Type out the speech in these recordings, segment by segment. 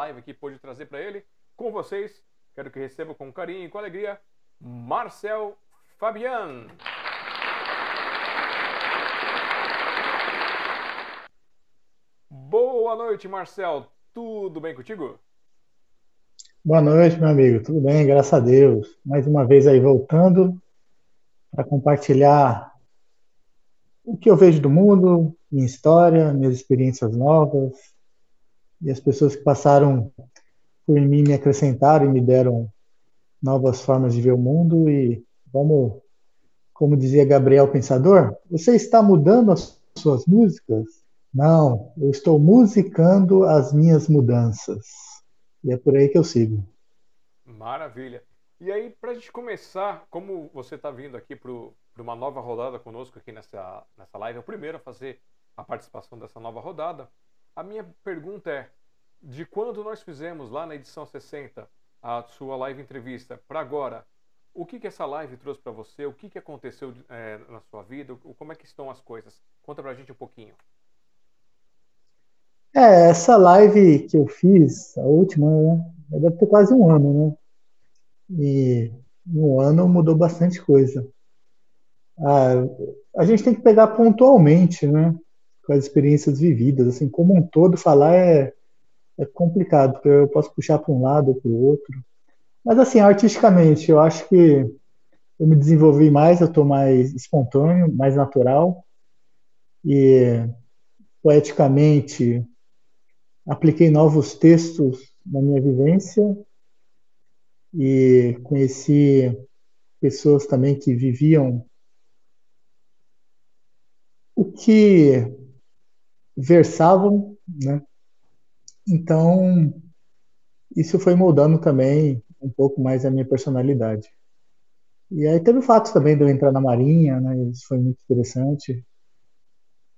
live que pôde trazer para ele. Com vocês, quero que recebam com carinho e com alegria Marcel Fabian. Boa noite, Marcel. Tudo bem contigo? Boa noite, meu amigo. Tudo bem, graças a Deus. Mais uma vez aí voltando para compartilhar o que eu vejo do mundo, minha história, minhas experiências novas e as pessoas que passaram por mim me acrescentaram e me deram novas formas de ver o mundo e vamos, como dizia Gabriel Pensador, você está mudando as suas músicas? Não, eu estou musicando as minhas mudanças. E é por aí que eu sigo. Maravilha. E aí, para a gente começar, como você está vindo aqui para uma nova rodada conosco aqui nessa, nessa live, é o primeiro a fazer a participação dessa nova rodada, a minha pergunta é: de quando nós fizemos lá na edição 60 a sua live entrevista para agora, o que, que essa live trouxe para você? O que, que aconteceu é, na sua vida? Como é que estão as coisas? Conta para a gente um pouquinho. É, essa live que eu fiz, a última, né, deve ter quase um ano, né? E um ano mudou bastante coisa. Ah, a gente tem que pegar pontualmente, né? Com as experiências vividas, assim, como um todo, falar é, é complicado, porque eu posso puxar para um lado ou para o outro. Mas, assim, artisticamente, eu acho que eu me desenvolvi mais, eu estou mais espontâneo, mais natural. E poeticamente, apliquei novos textos na minha vivência e conheci pessoas também que viviam o que versavam, né? Então, isso foi moldando também um pouco mais a minha personalidade. E aí teve o fato também de eu entrar na Marinha, né? Isso foi muito interessante,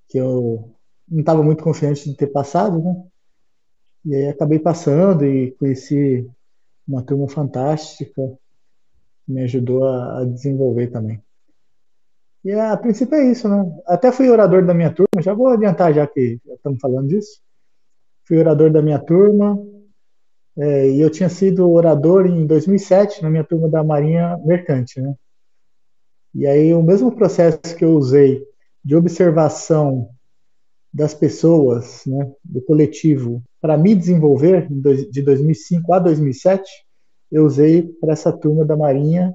que eu não estava muito confiante de ter passado, né? E aí acabei passando e conheci uma turma fantástica que me ajudou a, a desenvolver também. E a, a princípio é isso, né? Até fui orador da minha turma, já vou adiantar já que já estamos falando disso. Fui orador da minha turma, é, e eu tinha sido orador em 2007 na minha turma da Marinha Mercante, né? E aí o mesmo processo que eu usei de observação das pessoas, né, do coletivo, para me desenvolver de 2005 a 2007, eu usei para essa turma da Marinha,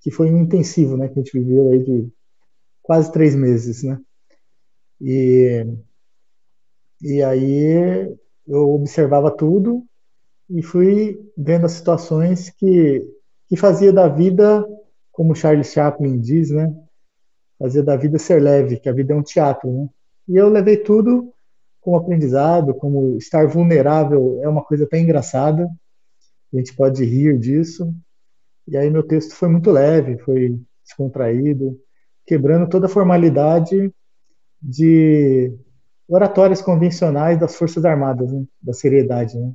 que foi um intensivo, né, que a gente viveu aí de quase três meses, né? E, e aí eu observava tudo e fui vendo as situações que, que fazia da vida, como Charles Chaplin diz, né? Fazia da vida ser leve, que a vida é um teatro, né? E eu levei tudo como aprendizado, como estar vulnerável é uma coisa até engraçada. A gente pode rir disso. E aí meu texto foi muito leve, foi descontraído, quebrando toda a formalidade de oratórias convencionais das Forças Armadas, né? da seriedade. Né?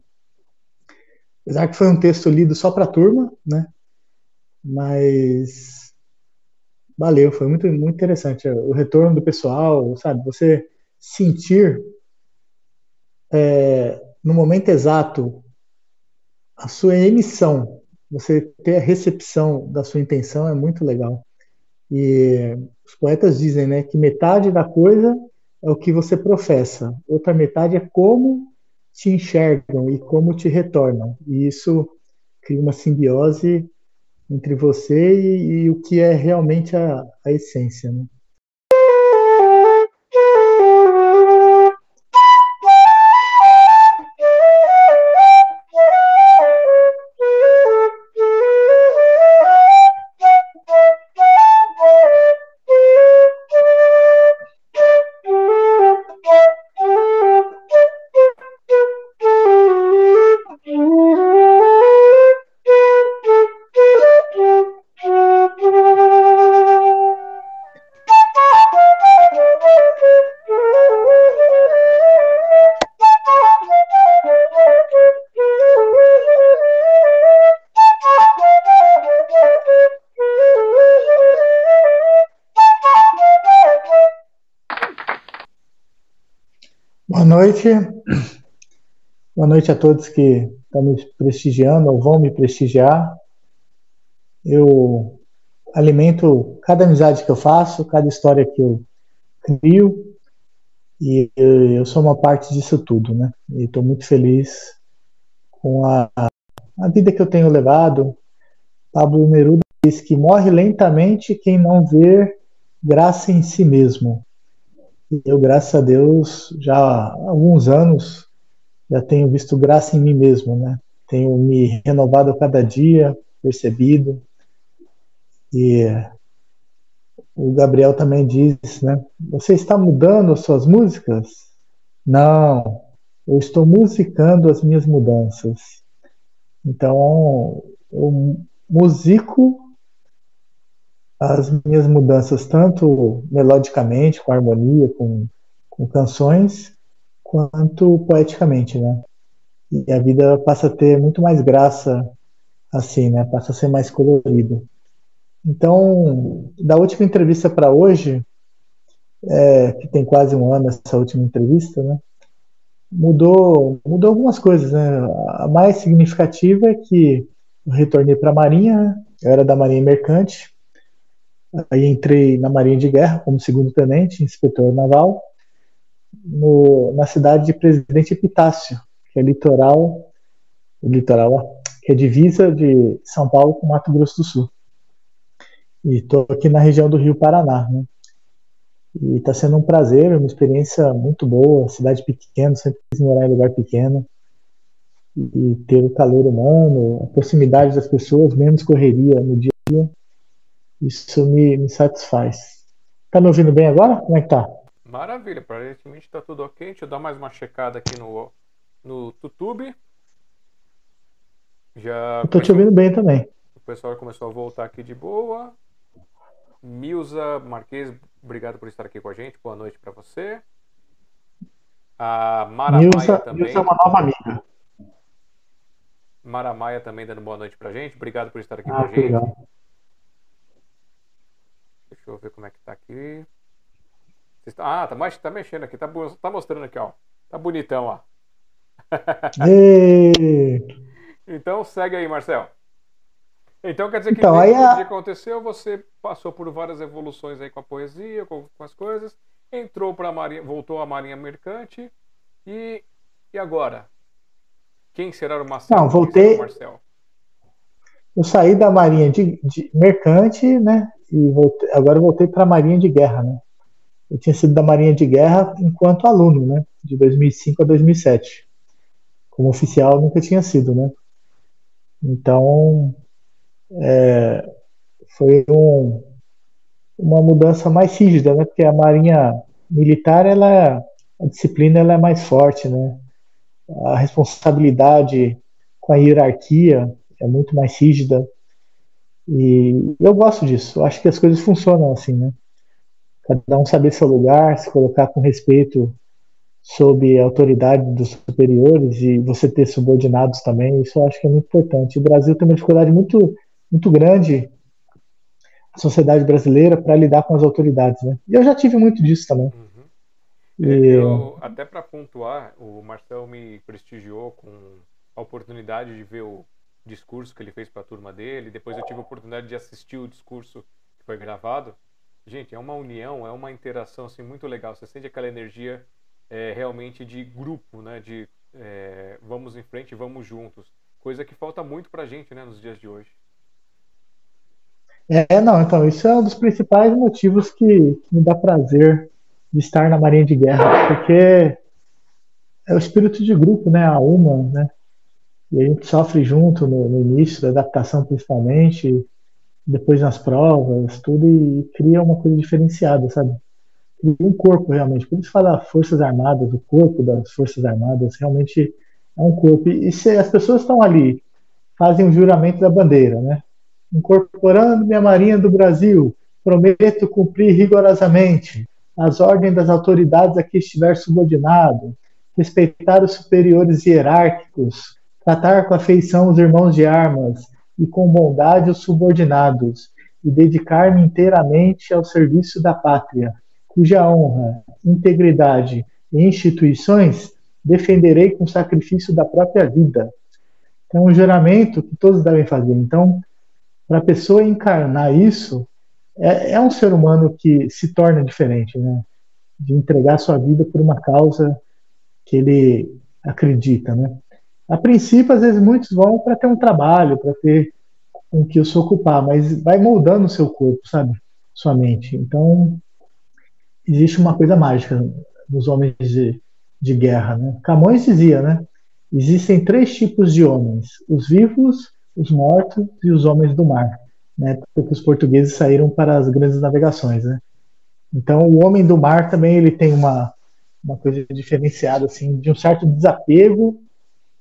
Apesar que foi um texto lido só para a turma, né? mas valeu, foi muito, muito interessante. O retorno do pessoal, sabe? Você sentir é, no momento exato a sua emissão, você ter a recepção da sua intenção é muito legal. E os poetas dizem né, que metade da coisa é o que você professa, outra metade é como te enxergam e como te retornam. E isso cria uma simbiose entre você e, e o que é realmente a, a essência. Né? Noite. Boa noite a todos que estão me prestigiando ou vão me prestigiar. Eu alimento cada amizade que eu faço, cada história que eu crio, e eu sou uma parte disso tudo, né? E estou muito feliz com a, a vida que eu tenho levado. Pablo Neruda diz que morre lentamente quem não vê graça em si mesmo. Eu, graças a Deus, já há alguns anos já tenho visto graça em mim mesmo, né? Tenho me renovado a cada dia, percebido. E o Gabriel também diz, né? Você está mudando as suas músicas? Não, eu estou musicando as minhas mudanças. Então, eu musico as minhas mudanças, tanto melodicamente, com harmonia, com, com canções, quanto poeticamente, né? E a vida passa a ter muito mais graça assim, né? Passa a ser mais colorida. Então, da última entrevista para hoje, é, que tem quase um ano essa última entrevista, né? Mudou, mudou algumas coisas, né? A mais significativa é que eu retornei para a Marinha, eu era da Marinha Mercante, aí entrei na Marinha de Guerra como segundo tenente, inspetor naval, no, na cidade de Presidente Epitácio, que é litoral, litoral, que é divisa de São Paulo com Mato Grosso do Sul. E estou aqui na região do Rio Paraná, né? E está sendo um prazer, uma experiência muito boa, cidade pequena, sempre quis morar em lugar pequeno e ter o calor humano, a proximidade das pessoas, menos correria no dia a dia, isso me, me satisfaz. Tá me ouvindo bem agora? Como é que tá? Maravilha, aparentemente está tudo ok. Deixa eu dar mais uma checada aqui no, no YouTube. Já eu tô te ouvindo bem também. O pessoal começou a voltar aqui de boa. Milza Marques, obrigado por estar aqui com a gente. Boa noite para você. A Mara Milza, Maia também. Milza é uma nova amiga. Mara Maia também dando boa noite pra gente. Obrigado por estar aqui ah, com a gente. Legal. Deixa eu ver como é que tá aqui. Ah, tá, tá mexendo aqui, tá, tá mostrando aqui, ó. Tá bonitão, ó. então segue aí, Marcel. Então quer dizer que então, desde a... que aconteceu, você passou por várias evoluções aí com a poesia, com, com as coisas, entrou para Marinha, voltou à Marinha Mercante e, e agora? Quem será o Marcel? Não, voltei. Marcel? Eu saí da Marinha de, de Mercante, né? E voltei, agora voltei para a Marinha de Guerra, né? Eu tinha sido da Marinha de Guerra enquanto aluno, né? De 2005 a 2007. Como oficial, nunca tinha sido, né? Então, é, foi um, uma mudança mais rígida, né? Porque a Marinha Militar, ela, a disciplina ela é mais forte, né? A responsabilidade com a hierarquia é muito mais rígida. E eu gosto disso. Eu acho que as coisas funcionam assim, né? cada um saber seu lugar, se colocar com respeito sob a autoridade dos superiores e você ter subordinados também, isso eu acho que é muito importante. O Brasil tem uma dificuldade muito, muito grande, a sociedade brasileira, para lidar com as autoridades. Né? E eu já tive muito disso também. Uhum. E... Eu, até para pontuar, o Marcel me prestigiou com a oportunidade de ver o discurso que ele fez para a turma dele. Depois eu tive a oportunidade de assistir o discurso que foi gravado. Gente, é uma união, é uma interação assim, muito legal. Você sente aquela energia é, realmente de grupo, né? De é, vamos em frente, vamos juntos. Coisa que falta muito pra gente, né, nos dias de hoje. É, não, então, isso é um dos principais motivos que, que me dá prazer de estar na Marinha de Guerra, porque é o espírito de grupo, né, a UMA, né, e a gente sofre junto no, no início da adaptação principalmente, depois nas provas, tudo, e cria uma coisa diferenciada, sabe? Cria um corpo realmente. Por isso fala Forças Armadas, o corpo das Forças Armadas realmente é um corpo. E se as pessoas estão ali, fazem o juramento da bandeira, né? Incorporando minha Marinha do Brasil, prometo cumprir rigorosamente as ordens das autoridades a que estiver subordinado, respeitar os superiores hierárquicos, tratar com afeição os irmãos de armas, e com bondade os subordinados, e dedicar-me inteiramente ao serviço da pátria, cuja honra, integridade e instituições defenderei com sacrifício da própria vida. É um juramento que todos devem fazer. Então, para a pessoa encarnar isso, é, é, um ser humano que se torna diferente, né? De entregar sua vida por uma causa que ele acredita, né? A princípio, às vezes, muitos vão para ter um trabalho, para ter com que se ocupar, mas vai moldando o seu corpo, sabe? Sua mente. Então, existe uma coisa mágica nos homens de, de guerra, né? Camões dizia, né? Existem três tipos de homens: os vivos, os mortos e os homens do mar, né? Porque os portugueses saíram para as grandes navegações, né? Então, o homem do mar também ele tem uma uma coisa diferenciada assim, de um certo desapego,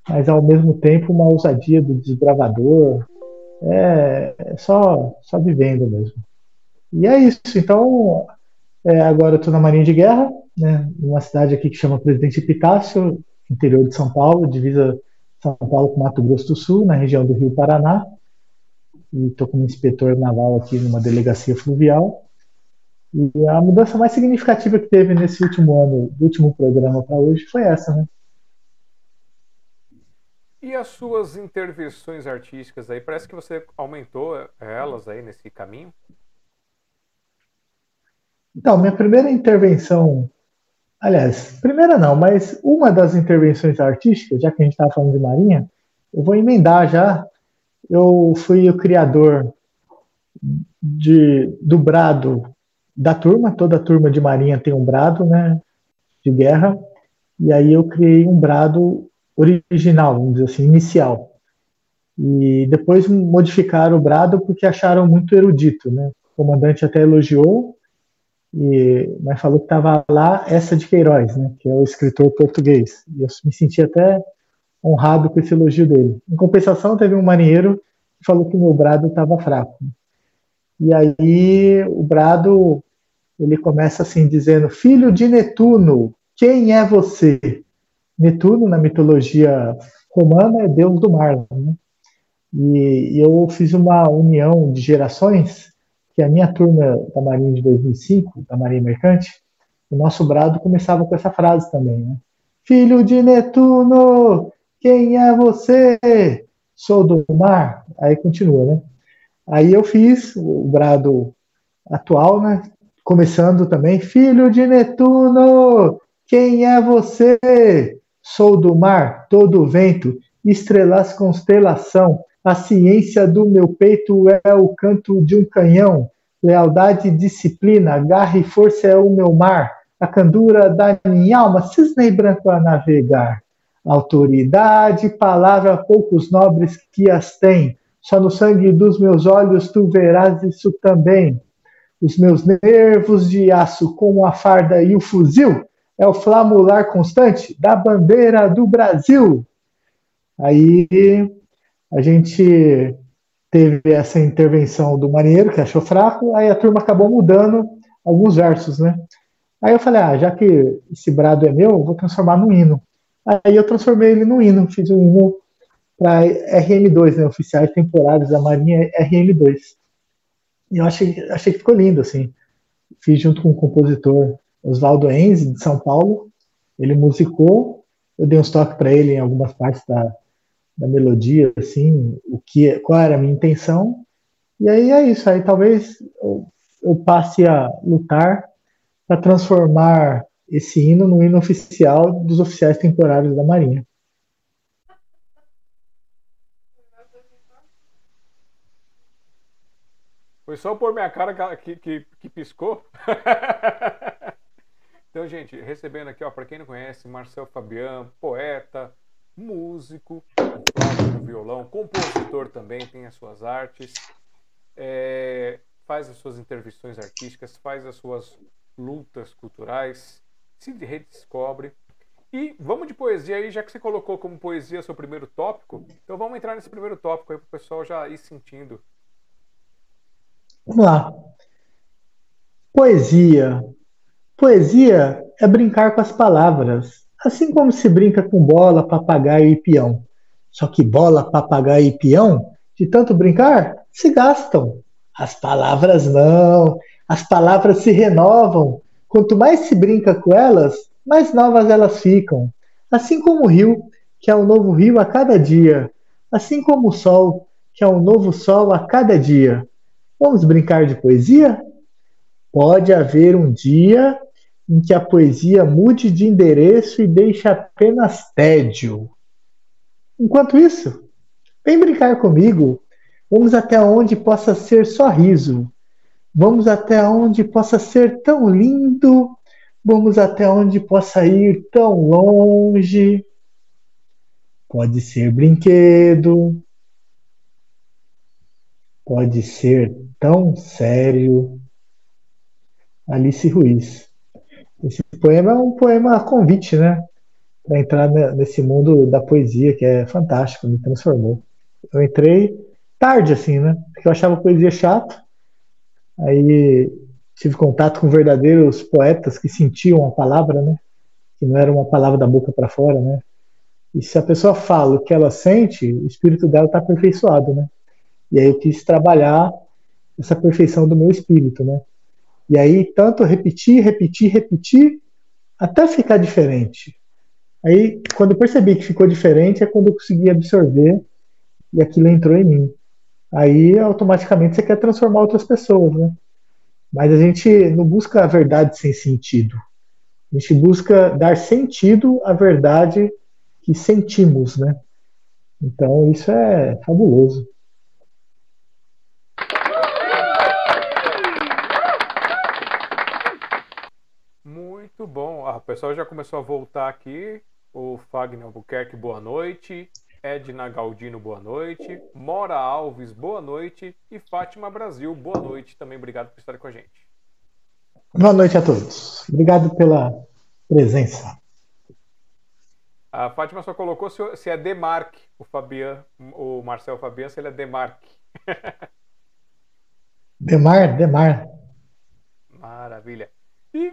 mas ao mesmo tempo uma ousadia do desbravador. É, é só só vivendo mesmo. E é isso. Então, é, agora eu estou na Marinha de Guerra, né, numa cidade aqui que chama Presidente Epitácio, interior de São Paulo, divisa São Paulo com Mato Grosso do Sul, na região do Rio Paraná. E estou como inspetor naval aqui numa delegacia fluvial. E a mudança mais significativa que teve nesse último ano, do último programa para hoje, foi essa, né? E as suas intervenções artísticas aí, parece que você aumentou elas aí nesse caminho? Então, minha primeira intervenção, aliás, primeira não, mas uma das intervenções artísticas, já que a gente estava falando de Marinha, eu vou emendar já. Eu fui o criador de, do brado da turma, toda turma de Marinha tem um brado, né, de guerra, e aí eu criei um brado original, vamos dizer assim, inicial. E depois modificaram o brado porque acharam muito erudito, né? O comandante até elogiou, e, mas falou que estava lá essa de Queiroz, né, que é o escritor português. E eu me senti até honrado com esse elogio dele. Em compensação, teve um marinheiro que falou que meu brado estava fraco. E aí o brado ele começa assim dizendo: Filho de Netuno, quem é você? Netuno na mitologia romana é deus do mar. Né? E, e eu fiz uma união de gerações que a minha turma da Marinha de 2005, da Marinha Mercante, o nosso brado começava com essa frase também, né? Filho de Netuno, quem é você? Sou do mar. Aí continua, né? Aí eu fiz o brado atual, né? Começando também, filho de Netuno, quem é você? Sou do mar, todo vento, estrelas constelação, a ciência do meu peito é o canto de um canhão. Lealdade disciplina, garra e força é o meu mar. A candura da minha alma, cisne branco a navegar. Autoridade, palavra, poucos nobres que as têm. Só no sangue dos meus olhos tu verás isso também. Os meus nervos de aço, como a farda e o fuzil, é o flamular constante da bandeira do Brasil. Aí a gente teve essa intervenção do marinheiro, que achou fraco, aí a turma acabou mudando alguns versos, né? Aí eu falei, ah, já que esse brado é meu, eu vou transformar no hino. Aí eu transformei ele no hino, fiz um hino para RM2, né, oficiais temporários da Marinha RM2. E eu achei, achei que ficou lindo, assim. Fiz junto com o compositor Oswaldo Enzi, de São Paulo. Ele musicou, eu dei uns toques para ele em algumas partes da, da melodia, assim, o que, qual era a minha intenção. E aí é isso. Aí talvez eu, eu passe a lutar para transformar esse hino no hino oficial dos oficiais temporários da Marinha. Foi só por minha cara que, que, que piscou. então, gente, recebendo aqui, ó, para quem não conhece, Marcel Fabian, poeta, músico, violão, compositor também, tem as suas artes, é, faz as suas intervenções artísticas, faz as suas lutas culturais, se redescobre. E vamos de poesia aí, já que você colocou como poesia seu primeiro tópico, então vamos entrar nesse primeiro tópico aí para o pessoal já ir sentindo. Vamos lá. Poesia. Poesia é brincar com as palavras, Assim como se brinca com bola, papagaio e peão. Só que bola, papagaio e peão, de tanto brincar, se gastam. As palavras não. As palavras se renovam. Quanto mais se brinca com elas, mais novas elas ficam. assim como o rio, que é um novo rio a cada dia, assim como o sol, que é um novo sol a cada dia. Vamos brincar de poesia? Pode haver um dia em que a poesia mude de endereço e deixe apenas tédio. Enquanto isso, vem brincar comigo. Vamos até onde possa ser só riso. Vamos até onde possa ser tão lindo. Vamos até onde possa ir tão longe. Pode ser brinquedo. Pode ser tão sério. Alice Ruiz. Esse poema é um poema convite, né? Para entrar nesse mundo da poesia que é fantástico, me transformou. Eu entrei tarde, assim, né? Porque eu achava poesia chato. Aí tive contato com verdadeiros poetas que sentiam a palavra, né? Que não era uma palavra da boca para fora, né? E se a pessoa fala o que ela sente, o espírito dela está aperfeiçoado, né? E aí eu quis trabalhar essa perfeição do meu espírito, né? E aí, tanto repetir, repetir, repetir, até ficar diferente. Aí, quando eu percebi que ficou diferente, é quando eu consegui absorver e aquilo entrou em mim. Aí, automaticamente, você quer transformar outras pessoas, né? Mas a gente não busca a verdade sem sentido. A gente busca dar sentido à verdade que sentimos, né? Então, isso é fabuloso. Bom. Ah, o pessoal já começou a voltar aqui. O Fagner Albuquerque, boa noite. Edna Galdino, boa noite. Mora Alves, boa noite. E Fátima Brasil, boa noite. Também obrigado por estar com a gente. Boa noite a todos. Obrigado pela presença. A Fátima só colocou se é Demarque, o Fabian, o Marcel Fabian, se ele é Demarque. Demar, Demar. Maravilha. E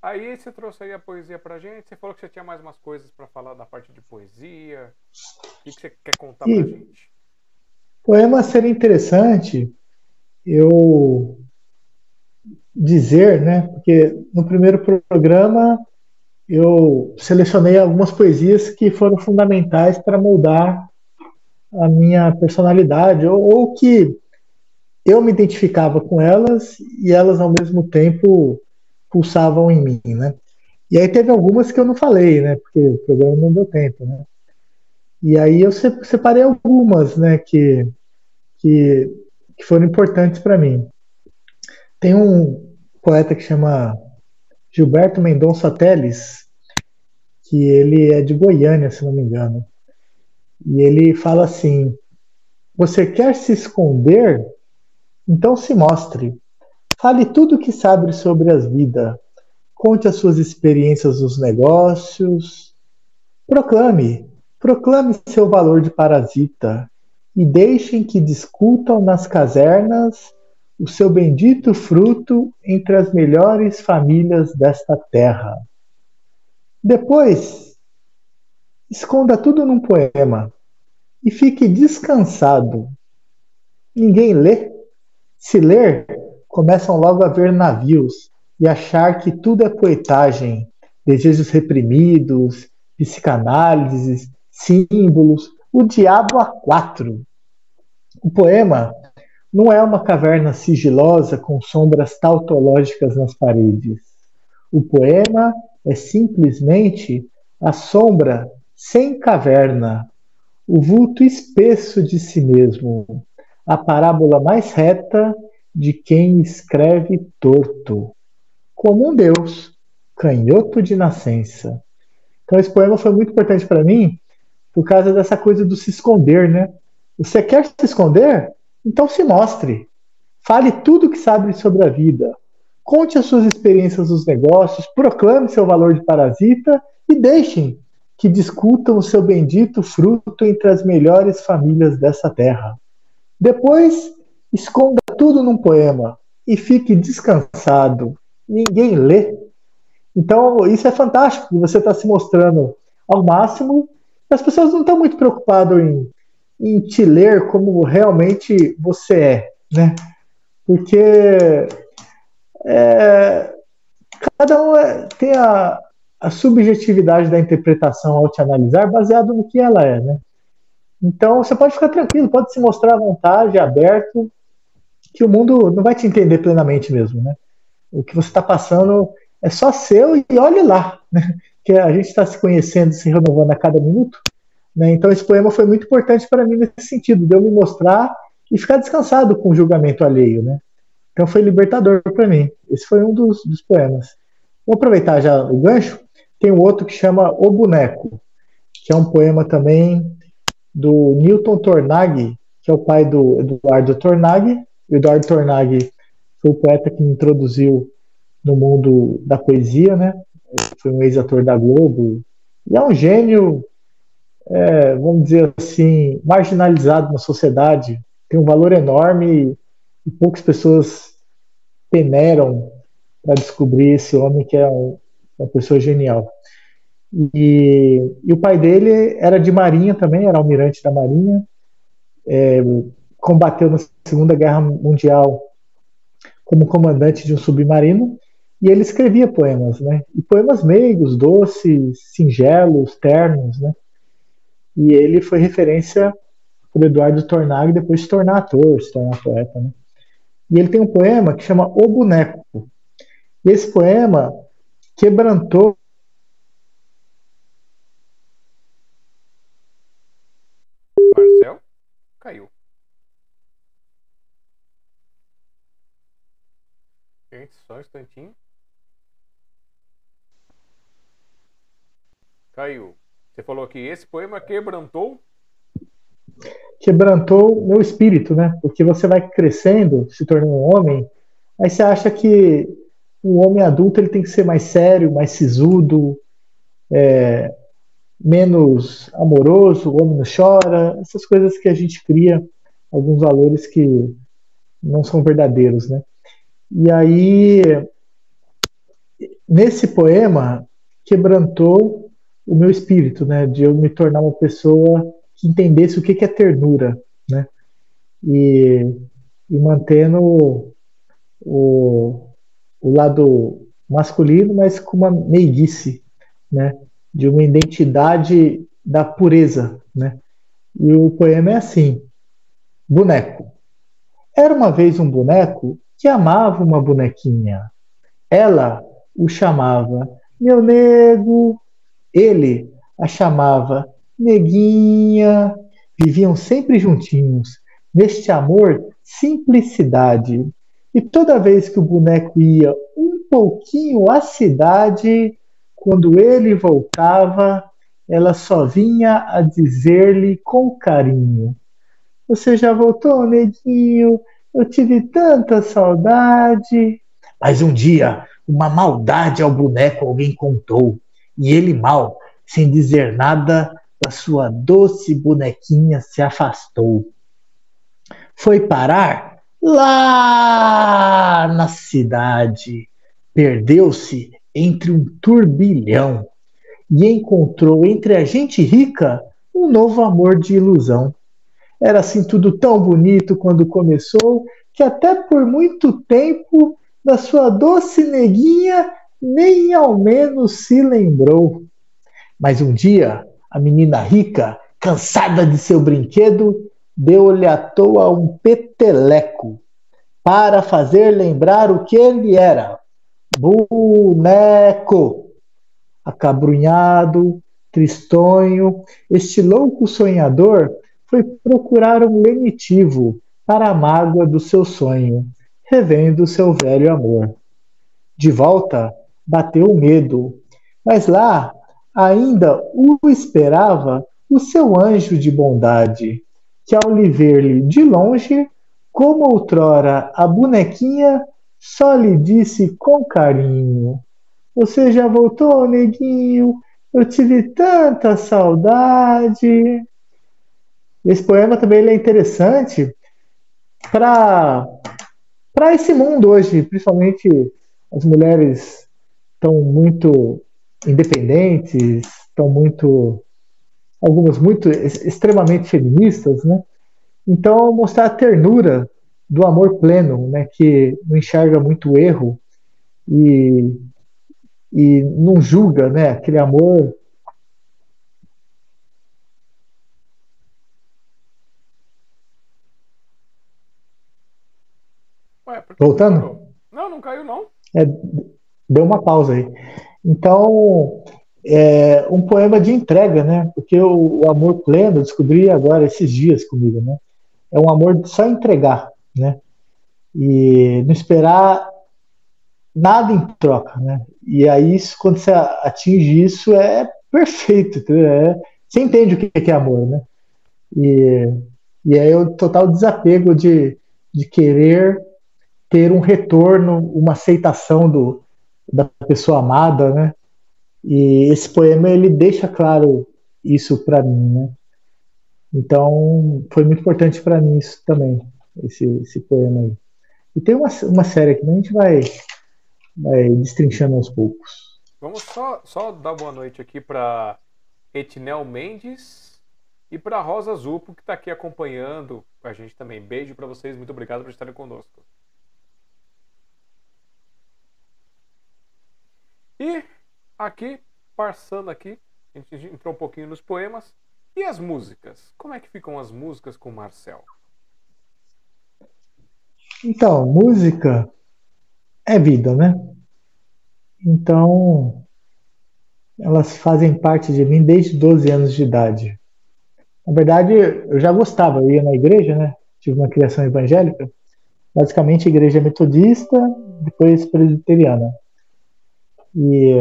Aí você trouxe aí a poesia pra gente. Você falou que você tinha mais umas coisas para falar da parte de poesia. O que, você quer contar e, pra gente? Poema seria interessante eu dizer, né? Porque no primeiro programa eu selecionei algumas poesias que foram fundamentais para moldar a minha personalidade, ou, ou que eu me identificava com elas e elas ao mesmo tempo pulsavam em mim, né? E aí teve algumas que eu não falei, né? Porque o programa não deu tempo, né? E aí eu separei algumas, né? Que, que, que foram importantes para mim. Tem um poeta que chama Gilberto Mendonça Teles, que ele é de Goiânia, se não me engano. E ele fala assim: Você quer se esconder? Então se mostre. Fale tudo o que sabe sobre as vidas. Conte as suas experiências nos negócios. Proclame, proclame seu valor de parasita e deixem que discutam nas casernas o seu bendito fruto entre as melhores famílias desta terra. Depois, esconda tudo num poema e fique descansado. Ninguém lê. Se ler, começam logo a ver navios e achar que tudo é poetagem, desejos reprimidos, psicanálises, símbolos, o diabo a quatro. O poema não é uma caverna sigilosa com sombras tautológicas nas paredes. O poema é simplesmente a sombra sem caverna, o vulto espesso de si mesmo, a parábola mais reta de quem escreve torto, como um Deus, canhoto de nascença. Então esse poema foi muito importante para mim por causa dessa coisa do se esconder, né? Você quer se esconder? Então se mostre. Fale tudo que sabe sobre a vida. Conte as suas experiências nos negócios, proclame seu valor de parasita e deixem que discutam o seu bendito fruto entre as melhores famílias dessa terra. Depois, Esconda tudo num poema e fique descansado. Ninguém lê. Então, isso é fantástico. Você está se mostrando ao máximo. As pessoas não estão muito preocupadas em, em te ler como realmente você é, né? Porque é, cada um é, tem a, a subjetividade da interpretação ao te analisar baseado no que ela é, né? Então você pode ficar tranquilo, pode se mostrar à vontade, aberto, que o mundo não vai te entender plenamente mesmo, né? O que você está passando é só seu e olhe lá, né? Que a gente está se conhecendo, se renovando a cada minuto, né? Então esse poema foi muito importante para mim nesse sentido, de eu me mostrar e ficar descansado com o julgamento alheio, né? Então foi libertador para mim. Esse foi um dos, dos poemas. Vou aproveitar já o gancho. Tem um outro que chama O Boneco, que é um poema também do Newton Tornag, que é o pai do Eduardo Tornag. Eduardo Tornag foi o poeta que me introduziu no mundo da poesia, né? Foi um ex-ator da Globo. E é um gênio, é, vamos dizer assim, marginalizado na sociedade. Tem um valor enorme e poucas pessoas peneiram para descobrir esse homem que é um, uma pessoa genial. E, e, o pai dele era de marinha também, era almirante da marinha, é, combateu na Segunda Guerra Mundial como comandante de um submarino e ele escrevia poemas, né? E poemas meigos, doces, singelos, ternos, né? E ele foi referência para Eduardo Tornag depois se tornar ator, se tornar poeta, né? E ele tem um poema que chama O Boneco. E esse poema quebrantou Marcel caiu. Só um instantinho. Caiu. Você falou que esse poema quebrantou quebrantou meu espírito, né? Porque você vai crescendo, se tornando um homem, aí você acha que o homem adulto ele tem que ser mais sério, mais sisudo, é, menos amoroso, o homem não chora, essas coisas que a gente cria, alguns valores que não são verdadeiros, né? E aí, nesse poema, quebrantou o meu espírito, né? De eu me tornar uma pessoa que entendesse o que, é ternura, né? E, e mantendo o, o, o lado masculino, mas com uma meiguice, né? De uma identidade da pureza, né? E o poema é assim: boneco. Era uma vez um boneco que amava uma bonequinha. Ela o chamava meu nego. Ele a chamava neguinha, viviam sempre juntinhos, neste amor, simplicidade. E toda vez que o boneco ia um pouquinho à cidade, quando ele voltava, ela só vinha a dizer-lhe com carinho: Você já voltou, neguinho? Eu tive tanta saudade. Mas um dia, uma maldade ao boneco alguém contou, e ele mal, sem dizer nada, da sua doce bonequinha se afastou. Foi parar lá na cidade, perdeu-se entre um turbilhão e encontrou entre a gente rica um novo amor de ilusão. Era assim tudo tão bonito quando começou que até por muito tempo da sua doce neguinha nem ao menos se lembrou. Mas um dia a menina rica, cansada de seu brinquedo, deu-lhe à toa um peteleco para fazer lembrar o que ele era: boneco. Acabrunhado, tristonho, este louco sonhador foi procurar um lenitivo para a mágoa do seu sonho, revendo seu velho amor. De volta, bateu o medo, mas lá ainda o esperava o seu anjo de bondade, que ao lhe ver-lhe de longe, como outrora a bonequinha, só lhe disse com carinho: Você já voltou, neguinho? Eu tive tanta saudade. Esse poema também é interessante para para esse mundo hoje, principalmente as mulheres estão muito independentes, estão muito algumas muito extremamente feministas, né? Então mostrar a ternura do amor pleno, né, que não enxerga muito erro e e não julga, né? Aquele amor Ué, por que Voltando? Não, não caiu não. É, deu uma pausa aí. Então, é um poema de entrega, né? Porque o, o amor pleno, eu descobri agora esses dias comigo, né? É um amor de só entregar, né? E não esperar nada em troca, né? E aí, isso, quando você atinge isso, é perfeito? É, você entende o que é amor, né? E, e aí o total desapego de, de querer ter um retorno, uma aceitação do, da pessoa amada, né? E esse poema ele deixa claro isso para mim, né? Então foi muito importante para mim isso também, esse, esse poema aí. E tem uma, uma série que a gente vai, vai destrinchando aos poucos. Vamos só, só dar boa noite aqui para Etnel Mendes e para Rosa Zupo, que está aqui acompanhando a gente também. Beijo para vocês, muito obrigado por estarem conosco. E aqui, passando aqui, a gente entrou um pouquinho nos poemas. E as músicas? Como é que ficam as músicas com o Marcel? Então, música é vida, né? Então, elas fazem parte de mim desde 12 anos de idade. Na verdade, eu já gostava, eu ia na igreja, né? Tive uma criação evangélica, basicamente igreja metodista, depois presbiteriana. E,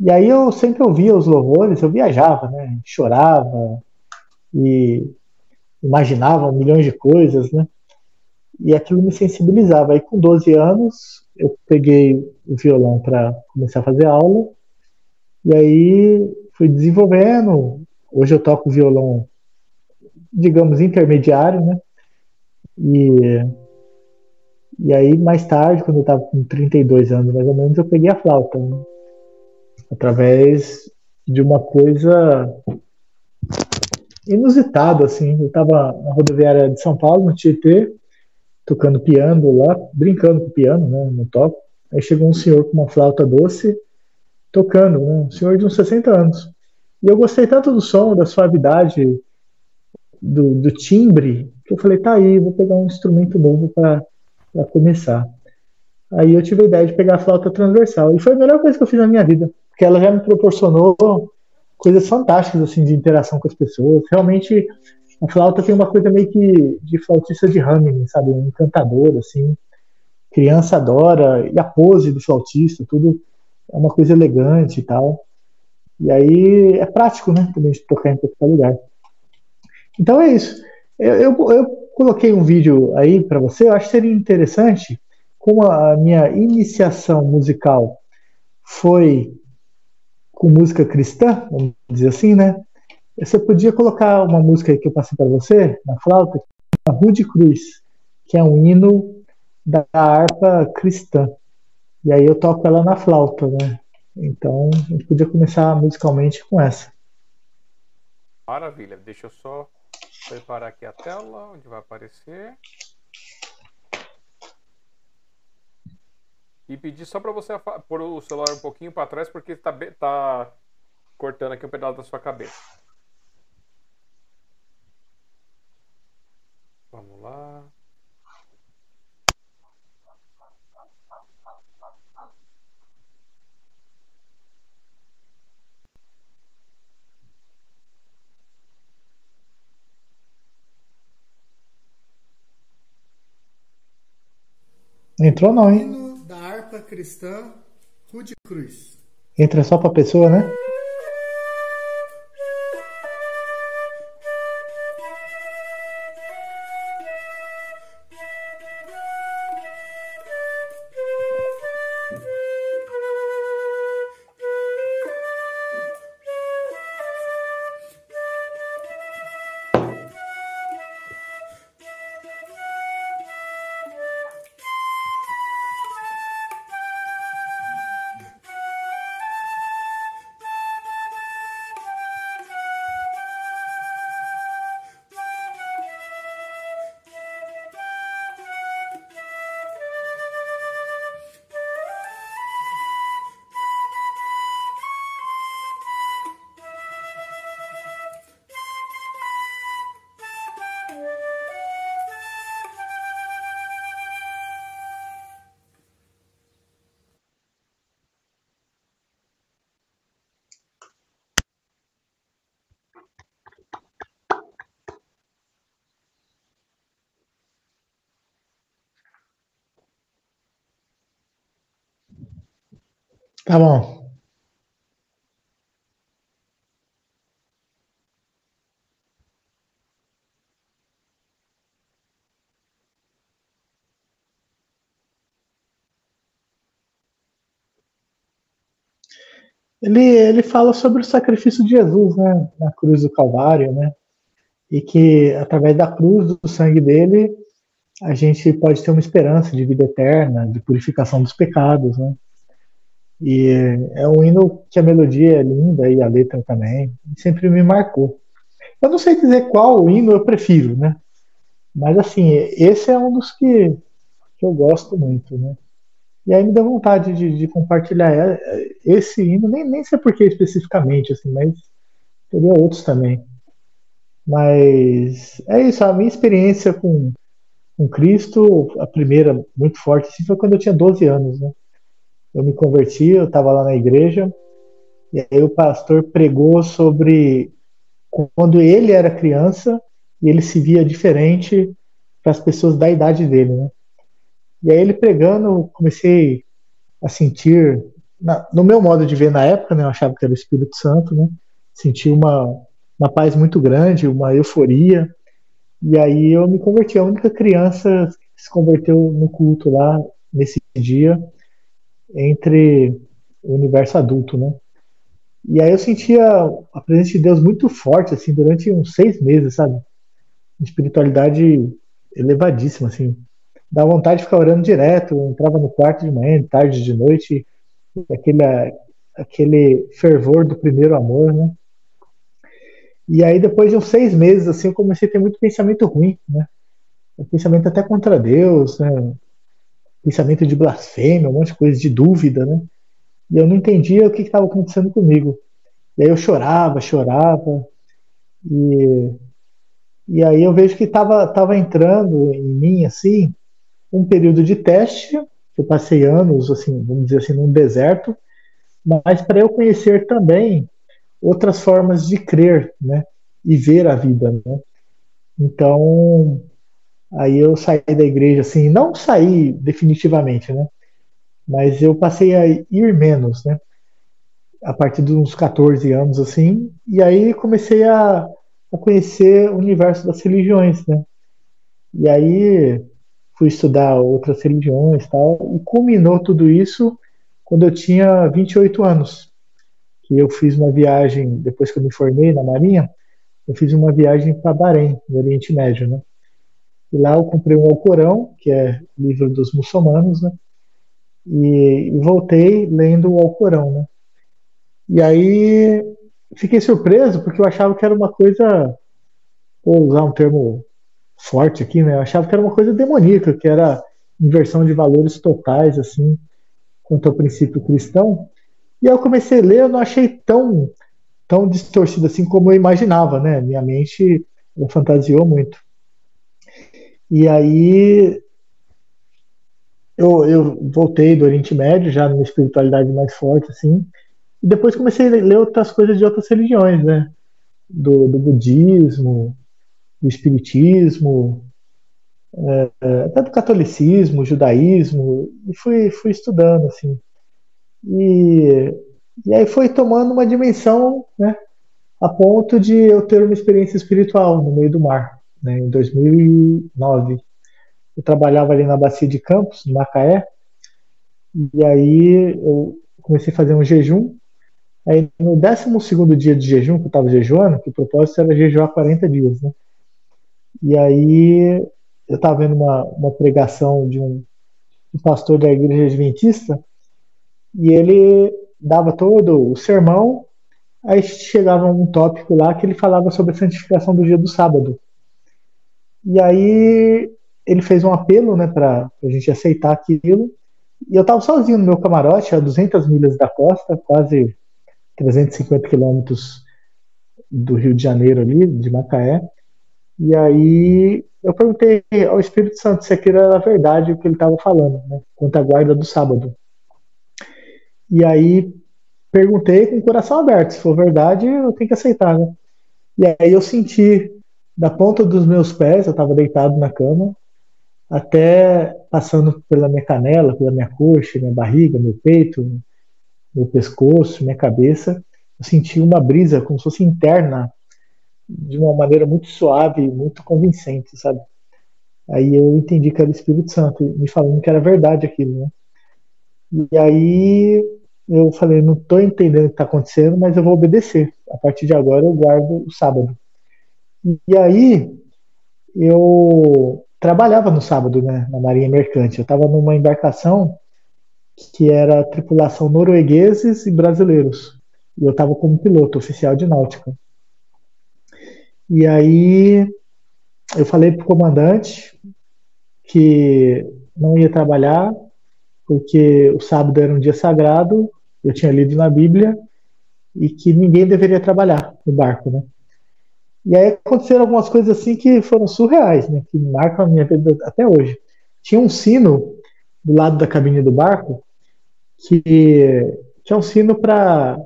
e aí eu sempre ouvia os louvores, eu viajava, né? Chorava e imaginava milhões de coisas, né? E aquilo me sensibilizava. Aí com 12 anos eu peguei o violão para começar a fazer aula. E aí fui desenvolvendo. Hoje eu toco violão, digamos, intermediário, né? E e aí, mais tarde, quando eu estava com 32 anos, mais ou menos, eu peguei a flauta. Né? Através de uma coisa inusitada, assim. Eu estava na rodoviária de São Paulo, no Tietê, tocando piano lá, brincando com o piano, né, no toco. Aí chegou um senhor com uma flauta doce, tocando, né, um senhor de uns 60 anos. E eu gostei tanto do som, da suavidade, do, do timbre, que eu falei, tá aí, vou pegar um instrumento novo para para começar. Aí eu tive a ideia de pegar a flauta transversal e foi a melhor coisa que eu fiz na minha vida, porque ela já me proporcionou coisas fantásticas assim de interação com as pessoas. Realmente a flauta tem uma coisa meio que de flautista de Hamelin, sabe, um encantador assim. Criança adora e a pose do flautista, tudo é uma coisa elegante e tal. E aí é prático, né, também de tocar em qualquer lugar. Então é isso. Eu, eu, eu coloquei um vídeo aí para você, eu acho que seria interessante, como a minha iniciação musical foi com música cristã, vamos dizer assim, né? Você podia colocar uma música aí que eu passei para você, na flauta, a Rude Cruz, que é um hino da harpa cristã. E aí eu toco ela na flauta, né? Então a gente podia começar musicalmente com essa. Maravilha, deixa eu só preparar aqui a tela, onde vai aparecer. E pedir só para você pôr o celular um pouquinho para trás, porque está tá cortando aqui um pedaço da sua cabeça. Vamos lá. Entrou não, hein? Hino da harpa cristã Rude Cruz. Entra só pra pessoa, né? Ele, fala sobre o sacrifício de Jesus, né, na cruz do Calvário, né, e que através da cruz, do sangue dele, a gente pode ter uma esperança de vida eterna, de purificação dos pecados, né. E é um hino que a melodia é linda e a letra também, sempre me marcou. Eu não sei dizer qual hino eu prefiro, né, mas assim, esse é um dos que, que eu gosto muito, né. E aí me deu vontade de, de compartilhar é, esse hino, nem, nem sei por que especificamente, assim, mas teria outros também. Mas é isso, a minha experiência com, com Cristo, a primeira muito forte, assim, foi quando eu tinha 12 anos, né? Eu me converti, eu estava lá na igreja, e aí o pastor pregou sobre quando ele era criança e ele se via diferente para as pessoas da idade dele, né? E aí ele pregando, comecei a sentir, na, no meu modo de ver na época, né, eu achava que era o Espírito Santo, né, senti uma, uma paz muito grande, uma euforia, e aí eu me converti, a única criança que se converteu no culto lá, nesse dia, entre o universo adulto, né. E aí eu sentia a presença de Deus muito forte, assim, durante uns seis meses, sabe? Espiritualidade elevadíssima, assim dá vontade de ficar orando direto. Entrava no quarto de manhã, de tarde, de noite, aquele, aquele fervor do primeiro amor, né? E aí, depois de uns seis meses, assim, eu comecei a ter muito pensamento ruim, né? pensamento até contra Deus, né? Pensamento de blasfêmia, um monte de coisa, de dúvida, né? E eu não entendia o que estava acontecendo comigo. E aí eu chorava, chorava, e, e aí eu vejo que estava tava entrando em mim, assim, um período de teste, eu passei anos, assim, vamos dizer assim, num deserto, mas para eu conhecer também outras formas de crer, né, e ver a vida, né. Então, aí eu saí da igreja, assim, não saí definitivamente, né, mas eu passei a ir menos, né, a partir de uns 14 anos, assim, e aí comecei a, a conhecer o universo das religiões, né, e aí fui estudar outras religiões tal, e culminou tudo isso quando eu tinha 28 anos, que eu fiz uma viagem, depois que eu me formei na Marinha, eu fiz uma viagem para Bahrein, no Oriente Médio, né? E lá eu comprei um Alcorão, que é livro dos muçulmanos, né? E, e voltei lendo o Alcorão, né? E aí fiquei surpreso porque eu achava que era uma coisa, vou usar um termo forte aqui, né? Eu achava que era uma coisa demoníaca, que era inversão de valores totais, assim, quanto ao princípio cristão. E aí eu comecei a ler, eu não achei tão, tão distorcido assim como eu imaginava, né? Minha mente fantasiou muito. E aí eu, eu voltei do Oriente Médio, já numa espiritualidade mais forte, assim, e depois comecei a ler outras coisas de outras religiões, né? Do, do budismo, do espiritismo, é, é, até do catolicismo, judaísmo, e fui, fui estudando, assim. E, e aí foi tomando uma dimensão, né, a ponto de eu ter uma experiência espiritual no meio do mar, né, em 2009. Eu trabalhava ali na Bacia de Campos, no Macaé, e aí eu comecei a fazer um jejum. Aí no 12 dia de jejum, que eu estava jejuando, que o propósito era jejuar 40 dias, né? E aí eu estava vendo uma, uma pregação de um, um pastor da igreja adventista e ele dava todo o sermão, aí chegava um tópico lá que ele falava sobre a santificação do dia do sábado. E aí ele fez um apelo né, para a gente aceitar aquilo. E eu estava sozinho no meu camarote, a 200 milhas da costa, quase 350 quilômetros do Rio de Janeiro ali, de Macaé. E aí eu perguntei ao Espírito Santo se aquilo era verdade o que ele estava falando, né, quanto à guarda do sábado. E aí perguntei com o coração aberto, se for verdade, eu tenho que aceitar, né? E aí eu senti da ponta dos meus pés, eu estava deitado na cama, até passando pela minha canela, pela minha coxa, minha barriga, meu peito, meu pescoço, minha cabeça, eu senti uma brisa como se fosse interna, de uma maneira muito suave, muito convincente, sabe? Aí eu entendi que era o Espírito Santo, me falando que era verdade aquilo, né? E aí eu falei, não estou entendendo o que está acontecendo, mas eu vou obedecer. A partir de agora eu guardo o sábado. E aí eu trabalhava no sábado, né, na Marinha Mercante. Eu estava numa embarcação que era tripulação noruegueses e brasileiros. E eu estava como piloto oficial de náutica. E aí eu falei para o comandante que não ia trabalhar porque o sábado era um dia sagrado, eu tinha lido na Bíblia e que ninguém deveria trabalhar no barco, né? E aí aconteceram algumas coisas assim que foram surreais, né? Que marcam a minha vida até hoje. Tinha um sino do lado da cabine do barco que, que é um sino para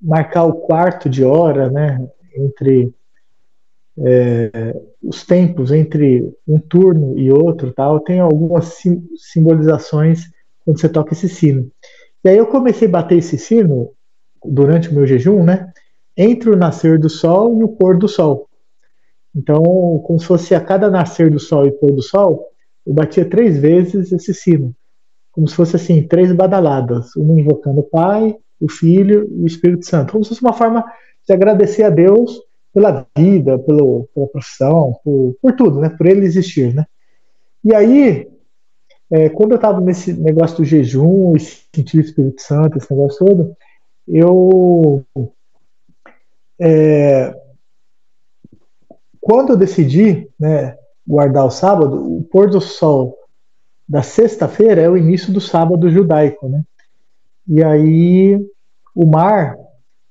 marcar o quarto de hora, né? Entre é, os tempos entre um turno e outro, tal, tem algumas sim, simbolizações quando você toca esse sino. E aí eu comecei a bater esse sino durante o meu jejum, né? Entre o nascer do sol e o pôr do sol. Então, como se fosse a cada nascer do sol e pôr do sol, eu batia três vezes esse sino. Como se fosse assim, três badaladas, uma invocando o Pai, o Filho e o Espírito Santo. Como se fosse uma forma de agradecer a Deus pela vida, pelo, pela profissão, por, por tudo, né? Por ele existir, né? E aí, é, quando eu estava nesse negócio do jejum e sentir o Espírito Santo, esse negócio todo, eu é, quando eu decidi né, guardar o sábado, o pôr do sol da sexta-feira é o início do sábado judaico, né? E aí o mar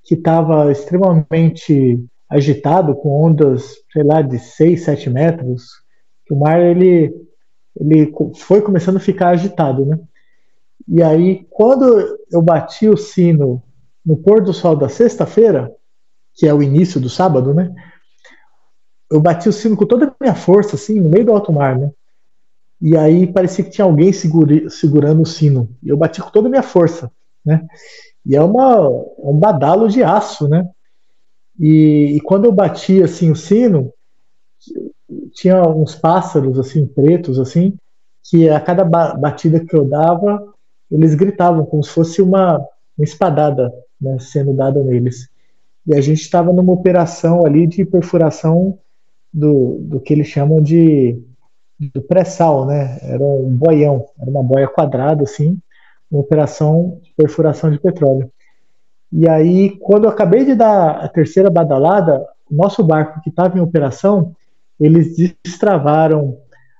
que estava extremamente agitado, com ondas, sei lá, de 6, 7 metros, o mar ele, ele foi começando a ficar agitado, né? E aí, quando eu bati o sino no pôr do sol da sexta-feira, que é o início do sábado, né? Eu bati o sino com toda a minha força, assim, no meio do alto mar, né? E aí parecia que tinha alguém segura, segurando o sino. E eu bati com toda a minha força, né? E é uma, um badalo de aço, né? E, e, quando eu bati assim o sino, tinha uns pássaros assim pretos assim, que a cada batida que eu dava, eles gritavam como se fosse uma, uma espadada né, sendo dada neles. E a gente estava numa operação ali de perfuração do, do que eles chamam de do pré-sal, né? Era um boião, era uma boia quadrada assim, uma operação de perfuração de petróleo. E aí, quando eu acabei de dar a terceira badalada, o nosso barco que estava em operação, eles destravaram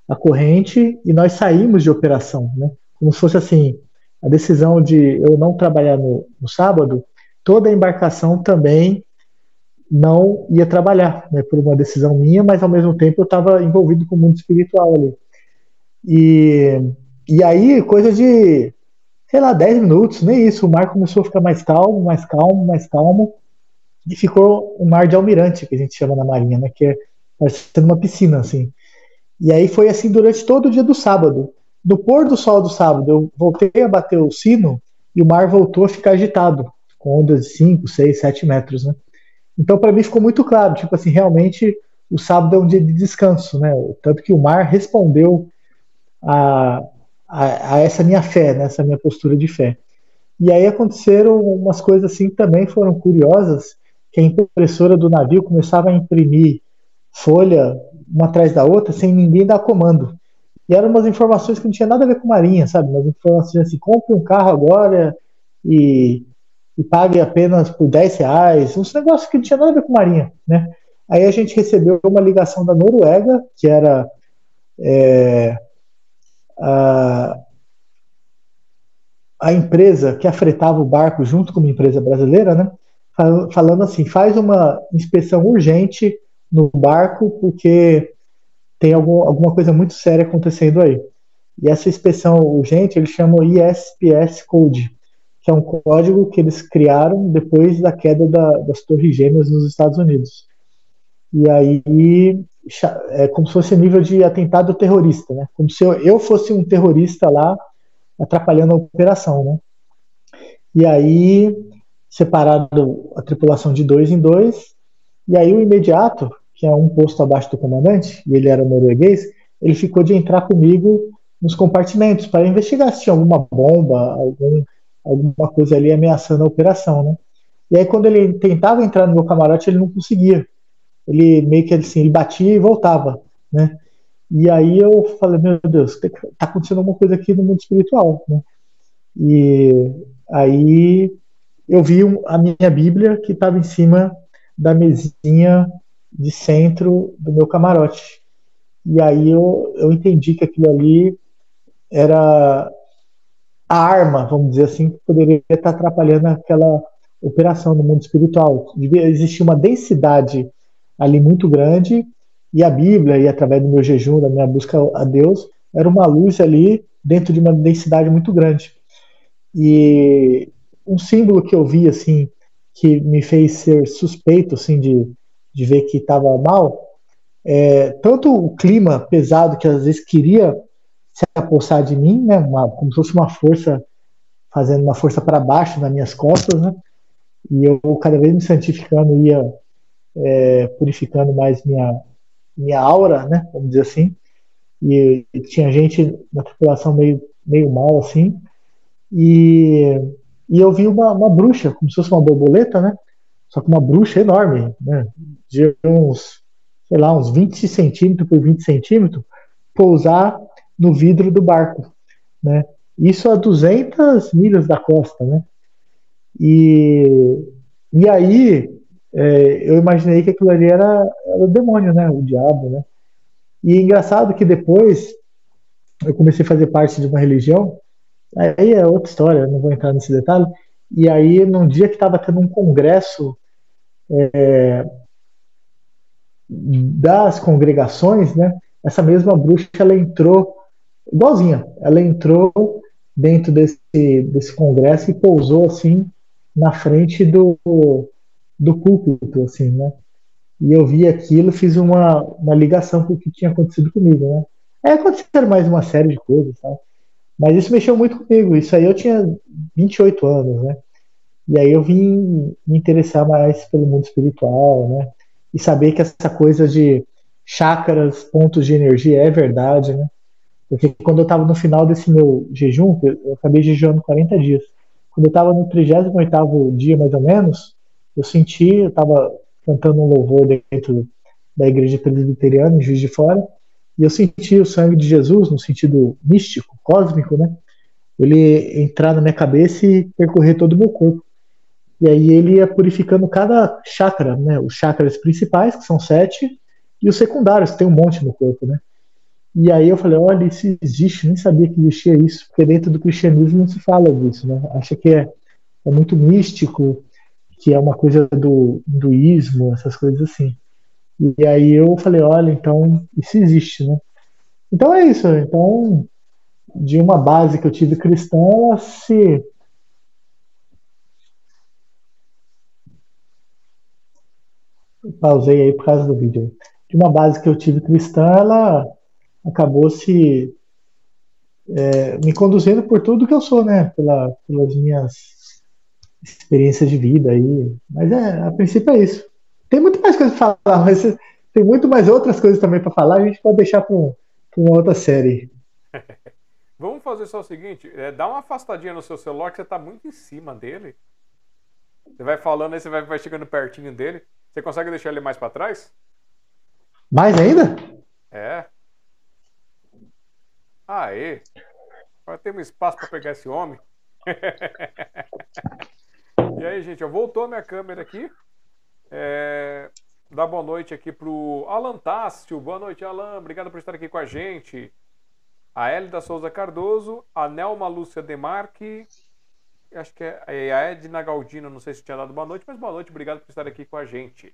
a corrente e nós saímos de operação, né? Como se fosse assim, a decisão de eu não trabalhar no, no sábado, toda a embarcação também não ia trabalhar, né? Por uma decisão minha, mas ao mesmo tempo eu estava envolvido com o mundo espiritual ali. E, e aí, coisa de sei lá, 10 minutos, nem isso. O mar começou a ficar mais calmo, mais calmo, mais calmo. E ficou um mar de almirante, que a gente chama na marinha, né? Que é parecendo uma piscina, assim. E aí foi assim durante todo o dia do sábado. No pôr do sol do sábado, eu voltei a bater o sino e o mar voltou a ficar agitado, com ondas de 5, 6, 7 metros, né? Então, para mim ficou muito claro, tipo assim, realmente o sábado é um dia de descanso, né? Tanto que o mar respondeu a, a, a, essa minha fé, né, essa minha postura de fé. E aí aconteceram umas coisas assim que também foram curiosas, que a impressora do navio começava a imprimir folha uma atrás da outra sem ninguém dar comando. E eram umas informações que não tinha nada a ver com marinha, sabe? Umas informações assim, compre um carro agora e, e pague apenas por 10 reais, uns negócios que não tinha nada a ver com marinha, né? Aí a gente recebeu uma ligação da Noruega, que era é, a, a empresa que afretava o barco junto com uma empresa brasileira, né? Falando assim, faz uma inspeção urgente no barco porque tem algum, alguma coisa muito séria acontecendo aí. E essa inspeção urgente eles chamam ISPS Code, que é um código que eles criaram depois da queda da, das Torres Gêmeas nos Estados Unidos. E aí é como se fosse nível de atentado terrorista, né? Como se eu, eu fosse um terrorista lá atrapalhando a operação, né? E aí, separado a tripulação de dois em dois, e aí o imediato, que é um posto abaixo do comandante, e ele era norueguês, ele ficou de entrar comigo nos compartimentos para investigar se tinha alguma bomba, algum, alguma coisa ali ameaçando a operação, né? E aí quando ele tentava entrar no meu camarote, ele não conseguia. Ele meio que assim, ele batia e voltava, né? E aí eu falei, meu Deus, tá acontecendo alguma coisa aqui no mundo espiritual, né? E aí eu vi a minha Bíblia que estava em cima da mesinha de centro do meu camarote. E aí eu, eu entendi que aquilo ali era a arma, vamos dizer assim, que poderia estar atrapalhando aquela operação no mundo espiritual. Devia existir uma densidade ali muito grande e a Bíblia, e através do meu jejum, da minha busca a Deus, era uma luz ali dentro de uma densidade muito grande. E um símbolo que eu vi, assim, que me fez ser suspeito, assim, de, de ver que estava mal, é, tanto o clima pesado que às vezes queria se apossar de mim, né, uma, como se fosse uma força, fazendo uma força para baixo nas minhas costas, né, e eu cada vez me santificando ia é, purificando mais minha, minha aura, né, vamos dizer assim, e, e tinha gente na tripulação meio, meio mal, assim, e, e eu vi uma, uma bruxa, como se fosse uma borboleta, né, só que uma bruxa enorme, né, de uns, sei lá, uns 20 centímetros por 20 centímetros, pousar no vidro do barco, né, isso a 200 milhas da costa, né, e, e aí é, eu imaginei que aquilo ali era, era o demônio, né? O diabo, né? E engraçado que depois eu comecei a fazer parte de uma religião, aí é outra história, não vou entrar nesse detalhe. E aí, num dia que estava tendo um congresso é, das congregações, né? Essa mesma bruxa ela entrou igualzinha, ela entrou dentro desse, desse congresso e pousou assim na frente do, do púlpito, assim, né? E eu vi aquilo, fiz uma, uma ligação com o que tinha acontecido comigo, né? Aí aconteceram mais uma série de coisas, sabe? Mas isso mexeu muito comigo. Isso aí eu tinha 28 anos, né? E aí eu vim me interessar mais pelo mundo espiritual, né? E saber que essa coisa de chácaras, pontos de energia é verdade, né? Porque quando eu estava no final desse meu jejum, eu acabei jejuando 40 dias. Quando eu estava no 38º dia, mais ou menos, eu senti, eu estava cantando um louvor dentro da igreja presbiteriana em Juiz de Fora, e eu senti o sangue de Jesus no sentido místico, cósmico, né? Ele entrar na minha cabeça e percorrer todo o meu corpo. E aí ele ia purificando cada chakra, né? Os chakras principais, que são sete, e os secundários, que tem um monte no corpo, né? E aí eu falei, olha, isso existe, nem sabia que existia isso, porque dentro do cristianismo não se fala disso, né? Acha que é, é muito místico, que é uma coisa do hinduísmo, essas coisas assim. E aí eu falei, olha, então isso existe, né? Então é isso. Então, de uma base que eu tive cristã, ela se pausei aí por causa do vídeo. De uma base que eu tive cristã, ela acabou se é, me conduzindo por tudo que eu sou, né? Pela, pelas minhas experiências de vida aí. Mas é, a princípio é isso. Tem muito mais coisa para falar, mas tem muito mais outras coisas também para falar. A gente pode deixar para um, uma outra série. Vamos fazer só o seguinte: é, dá uma afastadinha no seu celular que você está muito em cima dele. Você vai falando aí, você vai, vai chegando pertinho dele. Você consegue deixar ele mais para trás? Mais ainda? É. Aê! Agora temos espaço para pegar esse homem. E aí, gente, eu voltou minha câmera aqui. É, boa noite aqui pro Alan Tássio. Boa noite, Alan. Obrigado por estar aqui com a gente. A Elida Souza Cardoso, a Nelma Lúcia Demarque, acho que é, é a Edna Galdino, não sei se tinha dado boa noite, mas boa noite, obrigado por estar aqui com a gente.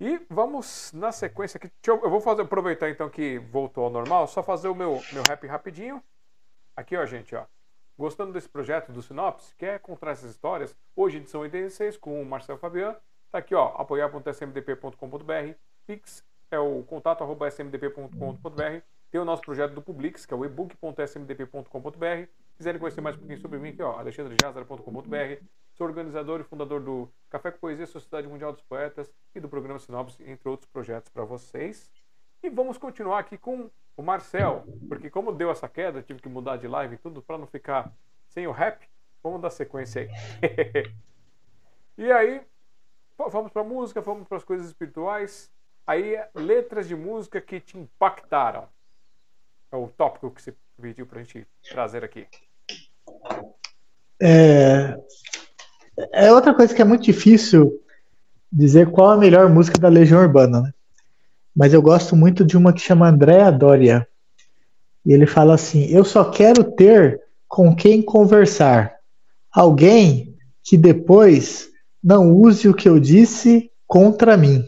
E vamos na sequência aqui. Eu, eu, vou fazer, aproveitar então que voltou ao normal, só fazer o meu, meu rap rapidinho. Aqui, ó, gente, ó. Gostando desse projeto do Sinopse? Quer contar essas histórias? Hoje, edição 86, com o Marcelo Fabian. Tá aqui, ó, apoiar.smdp.com.br. Pix é o contato arroba smdp.com.br. Tem o nosso projeto do Publix, que é o ebook.smdp.com.br. quiserem conhecer mais um pouquinho sobre mim, aqui, ó, alexandrejazara.com.br. Sou organizador e fundador do Café com Poesia, Sociedade Mundial dos Poetas e do programa Sinopse, entre outros projetos para vocês. E vamos continuar aqui com o Marcel, porque como deu essa queda, tive que mudar de live e tudo para não ficar sem o rap. Vamos dar sequência aí. e aí, vamos para música, vamos para as coisas espirituais. Aí, letras de música que te impactaram. É o tópico que você pediu para a gente trazer aqui. É, é outra coisa que é muito difícil dizer qual a melhor música da Legião Urbana, né? Mas eu gosto muito de uma que chama Andréa Doria. E ele fala assim: Eu só quero ter com quem conversar. Alguém que depois não use o que eu disse contra mim.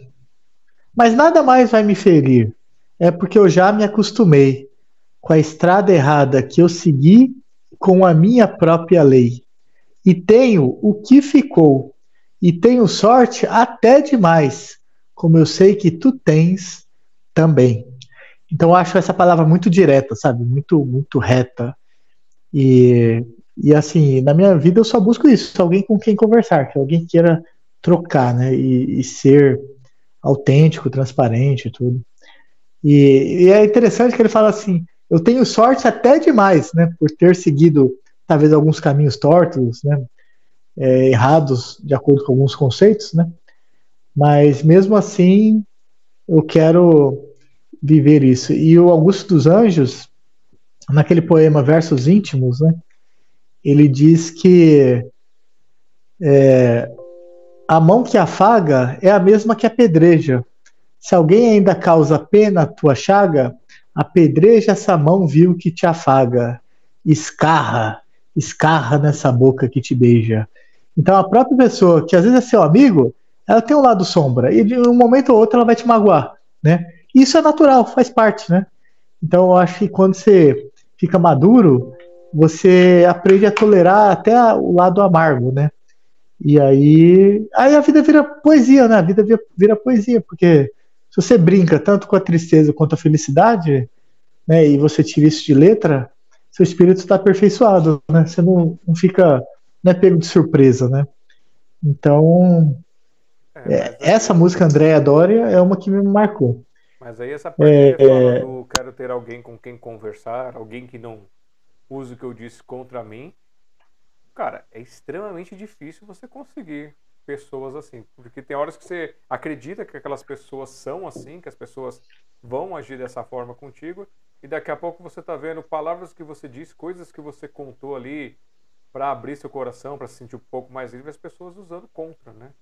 Mas nada mais vai me ferir. É porque eu já me acostumei com a estrada errada que eu segui com a minha própria lei. E tenho o que ficou, e tenho sorte até demais, como eu sei que tu tens também. Então eu acho essa palavra muito direta, sabe? Muito, muito reta. E, e assim, na minha vida eu só busco isso, alguém com quem conversar, que alguém queira trocar, né? E, e ser autêntico, transparente e tudo. E, e, é interessante que ele fala assim: eu tenho sorte até demais, né? Por ter seguido talvez alguns caminhos tortos, né? É, errados de acordo com alguns conceitos, né? Mas mesmo assim, eu quero viver isso. E o Augusto dos Anjos, naquele poema Versos Íntimos, né? Ele diz que é, a mão que afaga é a mesma que apedreja. Se alguém ainda causa pena à tua chaga, apedreja essa mão vil que te afaga. Escarra, escarra nessa boca que te beija. Então a própria pessoa, que às vezes é seu amigo, ela tem um lado sombra, e de um momento ou outro ela vai te magoar, né? Isso é natural, faz parte, né? Então eu acho que quando você fica maduro, você aprende a tolerar até o lado amargo, né? E aí, aí a vida vira poesia, né? A vida vira, vira poesia, porque se você brinca tanto com a tristeza quanto a felicidade, né? E você tira isso de letra, seu espírito está aperfeiçoado, né? Você não, não fica, não é pego de surpresa, né? Então, é, é, essa música Andréa Doria é uma que me marcou. Mas aí essa parte é, fala do quero ter alguém com quem conversar, alguém que não use o que eu disse contra mim cara, é extremamente difícil você conseguir pessoas assim, porque tem horas que você acredita que aquelas pessoas são assim, que as pessoas vão agir dessa forma contigo, e daqui a pouco você tá vendo palavras que você disse, coisas que você contou ali para abrir seu coração, para se sentir um pouco mais livre, as pessoas usando contra, né?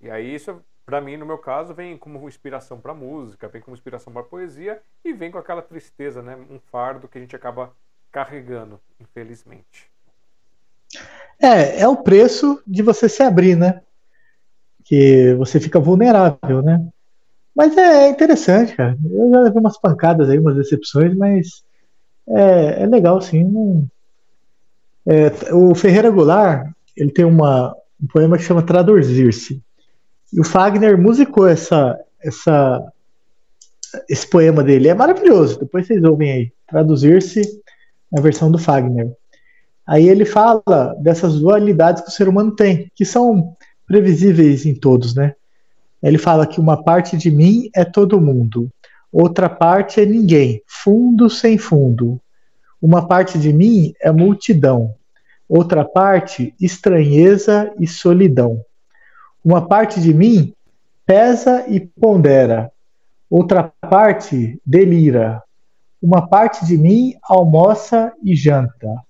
E aí isso, para mim, no meu caso, vem como inspiração para música, vem como inspiração para poesia e vem com aquela tristeza, né? Um fardo que a gente acaba carregando, infelizmente. É, é o preço de você se abrir, né? Que você fica vulnerável, né? Mas é interessante, cara. Eu já levei umas pancadas aí, umas decepções, mas é, é legal, sim. Não... É, o Ferreira Goulart, ele tem uma, um poema que chama Traduzir-se. E o Fagner musicou essa, essa, esse poema dele. É maravilhoso. Depois vocês ouvem aí. Traduzir-se na versão do Fagner. Aí ele fala dessas dualidades que o ser humano tem, que são previsíveis em todos, né? Ele fala que uma parte de mim é todo mundo, outra parte é ninguém, fundo sem fundo. Uma parte de mim é multidão, outra parte estranheza e solidão. Uma parte de mim pesa e pondera, outra parte delira. Uma parte de mim almoça e janta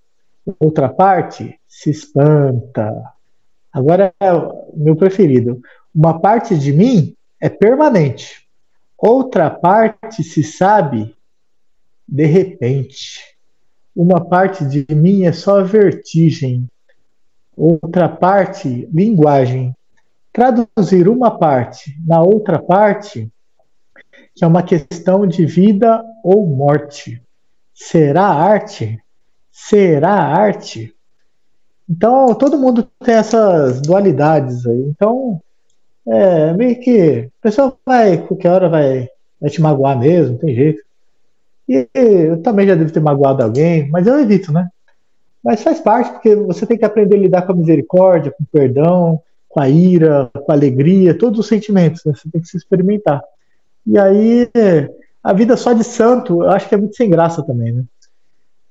outra parte se espanta. Agora é o meu preferido. Uma parte de mim é permanente, outra parte se sabe de repente. Uma parte de mim é só vertigem, outra parte, linguagem. Traduzir uma parte na outra parte, que é uma questão de vida ou morte. Será arte? será arte? Então, todo mundo tem essas dualidades aí. Então, é meio que a pessoa vai, qualquer hora vai, vai te magoar mesmo, tem jeito. E eu também já devo ter magoado alguém, mas eu evito, né? Mas faz parte, porque você tem que aprender a lidar com a misericórdia, com o perdão, com a ira, com a alegria, todos os sentimentos, né? você tem que se experimentar. E aí, a vida só de santo, eu acho que é muito sem graça também, né?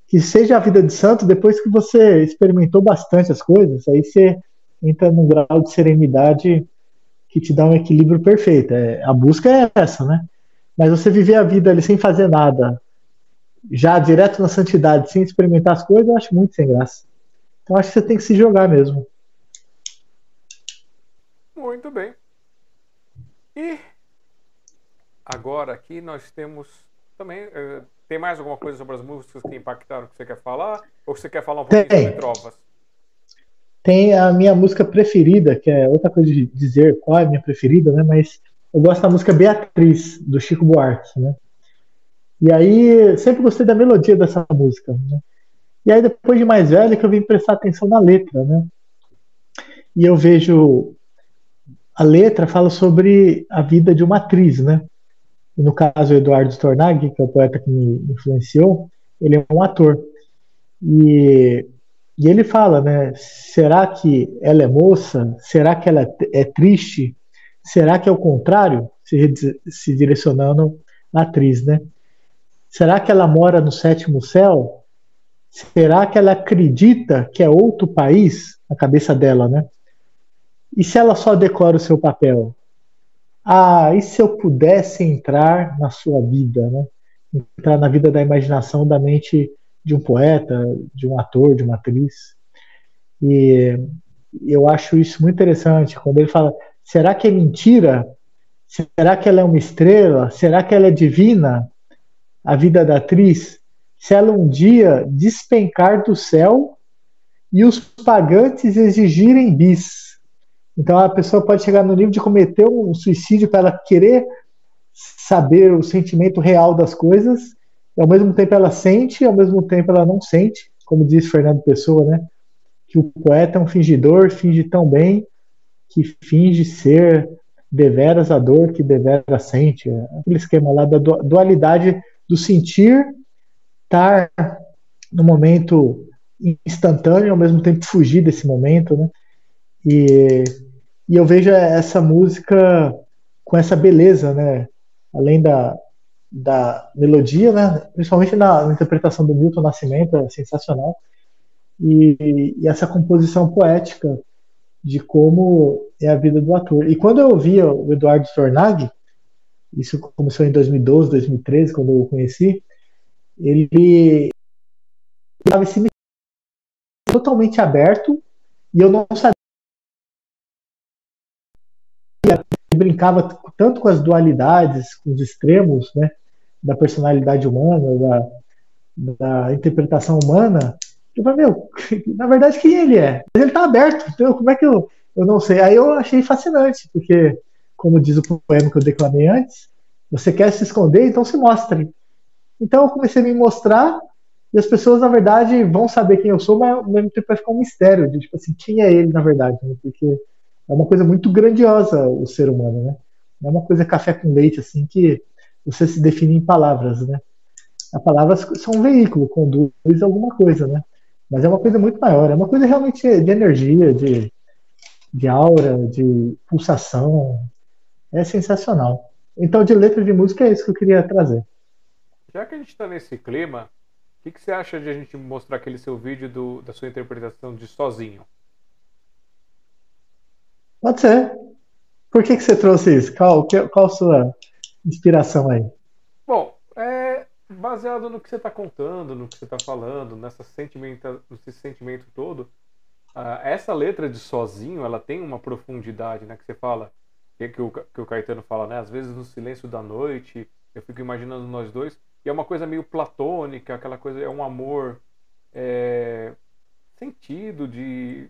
Que seja a vida de santo depois que você experimentou bastante as coisas, aí você entra num grau de serenidade que te dá um equilíbrio perfeito. É, a busca é essa, né? Mas você viver a vida ali sem fazer nada, já direto na santidade, sem experimentar as coisas, eu acho muito sem graça. Então acho que você tem que se jogar mesmo. Muito bem. E agora aqui nós temos também. Uh, tem mais alguma coisa sobre as músicas que impactaram que você quer falar? Ou você quer falar um pouquinho tem. sobre trovas? Tem a minha música preferida, que é outra coisa de dizer qual é a minha preferida, né? Mas eu gosto da música Beatriz, do Chico Buarque, né? E aí, sempre gostei da melodia dessa música. Né? E aí, depois de mais velho, que eu vim prestar atenção na letra, né? E eu vejo a letra fala sobre a vida de uma atriz, né? E no caso, o Eduardo Stornag, que é o poeta que me influenciou, ele é um ator. E, e ele fala, né? Será que ela é moça? Será que ela é triste? Será que é o contrário? Se, se direcionando à atriz, né? Será que ela mora no sétimo céu? Será que ela acredita que é outro país? A cabeça dela, né? E se ela só decora o seu papel? Ah, e se eu pudesse entrar na sua vida, né? Entrar na vida da imaginação, da mente de um poeta, de um ator, de uma atriz. E eu acho isso muito interessante quando ele fala: será que é mentira? Será que ela é uma estrela? Será que ela é divina? a vida da atriz se ela um dia despencar do céu e os pagantes exigirem bis. Então a pessoa pode chegar no nível de cometer um suicídio para ela querer saber o sentimento real das coisas, e ao mesmo tempo ela sente, e ao mesmo tempo ela não sente, como diz Fernando Pessoa, né? Que o poeta é um fingidor, finge tão bem que finge ser deveras a dor que deveras sente. Aquele esquema lá da dualidade do sentir estar no momento instantâneo, ao mesmo tempo fugir desse momento, né? E, e eu vejo essa música com essa beleza, né? Além da, da melodia, né? Principalmente na, na interpretação do Milton Nascimento, é sensacional. E, e, essa composição poética de como é a vida do ator. E quando eu ouvia o Eduardo Stornag, isso começou em 2012, 2013, quando eu o conheci. Ele estava totalmente aberto e eu não sabia. Brincava tanto com as dualidades, com os extremos, né, da personalidade humana, da, da interpretação humana. Eu falei, meu, na verdade, quem ele é? Ele está aberto, então como é que eu, eu não sei? Aí eu achei fascinante, porque como diz o poema que eu declamei antes, você quer se esconder, então se mostre. Então eu comecei a me mostrar e as pessoas, na verdade, vão saber quem eu sou, mas ao mesmo tempo vai ficar um mistério de, tipo assim, quem é ele, na verdade, né? porque é uma coisa muito grandiosa o ser humano, né? Não é uma coisa café com leite, assim, que você se define em palavras, né? As palavras são um veículo, conduz alguma coisa, né? Mas é uma coisa muito maior, é uma coisa realmente de energia, de, de aura, de pulsação, é sensacional. Então, de letra de música é isso que eu queria trazer. Já que a gente está nesse clima, o que, que, você acha de a gente mostrar aquele seu vídeo do, da sua interpretação de Sozinho? Pode ser. Por que, que você trouxe isso? Qual, qual a sua inspiração aí? Bom, é baseado no que você está contando, no que você está falando, nessa sentimento, nesse sentimento todo. Uh, essa letra de Sozinho, ela tem uma profundidade, né? Que você fala que, que, o, que o Caetano fala, né? Às vezes no silêncio da noite, eu fico imaginando nós dois, e é uma coisa meio platônica, aquela coisa, é um amor é, sentido de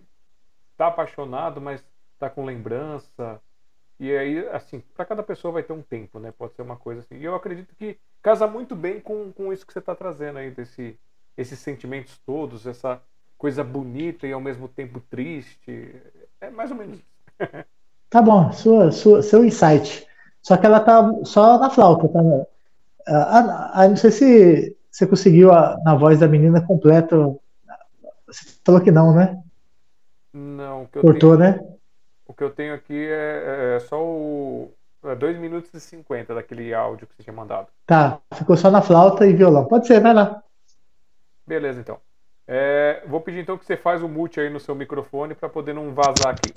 estar tá apaixonado, mas tá com lembrança. E aí, assim, para cada pessoa vai ter um tempo, né? Pode ser uma coisa assim. E eu acredito que casa muito bem com, com isso que você está trazendo aí, desse, esses sentimentos todos, essa coisa bonita e ao mesmo tempo triste. É mais ou menos isso. Tá bom, sua, sua, seu insight. Só que ela tá só na flauta, tá? Ah, ah, ah não sei se você conseguiu a, na voz da menina completa Você falou que não, né? Não, que eu Cortou, tenho, né? O que eu tenho aqui é, é só o. É 2 minutos e 50 daquele áudio que você tinha mandado. Tá, ficou só na flauta e violão. Pode ser, vai lá. Beleza, então. É, vou pedir então que você faz o mute aí no seu microfone para poder não vazar aqui.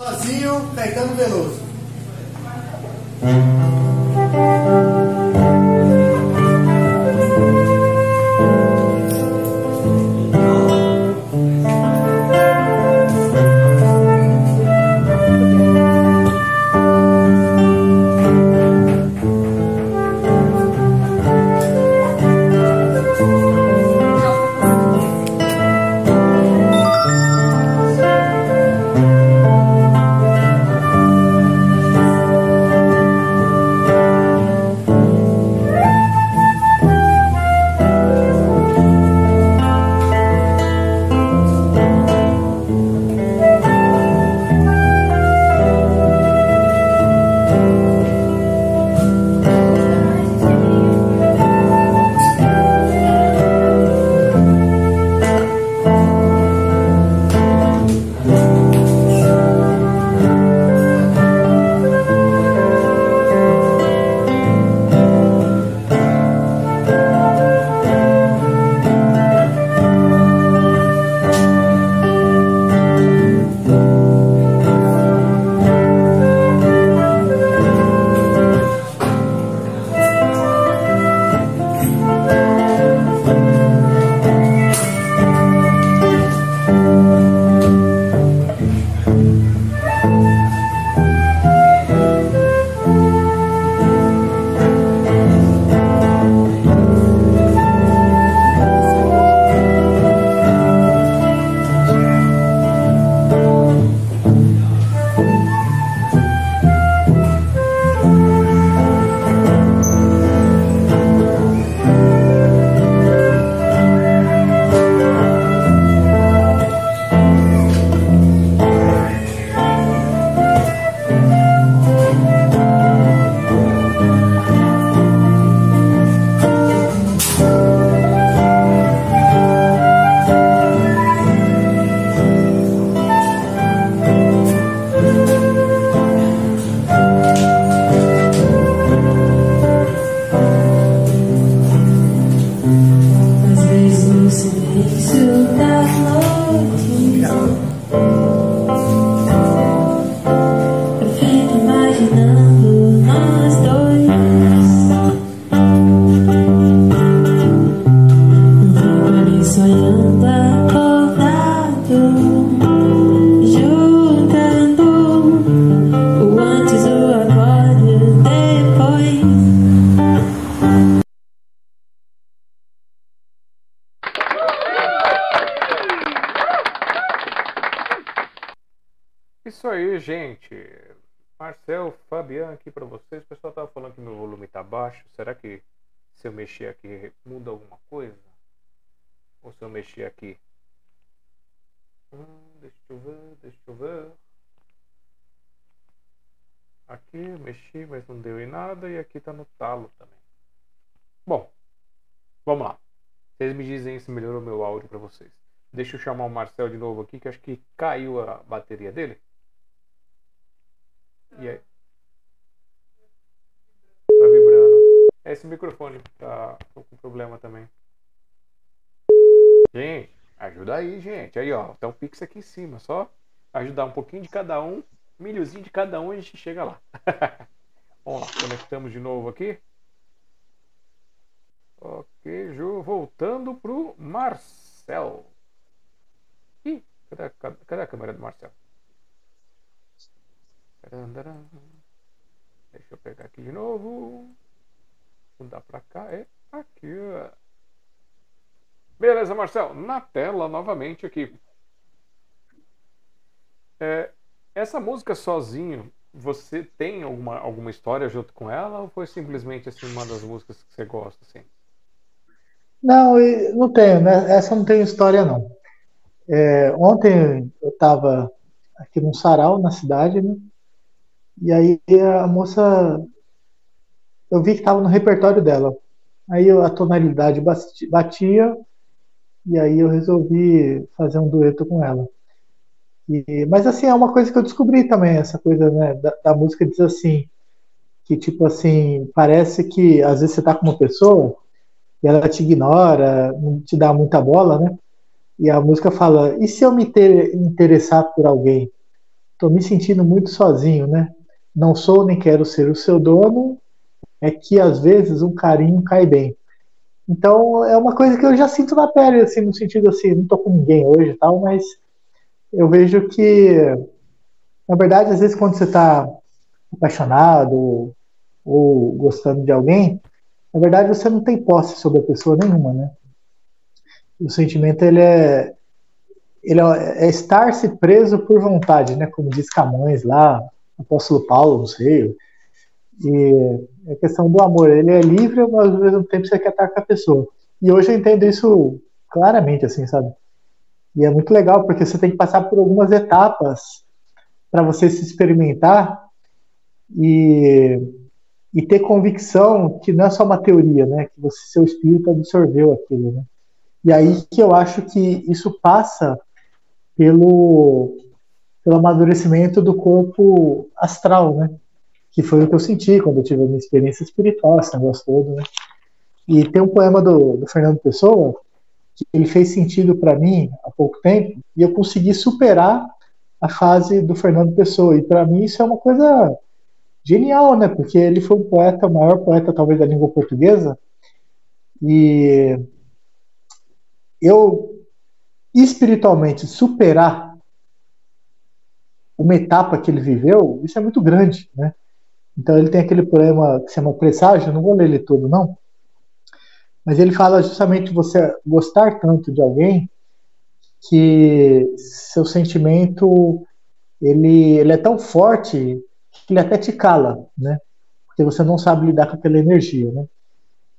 Sozinho, Caetano Veloso. Mexer Deixa eu chamar o Marcel de novo aqui, que acho que caiu a bateria dele. E aí? Esse microfone tá com problema também. Gente, ajuda aí, gente. Aí, ó, tá um pix aqui em cima. Só ajudar um pouquinho de cada um, milhozinho de cada um, a gente chega lá. Vamos lá, conectamos de novo aqui. Ok, Ju, voltando pro Marcel. Cadê, a, cadê a câmera do Marcel? Deixa eu pegar aqui de novo mudar para cá é aqui. Beleza, Marcel. Na tela novamente aqui. É, essa música sozinho, você tem alguma, alguma história junto com ela ou foi simplesmente assim uma das músicas que você gosta assim? Não, não tenho, né? Essa não tem história não. É, ontem eu estava aqui num sarau na cidade, né? E aí a moça, eu vi que estava no repertório dela. Aí a tonalidade batia e aí eu resolvi fazer um dueto com ela. E, mas assim, é uma coisa que eu descobri também, essa coisa né, da, da, música diz assim, que tipo assim, parece que às vezes você tá com uma pessoa e ela te ignora, não te dá muita bola, né? E a música fala, e se eu me ter, interessar por alguém? Tô me sentindo muito sozinho, né? Não sou nem quero ser o seu dono, é que às vezes um carinho cai bem. Então é uma coisa que eu já sinto na pele, assim, no sentido assim, não tô com ninguém hoje e tal, mas eu vejo que, na verdade, às vezes quando você está apaixonado ou gostando de alguém, na verdade você não tem posse sobre a pessoa nenhuma, né? O sentimento ele é ele é, é estar-se preso por vontade, né? Como diz Camões lá, apóstolo Paulo, não sei. E a questão do amor, ele é livre, mas ao mesmo tempo você quer estar com a pessoa. E hoje eu entendo isso claramente, assim, sabe? E é muito legal porque você tem que passar por algumas etapas para você se experimentar e, e ter convicção que não é só uma teoria, né? Que você, seu espírito absorveu aquilo, né? E aí que eu acho que isso passa pelo, pelo amadurecimento do corpo astral, né? que foi o que eu senti quando eu tive a minha experiência espiritual, esse negócio todo, né? E tem um poema do, do Fernando Pessoa que ele fez sentido para mim há pouco tempo e eu consegui superar a fase do Fernando Pessoa. E para mim isso é uma coisa genial, né? Porque ele foi um poeta, o maior poeta talvez da língua portuguesa. E eu espiritualmente superar uma etapa que ele viveu, isso é muito grande, né? Então ele tem aquele poema que se chama Presságio, não vou ler ele todo não, mas ele fala justamente você gostar tanto de alguém que seu sentimento ele, ele é tão forte que ele até te cala, né? Porque você não sabe lidar com aquela energia, né?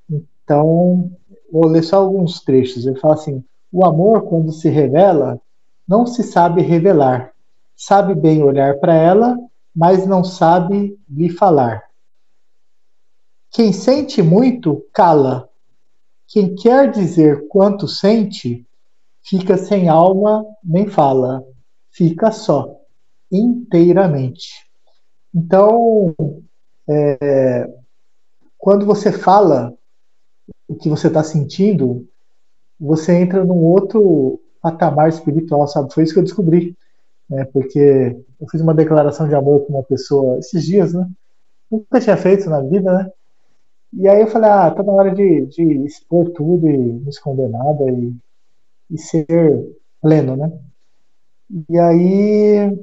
Então, vou ler só alguns trechos. Ele fala assim: o amor, quando se revela, não se sabe revelar. Sabe bem olhar para ela mas não sabe lhe falar. Quem sente muito, cala. Quem quer dizer quanto sente, fica sem alma nem fala, fica só, inteiramente. Então, é, quando você fala o que você está sentindo, você entra num outro patamar espiritual, sabe? Foi isso que eu descobri né? Porque eu fiz uma declaração de amor com uma pessoa esses dias, né? Nunca tinha feito na vida, né? E aí eu falei, ah, tá na hora de, de expor tudo e não esconder nada e, e ser pleno, né? E aí,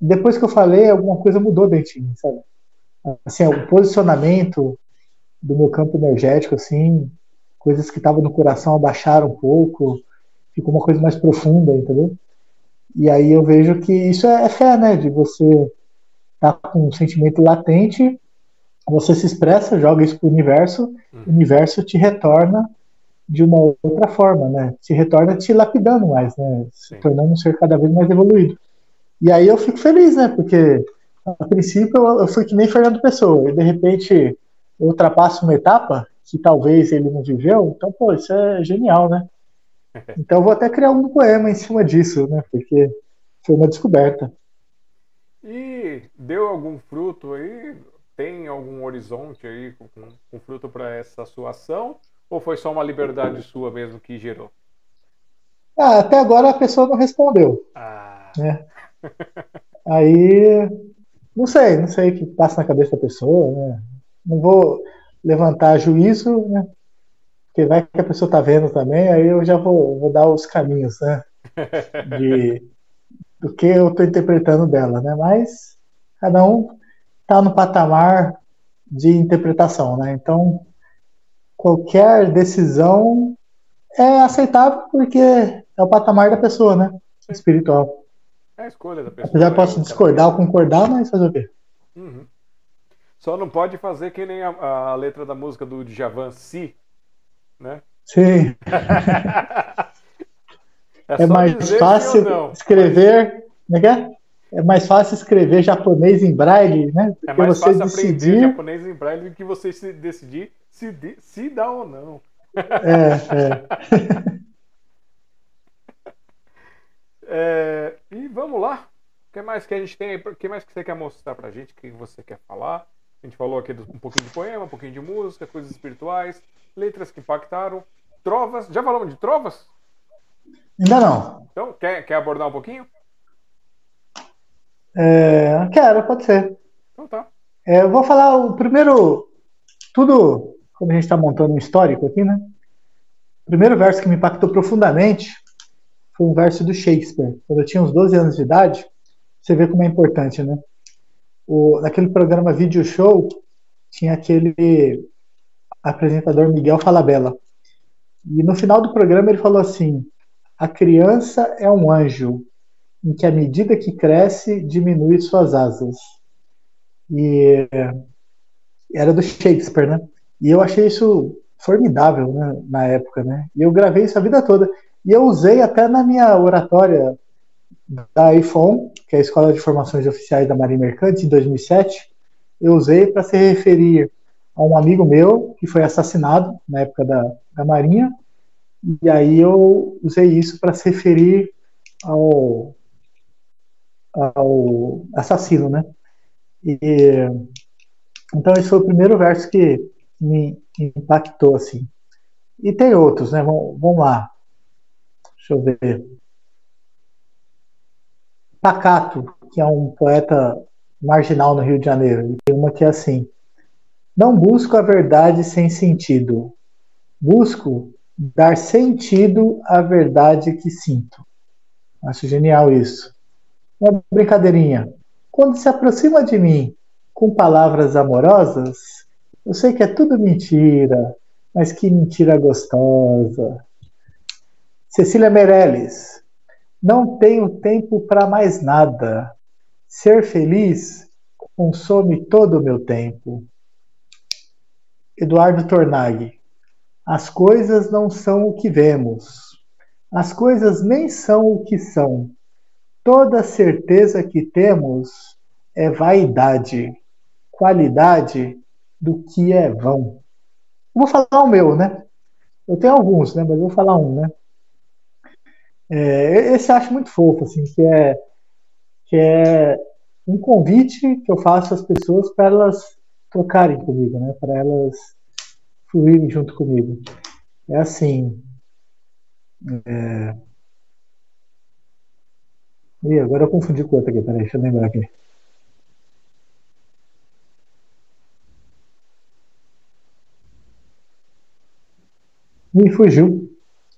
depois que eu falei, alguma coisa mudou dentro de mim, sabe? Assim, o posicionamento do meu campo energético, assim, coisas que estavam no coração abaixaram um pouco, ficou uma coisa mais profunda, entendeu? E aí eu vejo que isso é, é fé, né? De você tá com um sentimento latente, você se expressa, joga isso pro universo, uhum. o universo te retorna de uma outra forma, né? Te retorna te lapidando mais, né? Se tornando um ser cada vez mais evoluído. E aí eu fico feliz, né? Porque a princípio eu fui que nem Fernando Pessoa, e de repente eu ultrapasso uma etapa que talvez ele não viveu, então, pô, isso é genial, né? Então vou até criar um poema em cima disso, né? Porque foi uma descoberta. E deu algum fruto aí? Tem algum horizonte aí com, com fruto para essa sua ação? Ou foi só uma liberdade sua mesmo que gerou? Ah, até agora a pessoa não respondeu. Ah. Né? Aí, não sei, não sei o que passa na cabeça da pessoa, né? Não vou levantar juízo, né? Porque vai que a pessoa tá vendo também, aí eu já vou, vou dar os caminhos, né? De, do que eu estou interpretando dela, né? Mas cada um está no patamar de interpretação, né? Então qualquer decisão é aceitável porque é o patamar da pessoa, né? Espiritual. É a escolha da pessoa. Já né? posso discordar ou concordar, mas fazer o quê? Uhum. Só não pode fazer que nem a, a letra da música do Djavan, Si, né? Sim. é, é mais fácil escrever. Como é que é? é mais fácil escrever japonês em braille, né? É mais fácil decidir... aprender japonês em braille do que você se decidir se, de, se dá ou não. É, é. é. E vamos lá. O que mais que a gente tem? O que mais que você quer mostrar pra gente? O que você quer falar? A gente falou aqui um pouquinho de poema, um pouquinho de música, coisas espirituais, letras que impactaram, trovas. Já falamos de trovas? Ainda não. Então, quer, quer abordar um pouquinho? É, quero, pode ser. Então tá. É, eu vou falar o primeiro. Tudo, como a gente está montando um histórico aqui, né? O primeiro verso que me impactou profundamente foi um verso do Shakespeare. Quando eu tinha uns 12 anos de idade, você vê como é importante, né? O, naquele programa Video Show, tinha aquele apresentador Miguel Falabella. E no final do programa ele falou assim: a criança é um anjo, em que à medida que cresce, diminui suas asas. E era do Shakespeare, né? E eu achei isso formidável né, na época, né? E eu gravei isso a vida toda. E eu usei até na minha oratória da iPhone, que é a Escola de Formações Oficiais da Marinha Mercante, em 2007. Eu usei para se referir a um amigo meu que foi assassinado na época da, da Marinha. E aí eu usei isso para se referir ao, ao assassino, né? E, então esse foi o primeiro verso que me impactou assim. E tem outros, né? Vamos lá. Deixa eu ver. Pacato, que é um poeta marginal no Rio de Janeiro. Tem uma que é assim: Não busco a verdade sem sentido. Busco dar sentido à verdade que sinto. Acho genial isso. Uma brincadeirinha. Quando se aproxima de mim com palavras amorosas, eu sei que é tudo mentira, mas que mentira gostosa. Cecília Meirelles. Não tenho tempo para mais nada. Ser feliz consome todo o meu tempo. Eduardo Tornaghi. As coisas não são o que vemos. As coisas nem são o que são. Toda certeza que temos é vaidade, qualidade do que é vão. Vou falar o meu, né? Eu tenho alguns, né? Mas vou falar um, né? É, esse eu acho muito fofo, assim, que é, que é um convite que eu faço às pessoas para elas tocarem comigo, né? Para elas fluírem junto comigo. É assim. É... Ih, agora eu confundi com outra aqui, peraí, deixa eu lembrar aqui. Me fugiu.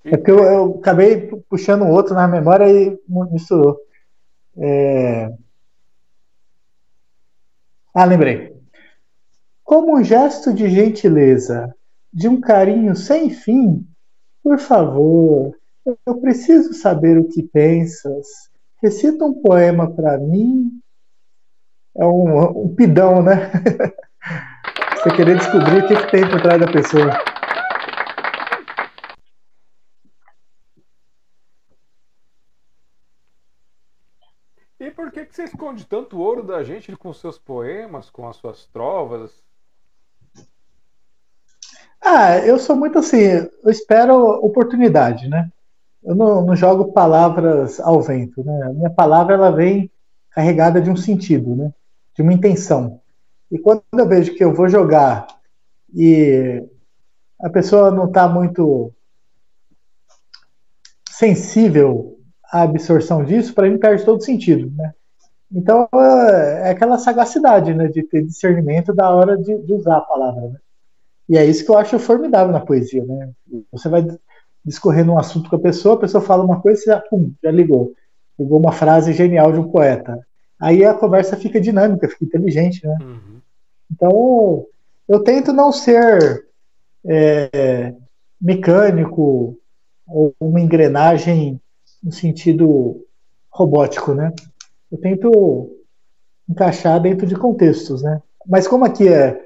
É porque eu, eu acabei puxando outro na memória e misturou. É... Ah, lembrei. Como um gesto de gentileza, de um carinho sem fim, por favor, eu preciso saber o que pensas. Recita um poema para mim. É um, um pidão, né? Você querer descobrir o que, que tem por trás da pessoa. que, que você esconde tanto ouro da gente com seus poemas, com as suas trovas? Ah, eu sou muito assim, eu espero oportunidade, né? Eu não, não jogo palavras ao vento, né? A minha palavra ela vem carregada de um sentido, né? De uma intenção. E quando eu vejo que eu vou jogar e a pessoa não está muito sensível à absorção disso, para mim perde todo sentido, né? Então é, é aquela sagacidade, né, de ter discernimento da hora de, de, usar a palavra. Né? E é isso que eu acho formidável na poesia, né? Você vai discorrendo um assunto com a pessoa, a pessoa fala uma coisa e você já, pum, já ligou. Ligou uma frase genial de um poeta. Aí a conversa fica dinâmica, fica inteligente, né? Uhum. Então eu tento não ser é, mecânico ou uma engrenagem no sentido robótico, né? Eu tento encaixar dentro de contextos, né? Mas como aqui é,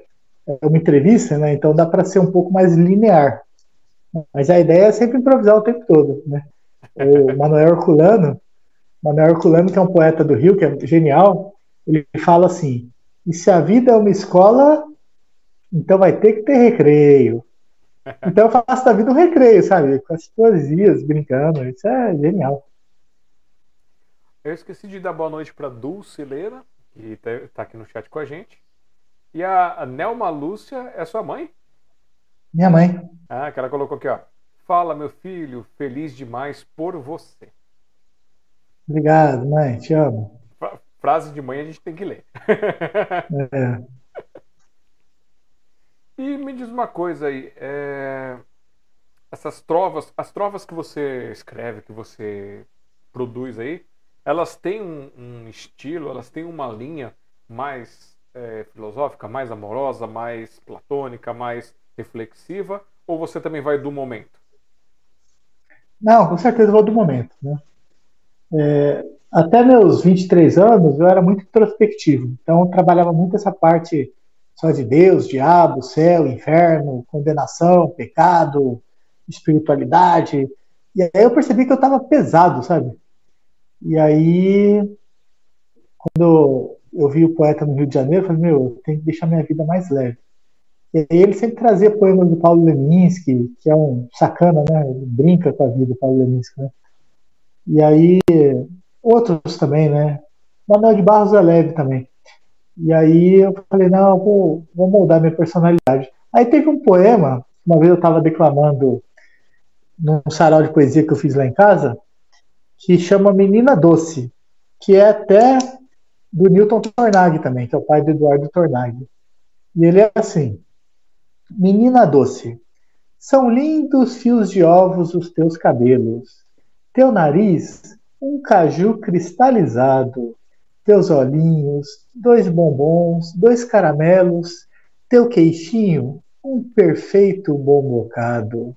é uma entrevista, né? Então dá para ser um pouco mais linear. Mas a ideia é sempre improvisar o tempo todo, né? O Manuel Herculano, Manuel Herculano, que é um poeta do Rio, que é genial, ele fala assim: e se a vida é uma escola, então vai ter que ter recreio. Então eu faço da vida um recreio, sabe? Com as poesias, brincando. Isso é genial. Eu esqueci de dar boa noite para Dulce Leira, que está aqui no chat com a gente. E a Nelma Lúcia é sua mãe? Minha mãe. Ah, que ela colocou aqui, ó. Fala, meu filho, feliz demais por você. Obrigado, mãe, te amo. Frase de mãe a gente tem que ler. É. E me diz uma coisa aí, é... essas trovas, as trovas que você escreve, que você produz aí, elas têm um, um estilo, elas têm uma linha mais é, filosófica, mais amorosa, mais platônica, mais reflexiva, ou você também vai do momento? Não, com certeza vou do momento. Né? É, até meus 23 anos eu era muito introspectivo, então eu trabalhava muito essa parte só de Deus, diabo, céu, inferno, condenação, pecado, espiritualidade. E aí eu percebi que eu estava pesado, sabe? E aí, quando eu vi o poeta no Rio de Janeiro, eu falei, meu, eu tenho que deixar minha vida mais leve. E ele sempre trazia poemas do Paulo Leminski, que é um sacana, né? Ele brinca com a vida, Paulo Leminski, né? E aí, outros também, né? Manuel de Barros é leve também. E aí eu falei, não, eu vou, vou moldar minha personalidade. Aí teve um poema, uma vez eu estava declamando num sarau de poesia que eu fiz lá em casa, que chama Menina Doce, que é até do Newton Tornag também, que é o pai do Eduardo Tornag. E ele é assim: Menina doce, são lindos fios de ovos os teus cabelos, teu nariz, um caju cristalizado, teus olhinhos, dois bombons, dois caramelos, teu queixinho, um perfeito bom bocado.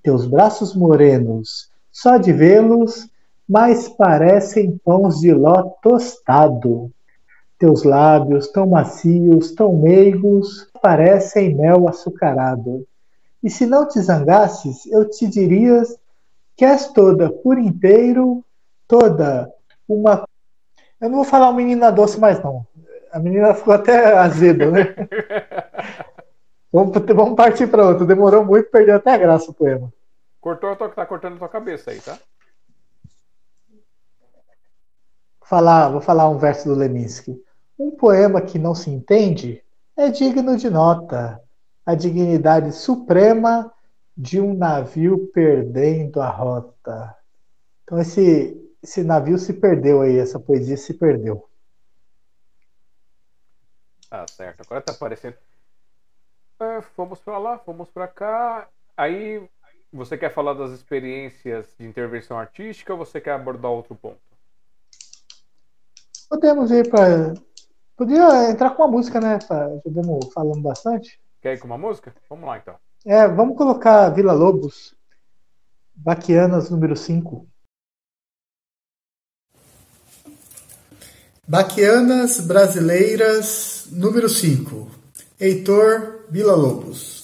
Teus braços morenos, só de vê-los, mais parecem pães de ló tostado. Teus lábios, tão macios, tão meigos, parecem mel açucarado. E se não te zangasses, eu te dirias que és toda por inteiro, toda uma eu não vou falar menina doce mais, não. A menina ficou até azeda, né? vamos, vamos partir para outro. Demorou muito, perdeu até a graça o poema. Cortou, tá cortando a tua cabeça aí, tá? Falar, vou falar um verso do Leminski. Um poema que não se entende é digno de nota. A dignidade suprema de um navio perdendo a rota. Então esse esse navio se perdeu aí, essa poesia se perdeu. Tá certo, agora tá aparecendo. É, fomos para lá, fomos para cá. Aí você quer falar das experiências de intervenção artística ou você quer abordar outro ponto? Podemos ir para. Podia entrar com uma música, né? Já estamos falando bastante. Quer ir com uma música? Vamos lá então. É, vamos colocar Vila Lobos, Baquianas número 5. Baquianas Brasileiras, número 5. Heitor Vila Lobos.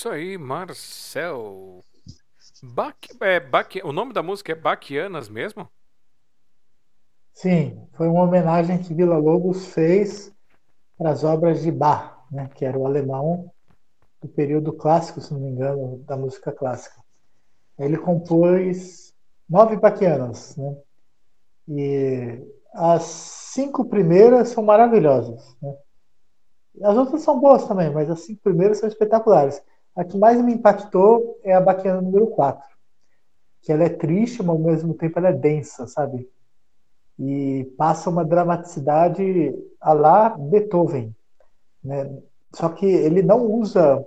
Isso aí, Marcel. Ba é, ba o nome da música é Baquianas mesmo? Sim, foi uma homenagem que Vila Lobos fez para as obras de Bach, né, que era o alemão do período clássico, se não me engano, da música clássica. Ele compôs nove baquianas, né? E as cinco primeiras são maravilhosas, né? As outras são boas também, mas as cinco primeiras são espetaculares. A que mais me impactou é a baquiana número 4, que ela é triste, mas ao mesmo tempo ela é densa, sabe? E passa uma dramaticidade a lá Beethoven, né? Só que ele não usa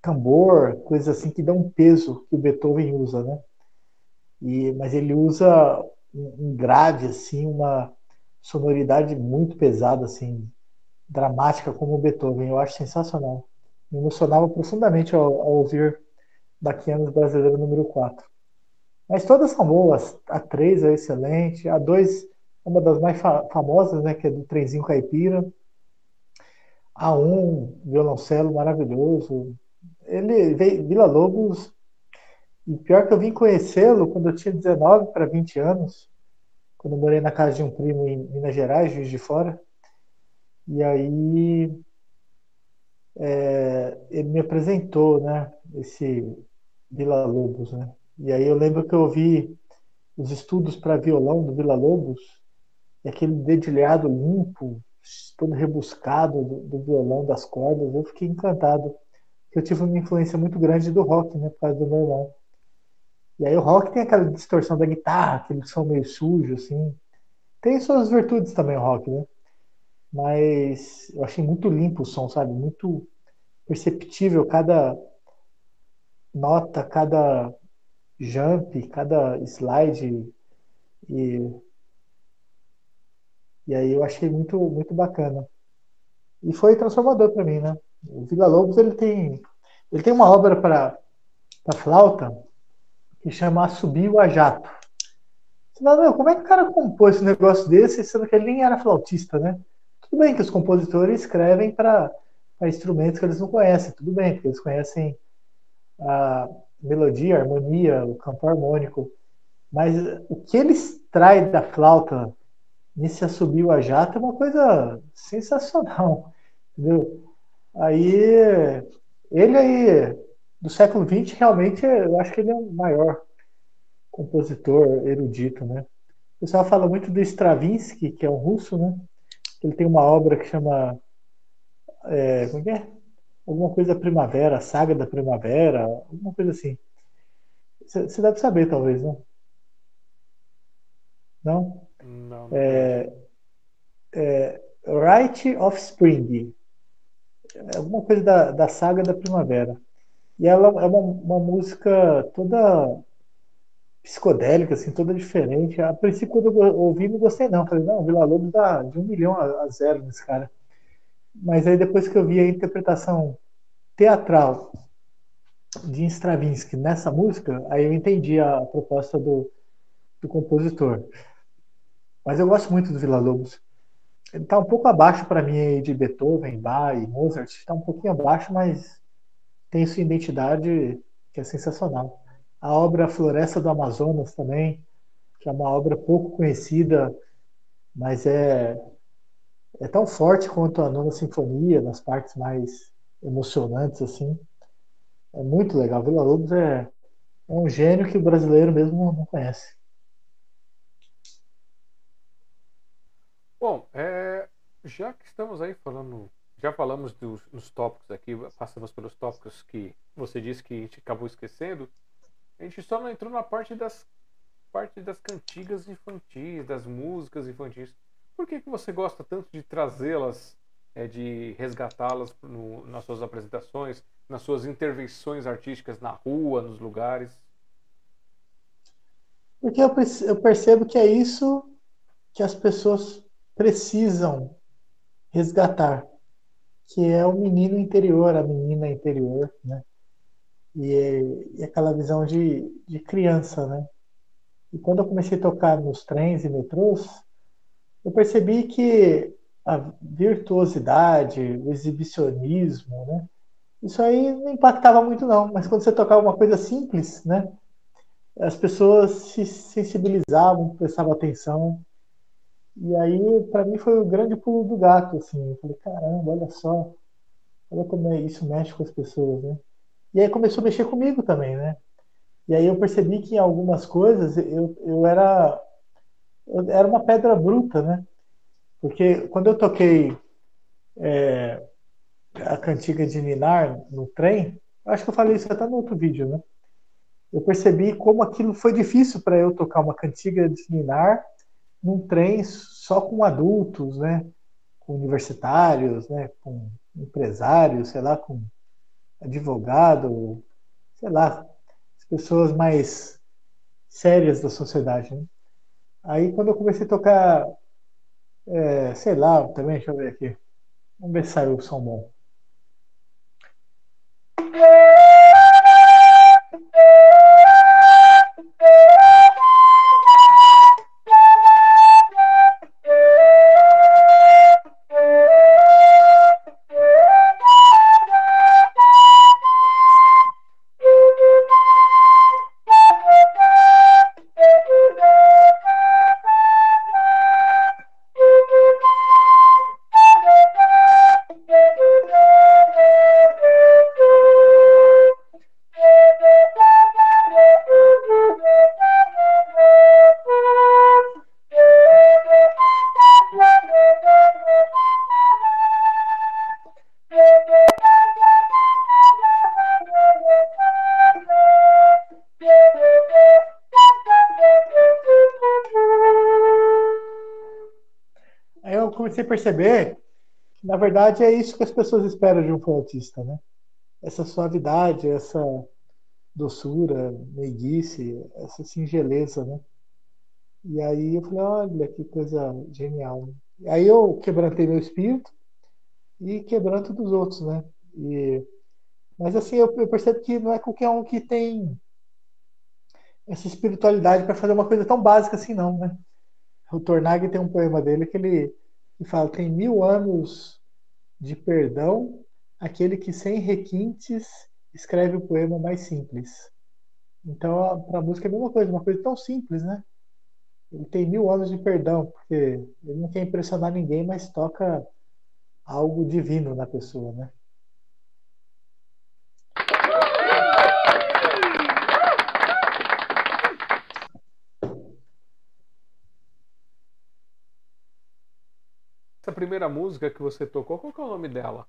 tambor, coisas assim que dão um peso que o Beethoven usa, né? E, mas ele usa um, um grave, assim, uma sonoridade muito pesada, assim, dramática como o Beethoven. Eu acho sensacional. Me emocionava profundamente ao, ao ouvir Baquianos Brasileiro número 4. Mas todas são boas. A 3 é excelente. A 2 é uma das mais fa famosas, né? Que é do Trenzinho Caipira. A 1, violoncelo maravilhoso. Ele veio Vila Lobos. E pior que eu vim conhecê-lo quando eu tinha 19 para 20 anos. Quando eu morei na casa de um primo em Minas Gerais, Juiz de Fora. E aí é, ele me apresentou, né, esse Vila Lobos, né? E aí eu lembro que eu ouvi os estudos para violão do Vila Lobos, e aquele dedilhado limpo, todo rebuscado do, do, violão, das cordas, eu fiquei encantado. Eu tive uma influência muito grande do rock, né, por causa do meu irmão. E aí o rock tem aquela distorção da guitarra, aquele som meio sujo, assim. Tem suas virtudes também o rock, né? Mas eu achei muito limpo o som, sabe? Muito perceptível cada nota, cada jump, cada slide e e aí eu achei muito muito bacana. E foi transformador para mim, né? O Vila Lobos ele tem ele tem uma obra para para flauta que chama Assobio a Jato. Você fala, como é que o cara compôs esse negócio desse, sendo que ele nem era flautista, né? Tudo bem que os compositores escrevem para instrumentos que eles não conhecem, tudo bem, porque eles conhecem a melodia, a harmonia, o campo harmônico, mas o que ele extrai da flauta nesse assobio a jato é uma coisa sensacional, entendeu? Aí, ele aí, do século XX, realmente, eu acho que ele é o maior compositor erudito, né? O pessoal fala muito do Stravinsky, que é um russo, né? Ele tem uma obra que chama. É, como é que é? Alguma coisa Primavera, Saga da Primavera, alguma coisa assim. Você deve saber, talvez, não? Não? Não. É, é, Right of Spring. É alguma coisa da, da Saga da Primavera. E ela é uma, uma música toda psicodélica, assim, toda diferente. A princípio, quando eu ouvi, não gostei não. Falei, não, Vila Lobos dá de um milhão a, a zero nesse cara. Mas aí depois que eu vi a interpretação teatral de Stravinsky nessa música, aí eu entendi a proposta do, do compositor. Mas eu gosto muito do Vila Lobos. Ele está um pouco abaixo para mim de Beethoven, Bach e Mozart. Está um pouquinho abaixo, mas tem sua identidade que é sensacional. A obra Floresta do Amazonas também, que é uma obra pouco conhecida, mas é, é tão forte quanto a Nona Sinfonia, nas partes mais emocionantes, assim. É muito legal. Vila Lobos é, é um gênio que o brasileiro mesmo não conhece. Bom, é, já que estamos aí falando, já falamos dos, dos tópicos aqui, passamos pelos tópicos que você disse que a gente acabou esquecendo. A gente só não entrou na parte das parte das cantigas infantis, das músicas infantis. Por que, que você gosta tanto de trazê-las, é, de resgatá-las nas suas apresentações, nas suas intervenções artísticas na rua, nos lugares? Porque eu, eu percebo que é isso que as pessoas precisam resgatar, que é o menino interior, a menina interior, né? E, e aquela visão de, de criança, né? E quando eu comecei a tocar nos trens e metrôs, eu percebi que a virtuosidade, o exibicionismo, né? Isso aí não impactava muito não, mas quando você tocava uma coisa simples, né? As pessoas se sensibilizavam, prestavam atenção. E aí, para mim, foi o grande pulo do gato, assim. Eu falei, caramba, olha só. Olha como é, isso mexe com as pessoas, né? E aí começou a mexer comigo também, né? E aí eu percebi que em algumas coisas eu, eu era eu era uma pedra bruta, né? Porque quando eu toquei é, a cantiga de Ninar no trem, acho que eu falei isso até no outro vídeo, né? Eu percebi como aquilo foi difícil para eu tocar uma cantiga de Ninar num trem só com adultos, né? Com universitários, né? Com empresários, sei lá, com advogado, sei lá, as pessoas mais sérias da sociedade. Né? Aí quando eu comecei a tocar, é, sei lá, também, deixa eu ver aqui. Vamos ver se saiu o som bom. Comecei perceber que, na verdade, é isso que as pessoas esperam de um flautista, né? Essa suavidade, essa doçura, meiguice, essa singeleza, né? E aí eu falei, olha que coisa genial. Aí eu quebrantei meu espírito e quebranto dos outros, né? E, mas assim, eu, eu percebo que não é qualquer um que tem essa espiritualidade para fazer uma coisa tão básica assim, não, né? O Tornag tem um poema dele que ele e fala: tem mil anos de perdão aquele que sem requintes escreve o poema mais simples. Então, para a música é a mesma coisa, uma coisa tão simples, né? Ele tem mil anos de perdão, porque ele não quer impressionar ninguém, mas toca algo divino na pessoa, né? Primeira música que você tocou, qual que é o nome dela?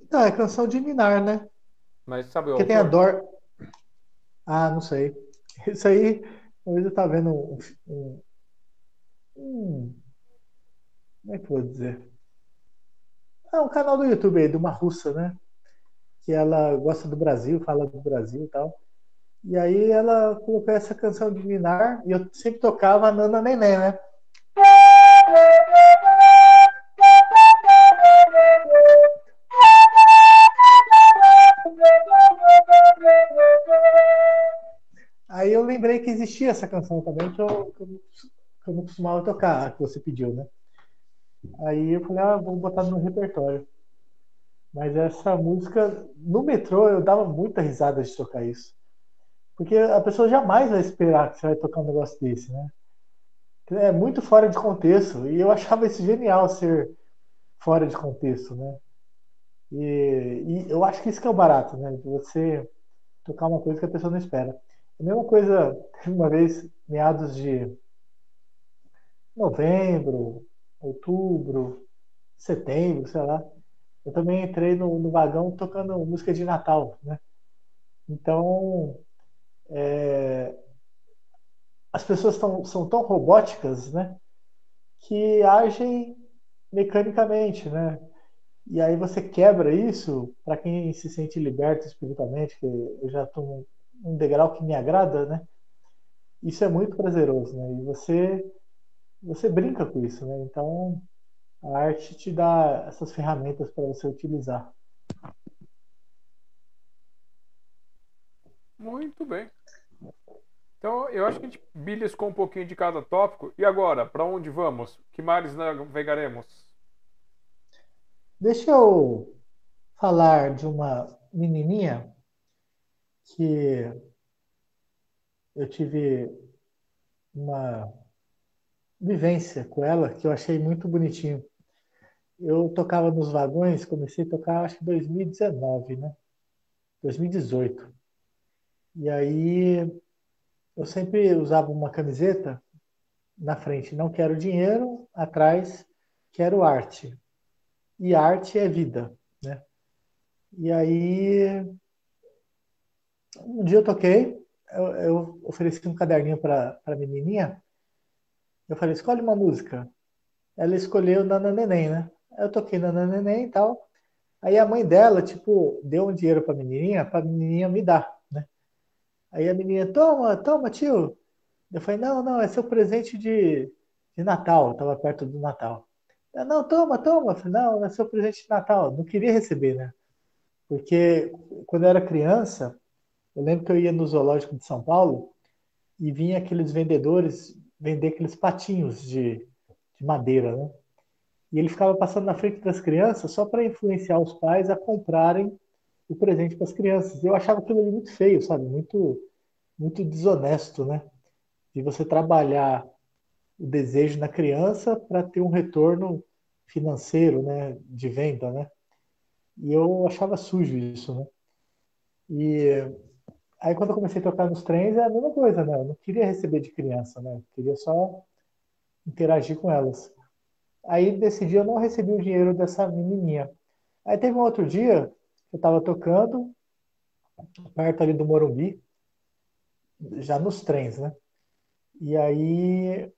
Então, é canção de Minar, né? Mas sabe o Porque tem a Dor. Ah, não sei. Isso aí, talvez eu tava vendo um, um, um, Como é que eu vou dizer? É um canal do YouTube aí, de uma russa, né? Que ela gosta do Brasil, fala do Brasil e tal. E aí ela colocou essa canção de Minar, e eu sempre tocava a Nana Neném, né? Aí eu lembrei que existia essa canção também, que eu, que eu, que eu não costumava tocar, que você pediu, né? Aí eu falei, ah, vou botar no repertório. Mas essa música, no metrô, eu dava muita risada de tocar isso. Porque a pessoa jamais vai esperar que você vai tocar um negócio desse, né? É muito fora de contexto. E eu achava isso genial ser fora de contexto, né? E, e eu acho que isso que é o barato, né? Você tocar uma coisa que a pessoa não espera. A mesma coisa, uma vez, meados de novembro, outubro, setembro, sei lá, eu também entrei no, no vagão tocando música de Natal, né? Então, é, as pessoas tão, são tão robóticas, né? Que agem mecanicamente, né? E aí você quebra isso para quem se sente liberto espiritualmente, que eu já estou um degrau que me agrada, né? Isso é muito prazeroso, né? E você você brinca com isso, né? Então a arte te dá essas ferramentas para você utilizar. Muito bem. Então, eu acho que a gente beliscou um pouquinho de cada tópico. E agora, para onde vamos? Que mares navegaremos? Deixa eu falar de uma menininha que eu tive uma vivência com ela que eu achei muito bonitinho. Eu tocava nos vagões, comecei a tocar acho que 2019, né? 2018. E aí eu sempre usava uma camiseta na frente, não quero dinheiro, atrás quero arte. E arte é vida, né? E aí um dia eu toquei, eu, eu ofereci um caderninho para a menininha. Eu falei, escolhe uma música. Ela escolheu Nana Neném, né? Eu toquei Nana Neném e tal. Aí a mãe dela, tipo, deu um dinheiro para a menininha, para a menininha me dar? Aí a menina, toma, toma, tio. Eu falei, não, não, é seu presente de, de Natal. Estava perto do Natal. Eu, não, toma, toma. Eu falei, não, é seu presente de Natal. Não queria receber, né? Porque quando eu era criança, eu lembro que eu ia no zoológico de São Paulo e vinha aqueles vendedores vender aqueles patinhos de, de madeira, né? E ele ficava passando na frente das crianças só para influenciar os pais a comprarem o presente para as crianças. Eu achava aquilo ali muito feio, sabe? Muito, muito desonesto, né? De você trabalhar o desejo na criança para ter um retorno financeiro, né? De venda, né? E eu achava sujo isso, né? E Aí quando eu comecei a tocar nos trens, é a mesma coisa, né? Eu não queria receber de criança, né? Eu queria só interagir com elas. Aí decidi eu não recebi o dinheiro dessa menininha. Aí teve um outro dia, eu estava tocando, perto ali do Morumbi, já nos trens, né? E aí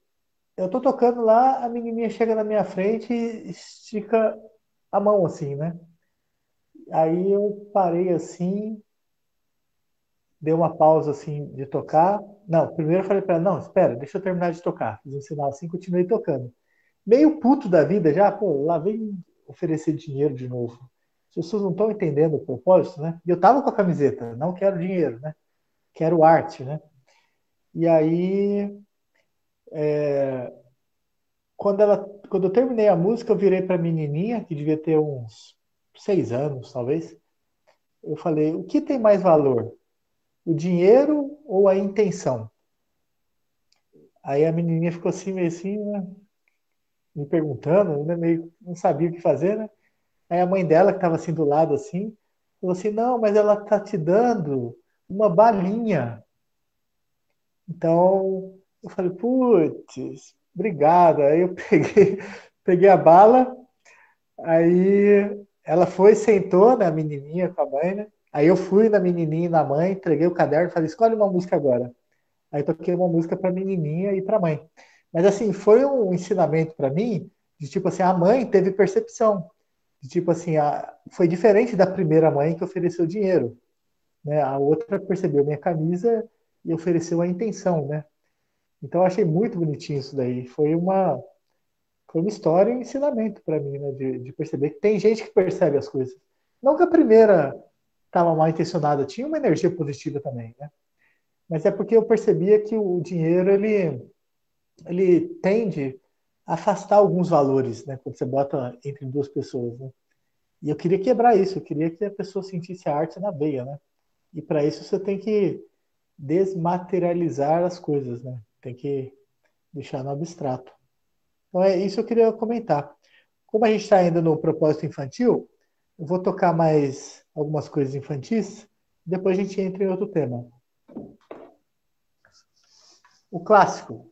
eu tô tocando lá, a menininha chega na minha frente e estica a mão assim, né? Aí eu parei assim, dei uma pausa assim de tocar. Não, primeiro eu falei para ela, não, espera, deixa eu terminar de tocar. Fiz um sinal assim, continuei tocando. Meio puto da vida já, pô, lá vem oferecer dinheiro de novo. As pessoas não estão entendendo o propósito, né? E eu tava com a camiseta, não quero dinheiro, né? Quero arte, né? E aí, é, quando ela, quando eu terminei a música, eu virei para a menininha que devia ter uns seis anos, talvez. Eu falei: o que tem mais valor, o dinheiro ou a intenção? Aí a menininha ficou assim, meio assim, né? me perguntando, ainda meio não sabia o que fazer, né? Aí a mãe dela, que estava assim do lado, assim, falou assim, não, mas ela tá te dando uma balinha. Então, eu falei, putz, obrigada. Aí eu peguei, peguei a bala, aí ela foi, sentou, né, a menininha com a mãe, né? Aí eu fui na menininha e na mãe, entreguei o caderno e falei, escolhe uma música agora. Aí toquei uma música para menininha e para mãe. Mas assim, foi um ensinamento para mim de tipo assim, a mãe teve percepção. De tipo assim, a, foi diferente da primeira mãe que ofereceu dinheiro. Né? A outra percebeu minha camisa e ofereceu a intenção, né? Então eu achei muito bonitinho isso daí. Foi uma foi uma história e um ensinamento para mim, né? De, de perceber que tem gente que percebe as coisas. Não que a primeira estava mal intencionada, tinha uma energia positiva também, né? Mas é porque eu percebia que o dinheiro ele ele tende afastar alguns valores, né? Quando você bota entre duas pessoas, né? E eu queria quebrar isso, eu queria que a pessoa sentisse a arte na veia, né? E para isso você tem que desmaterializar as coisas, né? Tem que deixar no abstrato. Então é isso que eu queria comentar. Como a gente está ainda no propósito infantil, eu vou tocar mais algumas coisas infantis, depois a gente entra em outro tema. O clássico.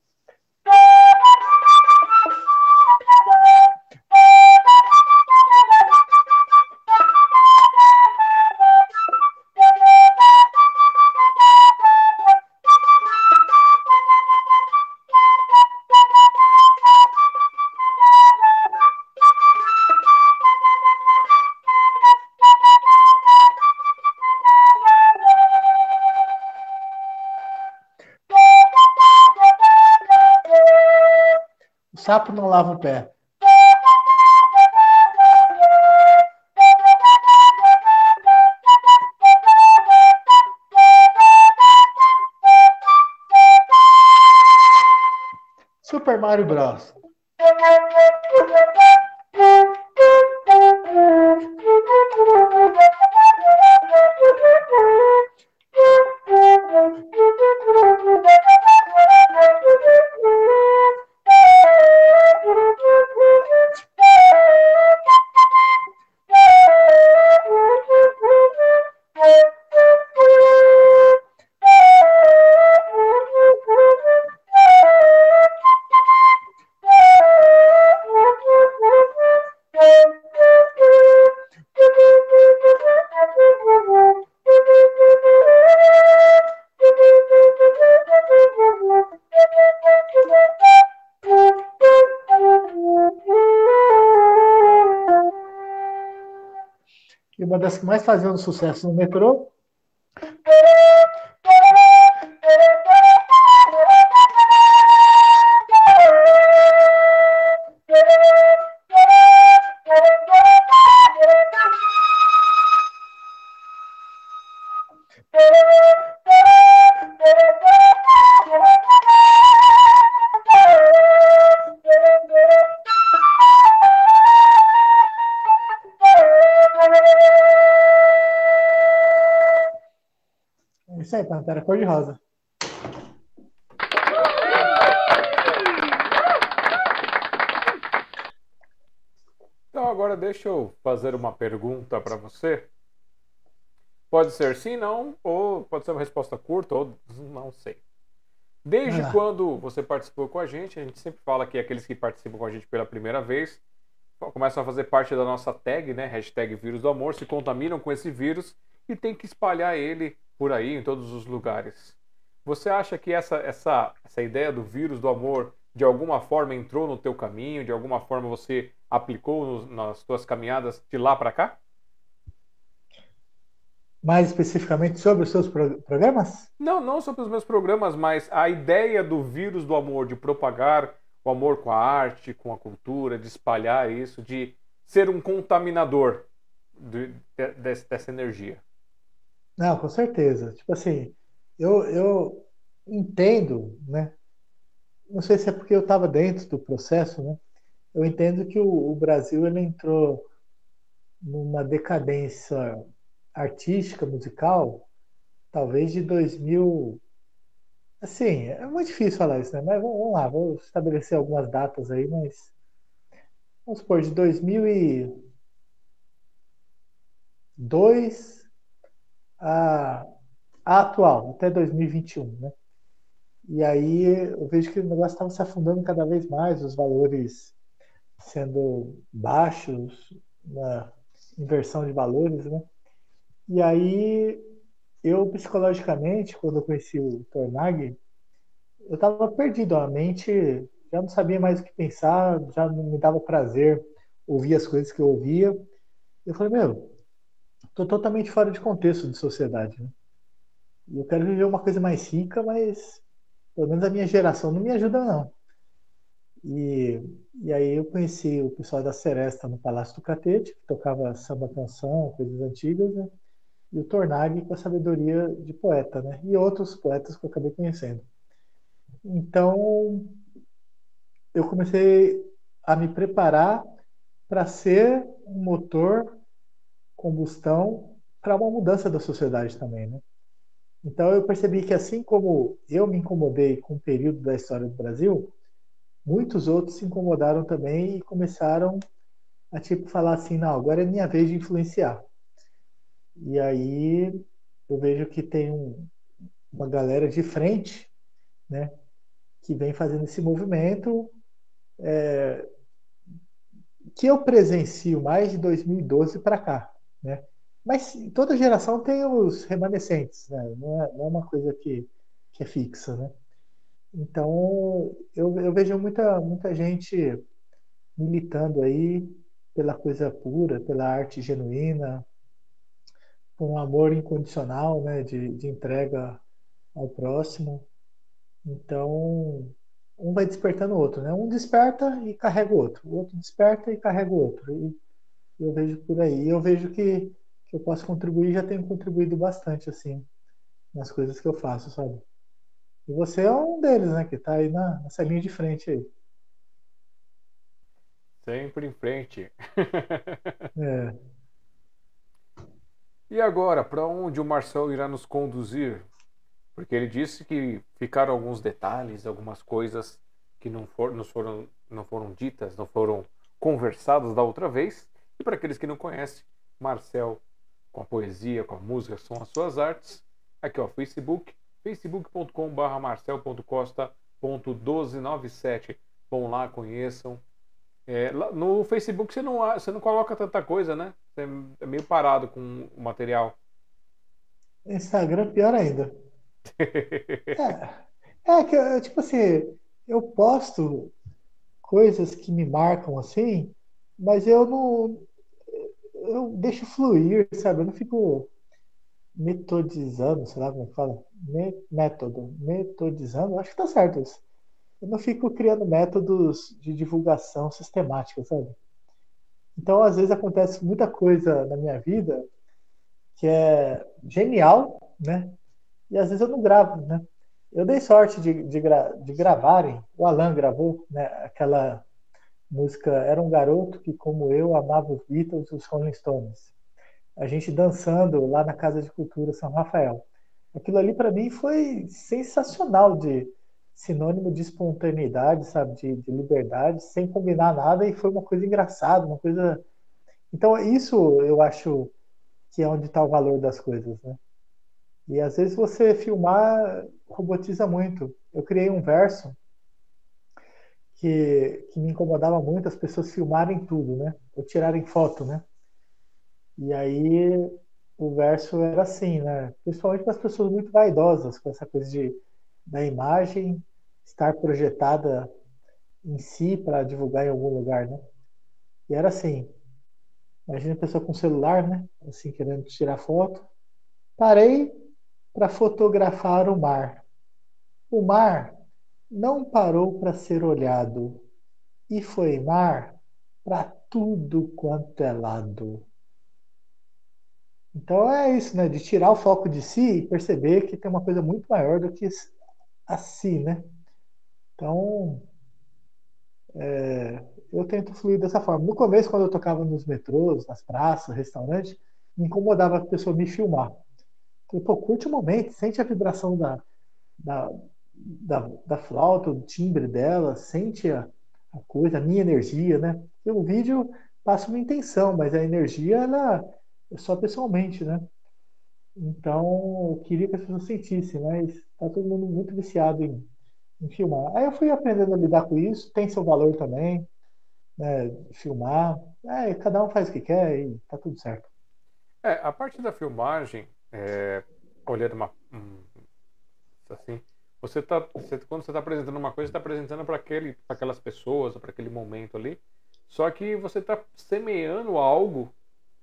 Sapo não lava o pé. Super Mario Bros. Que mais faziam sucesso no metrô. Pantera Cor-de-Rosa. Então agora deixa eu fazer uma pergunta para você. Pode ser sim, não, ou pode ser uma resposta curta, ou não sei. Desde quando você participou com a gente, a gente sempre fala que aqueles que participam com a gente pela primeira vez começam a fazer parte da nossa tag, né? Hashtag vírus do amor, se contaminam com esse vírus e tem que espalhar ele por aí, em todos os lugares. Você acha que essa, essa, essa ideia do vírus do amor de alguma forma entrou no teu caminho, de alguma forma você aplicou no, nas tuas caminhadas de lá para cá? Mais especificamente sobre os seus pro programas? Não, não sobre os meus programas, mas a ideia do vírus do amor, de propagar o amor com a arte, com a cultura, de espalhar isso, de ser um contaminador de, de, dessa energia. Não, com certeza. Tipo assim, eu, eu entendo, né? Não sei se é porque eu estava dentro do processo, né? Eu entendo que o, o Brasil ele entrou numa decadência artística, musical, talvez de 2000. Assim, é muito difícil falar isso, né? Mas vamos lá, vou estabelecer algumas datas aí, mas. Vamos supor, de 2002 a, a atual, até 2021, né? E aí eu vejo que o negócio estava se afundando cada vez mais, os valores sendo baixos na inversão de valores, né? E aí eu psicologicamente, quando eu conheci o Tornag, eu estava perdido, a mente já não sabia mais o que pensar, já não me dava prazer ouvir as coisas que eu ouvia. Eu falei, meu, estou totalmente fora de contexto de sociedade. Né? Eu quero viver uma coisa mais rica, mas pelo menos a minha geração não me ajuda, não. E, e aí eu conheci o pessoal da Seresta no Palácio do Catete, que tocava samba canção, coisas antigas, né? e o Tornag com a sabedoria de poeta, né? e outros poetas que eu acabei conhecendo. Então, eu comecei a me preparar para ser um motor combustão para uma mudança da sociedade também, né? Então eu percebi que assim como eu me incomodei com um período da história do Brasil, muitos outros se incomodaram também e começaram a tipo falar assim, não, agora é minha vez de influenciar. E aí eu vejo que tem um, uma galera de frente, né, que vem fazendo esse movimento é, que eu presencio mais de 2012 para cá. Né? Mas toda geração tem os remanescentes, né? não, é, não é uma coisa que, que é fixa. Né? Então, eu, eu vejo muita, muita gente militando aí pela coisa pura, pela arte genuína, com um amor incondicional, né, de, de entrega ao próximo. Então, um vai despertando o outro, né? Um desperta e carrega o outro, o outro desperta e carrega o outro. E eu vejo por aí. Eu vejo que, que eu posso contribuir, já tenho contribuído bastante, assim, nas coisas que eu faço, sabe? E você é um deles, né, que está aí na, nessa linha de frente aí. Sempre em frente. é. E agora, para onde o Marcel irá nos conduzir? Porque ele disse que ficaram alguns detalhes, algumas coisas que não, for, não, foram, não foram ditas, não foram conversadas da outra vez. E para aqueles que não conhecem, Marcel, com a poesia, com a música, são as suas artes. Aqui, ó, Facebook, facebook.com.br marcel.costa.1297. Vão lá, conheçam. É, no Facebook você não, você não coloca tanta coisa, né? Você é meio parado com o material. Instagram, pior ainda. é, é que, tipo assim, eu posto coisas que me marcam assim, mas eu não, eu deixo fluir, sabe? Eu não fico metodizando, sei lá como é que fala? Método. Metodizando, acho que tá certo isso. Eu não fico criando métodos de divulgação sistemática, sabe? Então, às vezes acontece muita coisa na minha vida que é genial, né? E às vezes eu não gravo, né? Eu dei sorte de, de, gra, de gravarem, o Alan gravou, né? Aquela música Era um Garoto que, como eu, amava os Beatles e os Rolling Stones. A gente dançando lá na Casa de Cultura São Rafael. Aquilo ali para mim foi sensacional de sinônimo de espontaneidade, sabe, de, de, liberdade, sem combinar nada e foi uma coisa engraçada, uma coisa. Então isso eu acho que é onde está o valor das coisas, né? E às vezes você filmar robotiza muito. Eu criei um verso que, que me incomodava muito as pessoas filmarem tudo, né? Ou tirarem foto, né? E aí o verso era assim, né? Principalmente para as pessoas muito vaidosas, com essa coisa de da imagem estar projetada em si para divulgar em algum lugar, né? E era assim. Imagina a pessoa com celular, né? Assim, querendo tirar foto. Parei para fotografar o mar. O mar não parou para ser olhado e foi mar para tudo quanto é lado. Então é isso, né? De tirar o foco de si e perceber que tem uma coisa muito maior do que a si, né? Então, é, eu tento fluir dessa forma. No começo, quando eu tocava nos metrôs, nas praças, restaurantes, me incomodava a pessoa me filmar. Então, pô, curte o momento, sente a vibração da, da, da, da flauta, o timbre dela, sente a, a coisa, a minha energia, né? Porque o vídeo passa uma intenção, mas a energia ela é só pessoalmente, né? Então, eu queria que as pessoas sentissem, mas tá todo mundo muito viciado em, em filmar. Aí eu fui aprendendo a lidar com isso, tem seu valor também, né? Filmar, é, cada um faz o que quer e tá tudo certo. É, a parte da filmagem, é, olhando uma, assim, você tá, você, quando você está apresentando uma coisa, está apresentando para aquelas pessoas, para aquele momento ali. Só que você está semeando algo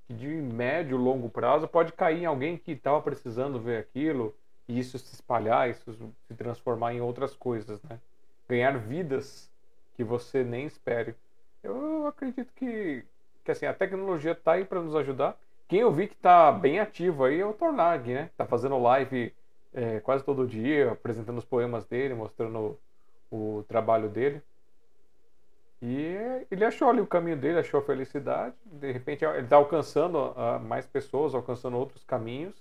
que de médio, longo prazo pode cair em alguém que estava precisando ver aquilo e isso se espalhar, isso se transformar em outras coisas, né? Ganhar vidas que você nem espere. Eu acredito que, que assim, a tecnologia está aí para nos ajudar. Quem eu vi que está bem ativo aí é o Tornag, né? Tá fazendo live é, quase todo dia, apresentando os poemas dele, mostrando o, o trabalho dele. E ele achou ali o caminho dele, achou a felicidade. De repente ele está alcançando uh, mais pessoas, alcançando outros caminhos.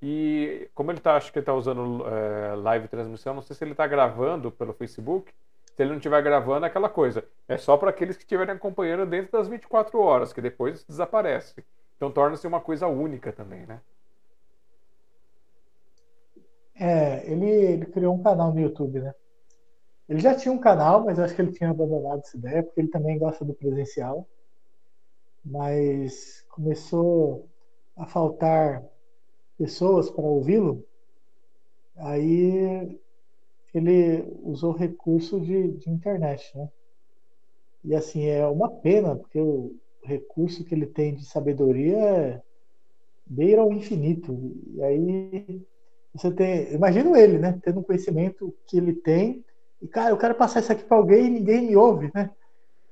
E como ele está, acho que está usando uh, live transmissão, não sei se ele está gravando pelo Facebook. Se ele não estiver gravando, é aquela coisa. É só para aqueles que estiverem acompanhando dentro das 24 horas, que depois desaparece. Então torna-se uma coisa única também, né? É, ele, ele criou um canal no YouTube, né? Ele já tinha um canal, mas acho que ele tinha abandonado essa ideia, porque ele também gosta do presencial. Mas começou a faltar pessoas para ouvi-lo, aí ele usou recurso de, de internet, né? E assim, é uma pena, porque o recurso que ele tem de sabedoria é beira ao infinito. E aí você tem, imagino ele, né, tendo um conhecimento que ele tem, e cara, eu quero passar isso aqui para alguém e ninguém me ouve, né?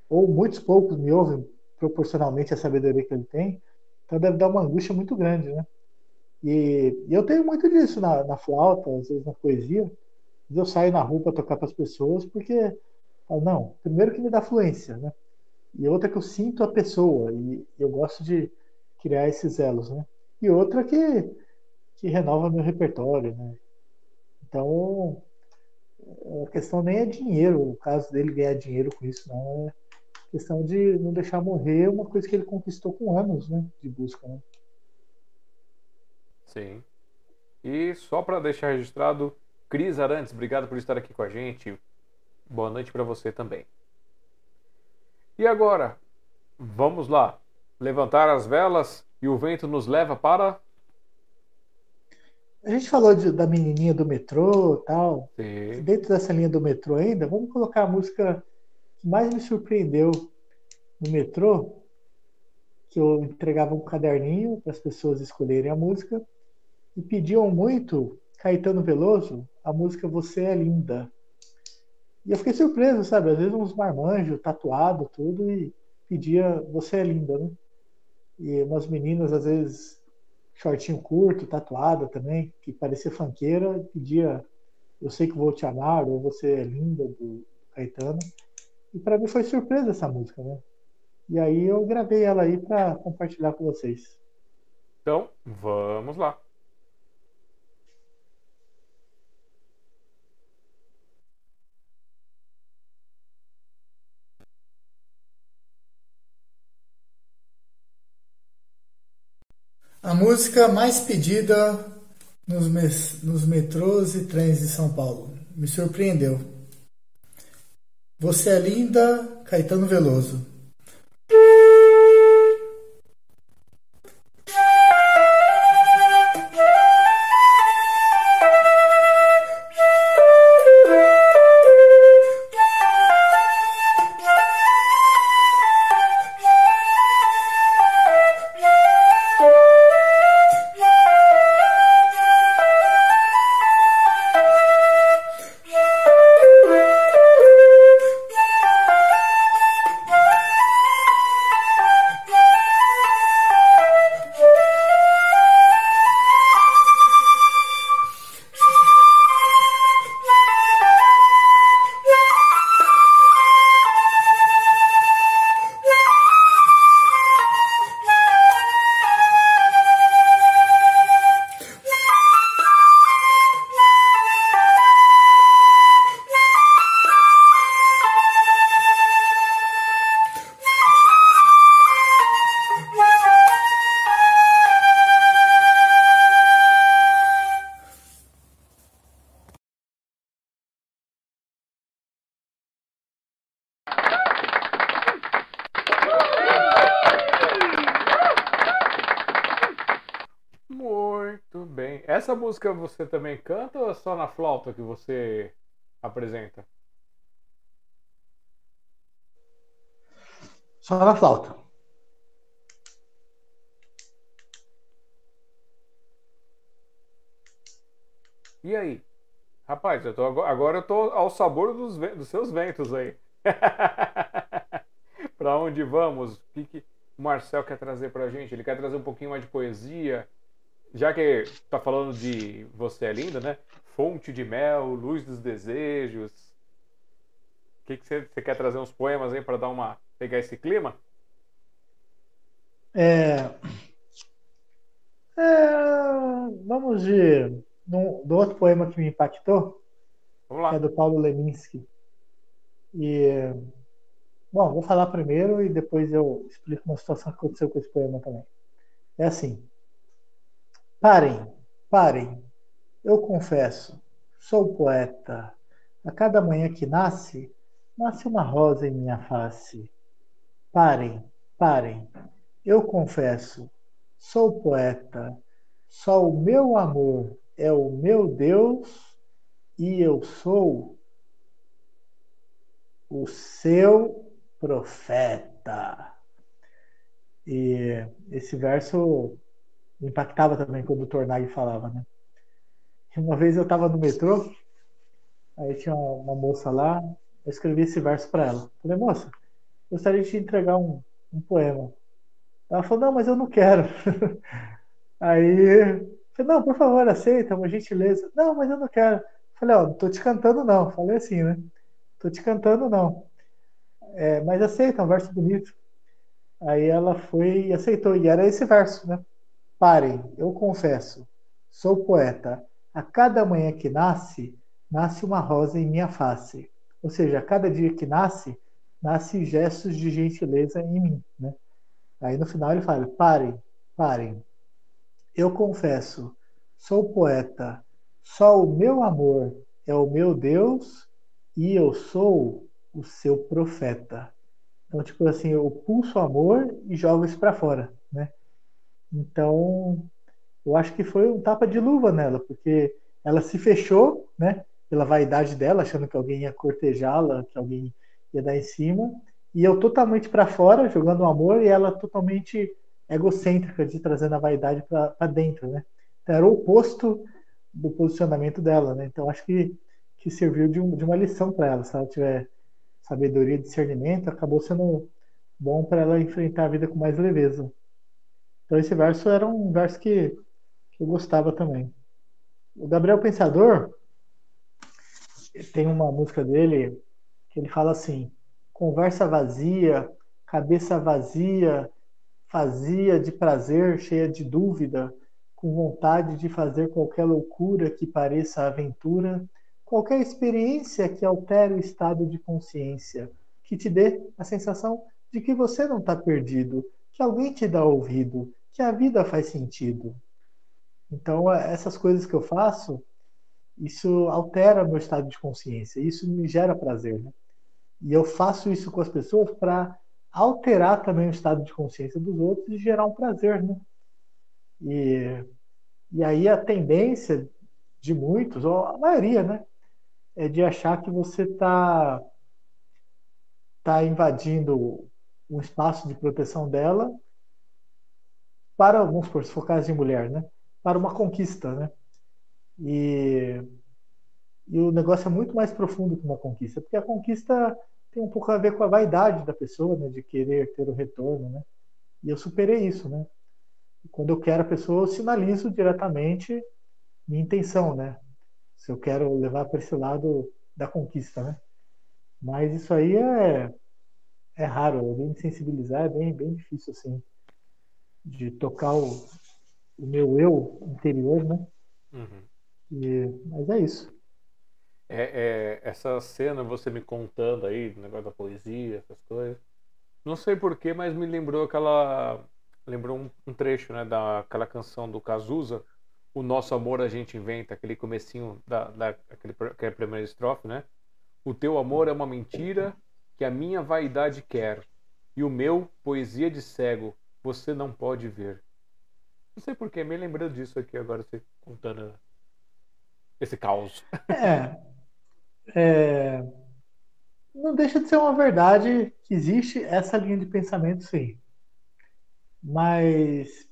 Ou muitos poucos me ouvem proporcionalmente à sabedoria que ele tem. Então deve dar uma angústia muito grande, né? E, e eu tenho muito disso na, na, flauta, às vezes na poesia. Eu saio na rua para tocar para as pessoas porque, não, primeiro que me dá fluência, né? E outra que eu sinto a pessoa e eu gosto de criar esses elos, né? E outra que que renova meu repertório, né? Então, a questão nem é dinheiro, o caso dele ganhar dinheiro com isso, não. É questão de não deixar morrer uma coisa que ele conquistou com anos, né? De busca, né? Sim. E só para deixar registrado, Cris Arantes, obrigado por estar aqui com a gente. Boa noite para você também. E agora, vamos lá. Levantar as velas e o vento nos leva para a gente falou de, da menininha do metrô tal. Sim. Dentro dessa linha do metrô ainda, vamos colocar a música que mais me surpreendeu no metrô, que eu entregava um caderninho para as pessoas escolherem a música e pediam muito Caetano Veloso, a música Você é Linda. E eu fiquei surpreso, sabe? Às vezes uns marmanjos, tatuado, tudo, e pedia Você é Linda, né? E umas meninas, às vezes, shortinho curto, tatuada também, que parecia fanqueira, pedia Eu Sei Que Vou Te Amar, ou Você é Linda, do Caetano. E para mim foi surpresa essa música, né? E aí eu gravei ela aí para compartilhar com vocês. Então, vamos lá. Música mais pedida nos, nos metrôs e trens de São Paulo. Me surpreendeu. Você é linda, Caetano Veloso. Essa música você também canta ou é só na flauta que você apresenta? Só na flauta. E aí? Rapaz, eu tô, agora eu tô ao sabor dos, dos seus ventos aí. para onde vamos? O que, que o Marcel quer trazer pra gente? Ele quer trazer um pouquinho mais de poesia, já que tá falando de Você é Linda, né? Fonte de Mel, Luz dos Desejos. O que, que você, você quer trazer uns poemas aí para dar uma pegar esse clima? É, é, vamos de do, do, outro poema que me impactou, vamos lá. é do Paulo Leminski. E bom, vou falar primeiro e depois eu explico uma situação que aconteceu com esse poema também. É assim. Parem, parem. Eu confesso, sou poeta. A cada manhã que nasce, nasce uma rosa em minha face. Parem, parem. Eu confesso, sou poeta. Só o meu amor é o meu Deus e eu sou o seu profeta. E esse verso impactava também quando o Tornag falava, né? Uma vez eu estava no metrô, aí tinha uma moça lá, eu escrevi esse verso para ela. Falei, moça, gostaria de te entregar um, um poema. Ela falou, não, mas eu não quero. aí, falei, não, por favor, aceita, uma gentileza. Não, mas eu não quero. Falei, ó, não tô te cantando não. Falei assim, né? Tô te cantando não. É, mas aceita, é um verso bonito. Aí ela foi e aceitou. E era esse verso, né? Parem, eu confesso, sou poeta. A cada manhã que nasce, nasce uma rosa em minha face. Ou seja, a cada dia que nasce, nasce gestos de gentileza em mim. Né? Aí no final ele fala: parem, parem. Eu confesso, sou poeta. Só o meu amor é o meu Deus e eu sou o seu profeta. Então, tipo assim, eu pulso amor e jogo isso para fora? Então, eu acho que foi um tapa de luva nela, porque ela se fechou, né, pela vaidade dela, achando que alguém ia cortejá-la, que alguém ia dar em cima, e eu totalmente para fora, jogando o amor, e ela totalmente egocêntrica de trazendo a vaidade para dentro, né? Então, era o oposto do posicionamento dela, né? Então acho que, que serviu de, um, de uma lição para ela. Se ela tiver sabedoria e discernimento, acabou sendo bom para ela enfrentar a vida com mais leveza. Então esse verso era um verso que, que eu gostava também. O Gabriel Pensador tem uma música dele que ele fala assim: conversa vazia, cabeça vazia, fazia de prazer, cheia de dúvida, com vontade de fazer qualquer loucura que pareça aventura, qualquer experiência que altere o estado de consciência, que te dê a sensação de que você não está perdido, que alguém te dá ouvido, que a vida faz sentido. Então, é, essas coisas que eu faço, isso altera meu estado de consciência, isso me gera prazer. Né? E eu faço isso com as pessoas para alterar também o estado de consciência dos outros e gerar um prazer. Né? E, e aí a tendência de muitos, ou a maioria, né, é de achar que você está tá invadindo um espaço de proteção dela para, vamos supor, se for caso de mulher, né? Para uma conquista, né? E, e o negócio é muito mais profundo que uma conquista, porque a conquista tem um pouco a ver com a vaidade da pessoa, né? De querer ter o retorno, né? E eu superei isso, né? Quando eu quero a pessoa, eu sinalizo diretamente minha intenção, né? Se eu quero levar para esse lado da conquista, né? Mas isso aí é, é raro, eu me sensibilizar é bem, bem difícil, assim de tocar o, o meu eu interior, né? Uhum. E, mas é isso. É, é, essa cena, você me contando aí, do negócio da poesia, essas coisas. Não sei porquê, mas me lembrou aquela. Lembrou um, um trecho, né? Daquela canção do Cazuza, O Nosso Amor a Gente Inventa, aquele comecinho da, da aquele, aquela primeira estrofe, né? O teu amor é uma mentira que a minha vaidade quer, e o meu, poesia de cego, você não pode ver. Não sei porquê, me lembrando disso aqui agora, você contando esse caos. É, é, não deixa de ser uma verdade que existe essa linha de pensamento, sim. Mas,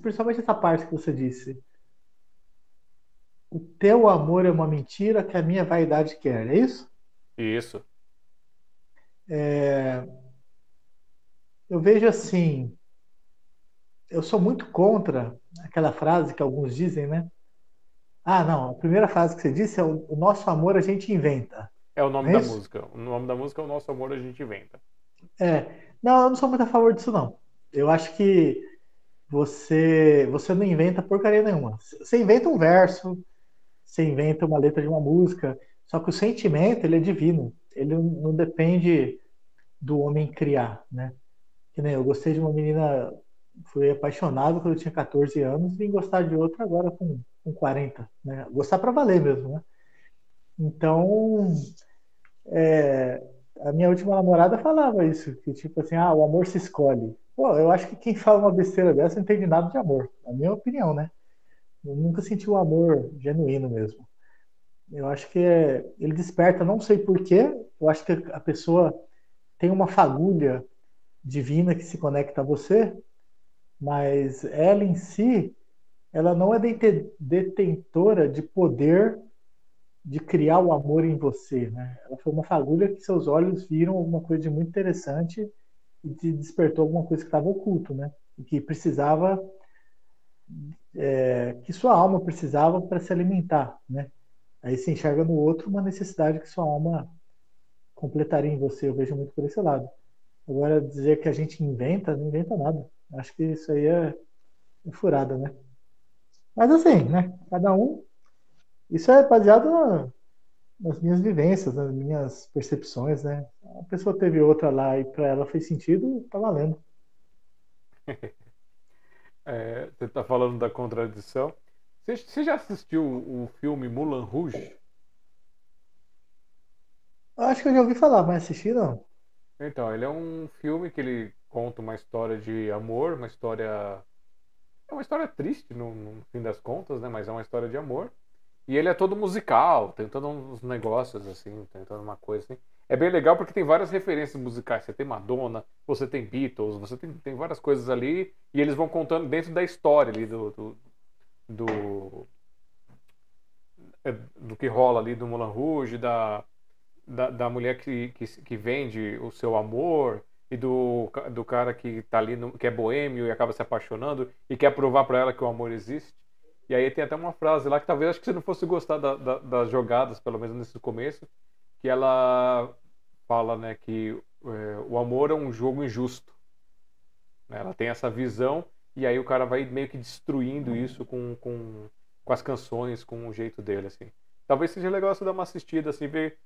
principalmente essa parte que você disse. O teu amor é uma mentira que a minha vaidade quer, é isso? Isso. É, eu vejo assim, eu sou muito contra aquela frase que alguns dizem, né? Ah, não, a primeira frase que você disse é o, nosso amor a gente inventa. É o nome é da isso? música. O nome da música é o nosso amor a gente inventa. É. Não, eu não sou muito a favor disso, não. Eu acho que você, você não inventa porcaria nenhuma. Você inventa um verso, você inventa uma letra de uma música, só que o sentimento, ele é divino. Ele não depende do homem criar, né? Que nem eu gostei de uma menina fui apaixonado quando eu tinha 14 anos e vim gostar de outra agora com, com 40. Né? Gostar para valer mesmo, né? Então, é, a minha última namorada falava isso, que tipo assim, ah, o amor se escolhe. Pô, eu acho que quem fala uma besteira dessa não entende nada de amor, na minha opinião, né? Eu nunca senti o um amor genuíno mesmo. Eu acho que é, ele desperta, não sei porquê, eu acho que a pessoa tem uma fagulha divina que se conecta a você, mas ela em si, ela não é detentora de poder de criar o amor em você, né? Ela foi uma fagulha que seus olhos viram alguma coisa de muito interessante e te despertou alguma coisa que estava oculto, né? E que precisava, é, que sua alma precisava para se alimentar, né? Aí se enxerga no outro uma necessidade que sua alma completaria em você. Eu vejo muito por esse lado. Agora dizer que a gente inventa, não inventa nada. Acho que isso aí é, é furada, né? Mas assim, né? Cada um. Isso é baseado na, nas minhas vivências, nas minhas percepções, né? A pessoa teve outra lá e para ela fez sentido, tá valendo. é, você tá falando da contradição. Você, você já assistiu o filme Mulan Rouge? Acho que eu já ouvi falar, mas assisti não. Então, ele é um filme que ele conta uma história de amor, uma história. É uma história triste no, no, fim das contas, né? Mas é uma história de amor. E ele é todo musical, tentando uns negócios assim, tentando uma coisa assim. É bem legal porque tem várias referências musicais. Você tem Madonna, você tem Beatles, você tem, tem várias coisas ali. E eles vão contando dentro da história ali do. do, do, é, do que rola ali do Moulin Rouge, da, da, da mulher que, que, que, vende o seu amor e do, do cara que tá ali, no, que é boêmio e acaba se apaixonando e quer provar para ela que o amor existe. E aí tem até uma frase lá que talvez acho que você não fosse gostar da, da, das jogadas, pelo menos nesse começo, que ela fala né, que é, o amor é um jogo injusto. Né? Ela tem essa visão e aí o cara vai meio que destruindo isso com, com, com as canções, com o jeito dele, assim. Talvez seja legal você dar uma assistida, assim, ver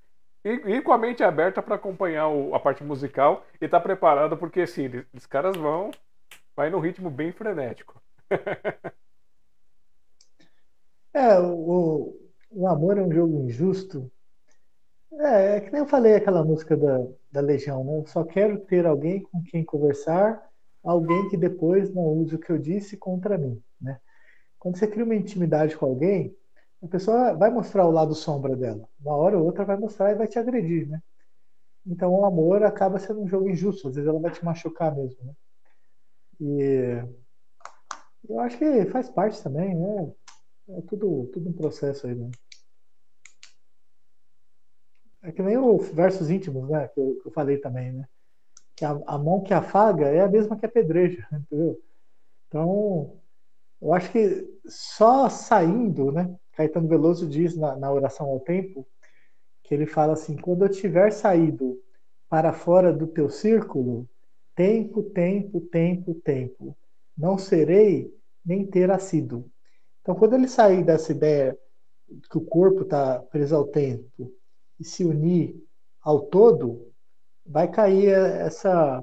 ir com a mente aberta para acompanhar o, a parte musical e tá preparado, porque assim, os caras vão vai no ritmo bem frenético. é, o, o amor é um jogo injusto. É, é que nem eu falei aquela música da, da Legião, né? Só quero ter alguém com quem conversar, alguém que depois não use o que eu disse contra mim, né? Quando você cria uma intimidade com alguém, a pessoa vai mostrar o lado sombra dela. Uma hora ou outra vai mostrar e vai te agredir, né? Então o amor acaba sendo um jogo injusto, às vezes ela vai te machucar mesmo, né? E eu acho que faz parte também, né? É tudo, tudo um processo aí, né? É que nem o versos íntimos, né? Que eu, que eu falei também, né? Que a, a, mão que afaga é a mesma que apedreja, entendeu? Então, eu acho que só saindo, né? Caetano Veloso diz na, na oração ao tempo, que ele fala assim: quando eu tiver saído para fora do teu círculo, tempo, tempo, tempo, tempo, não serei nem terá sido. Então, quando ele sair dessa ideia que o corpo está preso ao tempo e se unir ao todo, vai cair essa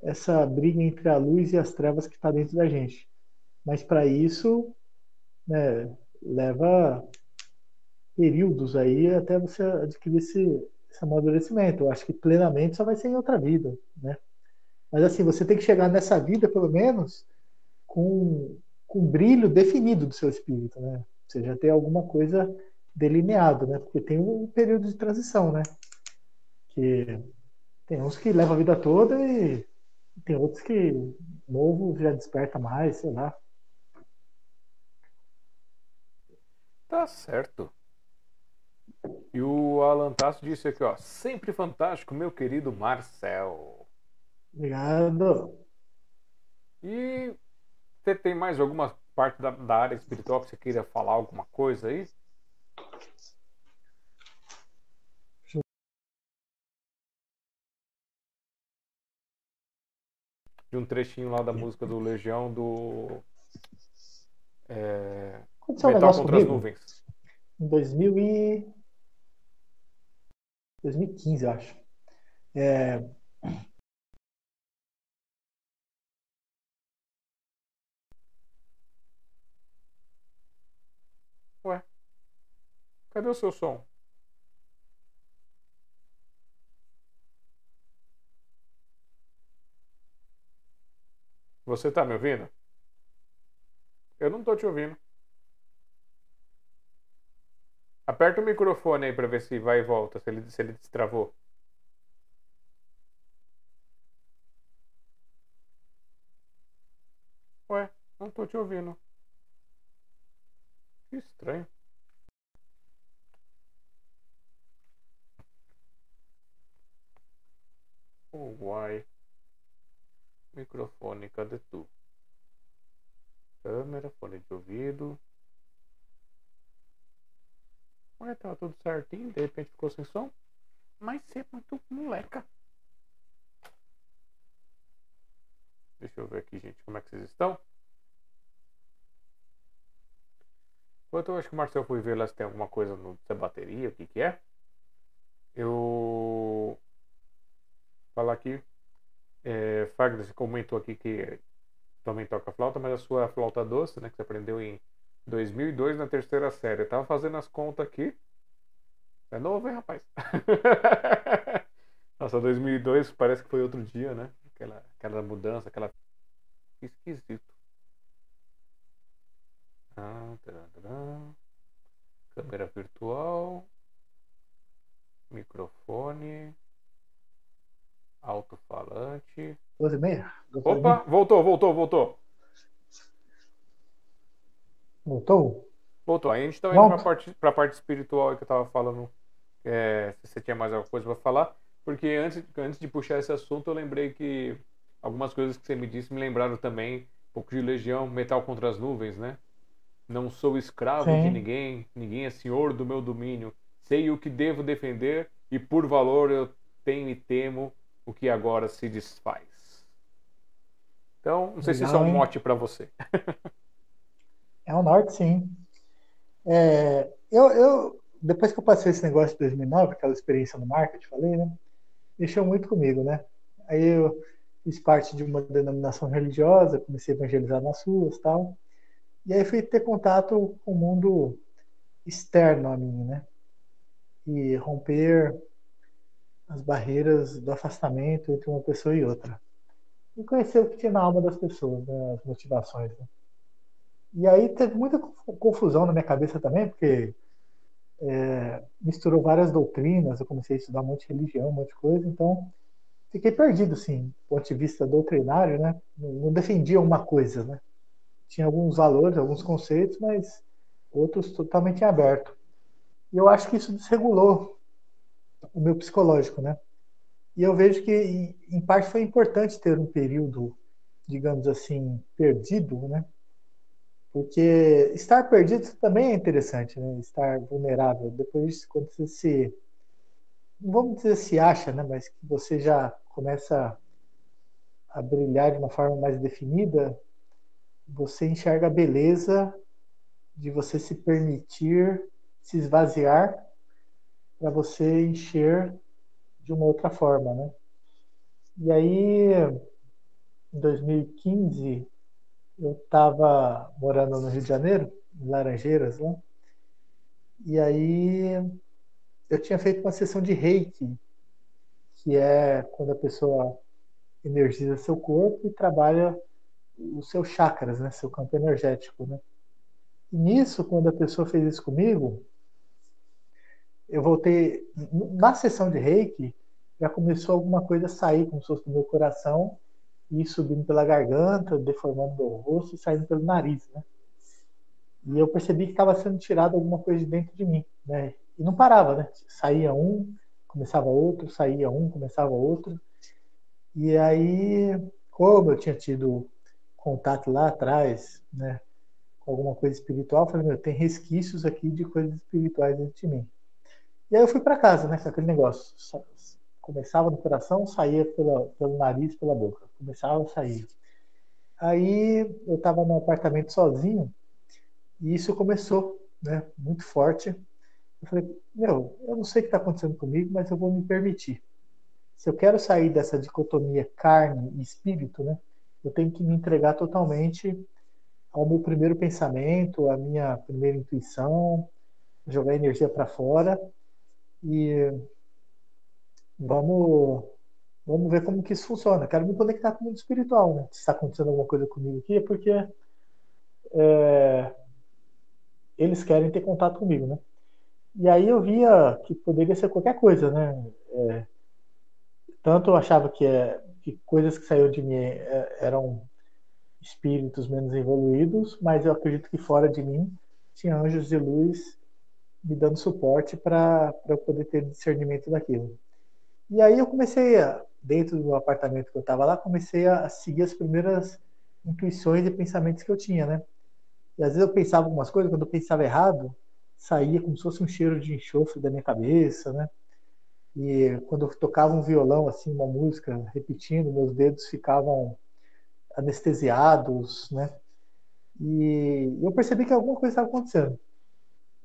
essa briga entre a luz e as trevas que está dentro da gente. Mas para isso, né, leva períodos aí até você adquirir esse, esse amadurecimento. Eu acho que plenamente só vai ser em outra vida, né? Mas assim, você tem que chegar nessa vida, pelo menos, com, com um brilho definido do seu espírito, né? Você já tem alguma coisa delineado, né? Porque tem um período de transição, né? Que tem uns que levam a vida toda e tem outros que novo já desperta mais, sei lá. Tá certo. E o Alan Tasso disse aqui, ó, sempre fantástico, meu querido Marcel. Obrigado. E você tem mais alguma parte da, da área espiritual que você queira falar alguma coisa aí? De um trechinho lá da música do Legião do. É, Aconteceu um negócio contra comigo. as nuvens. Em 2000 e... 2015, eu acho. É... Ué, cadê o seu som? Você tá me ouvindo? Eu não tô te ouvindo. Aperta o microfone aí para ver se vai e volta, se ele, se ele destravou. Ué, não tô te ouvindo. Que estranho. Oh, uai. Microfone, cadê tu? Câmera, fone de ouvido. Ué, tava tudo certinho, de repente ficou sem som. Mas você é muito moleca. Deixa eu ver aqui, gente, como é que vocês estão. Enquanto eu acho que o Marcel foi ver lá se tem alguma coisa no da bateria, o que que é. Eu falar aqui. É, Fagner, comentou aqui que também toca flauta, mas a sua flauta doce, né, que você aprendeu em 2002 na terceira série. Eu tava fazendo as contas aqui. É novo, hein, rapaz? Nossa, 2002 parece que foi outro dia, né? Aquela, aquela mudança, aquela. Esquisito. Ah, Câmera virtual. Microfone. Alto-falante. 12 meia? Opa, voltou, voltou, voltou. Voltou? Voltou. Aí a gente está indo para a parte, parte espiritual que eu estava falando. É, se você tinha mais alguma coisa para falar. Porque antes, antes de puxar esse assunto, eu lembrei que algumas coisas que você me disse me lembraram também um pouco de Legião, Metal contra as Nuvens, né? Não sou escravo Sim. de ninguém, ninguém é senhor do meu domínio. Sei o que devo defender e por valor eu tenho e temo o que agora se desfaz. Então, não sei Legal, se isso é um mote para você. é um norte, sim. É, eu, eu, depois que eu passei esse negócio de 2009, aquela experiência no marketing, falei, né? Mexeu muito comigo, né? Aí eu fiz parte de uma denominação religiosa, comecei a evangelizar nas ruas tal. E aí fui ter contato com o mundo externo a mim, né? E romper as barreiras do afastamento entre uma pessoa e outra. E conhecer o que tinha na alma das pessoas, né? as motivações. Né? E aí teve muita confusão na minha cabeça também, porque é, misturou várias doutrinas, eu comecei a estudar um monte de religião, um monte de coisa, então fiquei perdido, assim, do ponto de vista doutrinário, né? Não, não defendia uma coisa, né? Tinha alguns valores, alguns conceitos, mas outros totalmente aberto. E eu acho que isso desregulou o meu psicológico, né? E eu vejo que, em parte, foi importante ter um período, digamos assim, perdido, né? Porque estar perdido também é interessante, né? Estar vulnerável. Depois, quando você se. Não vamos dizer se acha, né? Mas que você já começa a brilhar de uma forma mais definida, você enxerga a beleza de você se permitir se esvaziar para você encher de uma outra forma, né? E aí, em 2015, eu estava morando no Rio de Janeiro, em Laranjeiras, né? E aí eu tinha feito uma sessão de reiki, que é quando a pessoa energiza seu corpo e trabalha os seus chakras, né? Seu campo energético, né? E nisso, quando a pessoa fez isso comigo, eu voltei na sessão de reiki, já começou alguma coisa a sair como se fosse do meu coração e subindo pela garganta, deformando meu rosto e saindo pelo nariz, né? E eu percebi que estava sendo tirado alguma coisa de dentro de mim, né? E não parava, né? Saía um, começava outro, saía um, começava outro. E aí, como eu tinha tido contato lá atrás, né, com alguma coisa espiritual, eu falei, meu, tem resquícios aqui de coisas espirituais dentro de mim. E aí eu fui para casa, né, com aquele negócio. Começava no coração, saía pela, pelo nariz, pela boca. Começava, saía. Aí eu estava no apartamento sozinho e isso começou, né, muito forte. Eu falei, meu, eu não sei o que está acontecendo comigo, mas eu vou me permitir. Se eu quero sair dessa dicotomia carne e espírito, né, eu tenho que me entregar totalmente ao meu primeiro pensamento, à minha primeira intuição, jogar energia para fora e vamos, vamos ver como que isso funciona. Quero me conectar com o mundo espiritual, né? Se está acontecendo alguma coisa comigo aqui, é porque é, eles querem ter contato comigo, né? E aí eu via que poderia ser qualquer coisa, né? É, tanto eu achava que, é, que coisas que saíram de mim é, eram espíritos menos evoluídos, mas eu acredito que fora de mim tinha anjos de luz me dando suporte para eu poder ter discernimento daquilo. E aí eu comecei, a, dentro do apartamento que eu estava lá, comecei a seguir as primeiras intuições e pensamentos que eu tinha, né? E às vezes eu pensava algumas coisas, quando eu pensava errado, saía como se fosse um cheiro de enxofre da minha cabeça, né? E quando eu tocava um violão, assim, uma música, repetindo, meus dedos ficavam anestesiados, né? E eu percebi que alguma coisa estava acontecendo.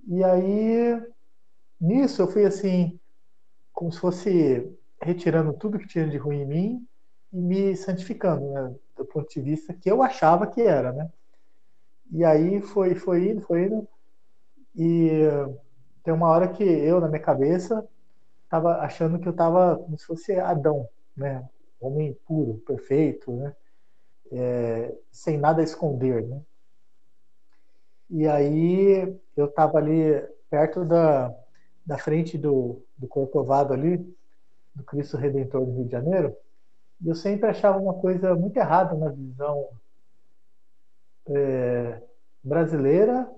E aí, nisso, eu fui assim, como se fosse retirando tudo que tinha de ruim em mim e me santificando, né? Do ponto de vista que eu achava que era, né? E aí foi, foi indo, foi indo. E tem uma hora que eu, na minha cabeça, estava achando que eu estava como se fosse Adão, né? Homem puro, perfeito, né? É, sem nada a esconder, né? E aí eu estava ali perto da, da frente do, do Corcovado ali, do Cristo Redentor do Rio de Janeiro, e eu sempre achava uma coisa muito errada na visão é, brasileira,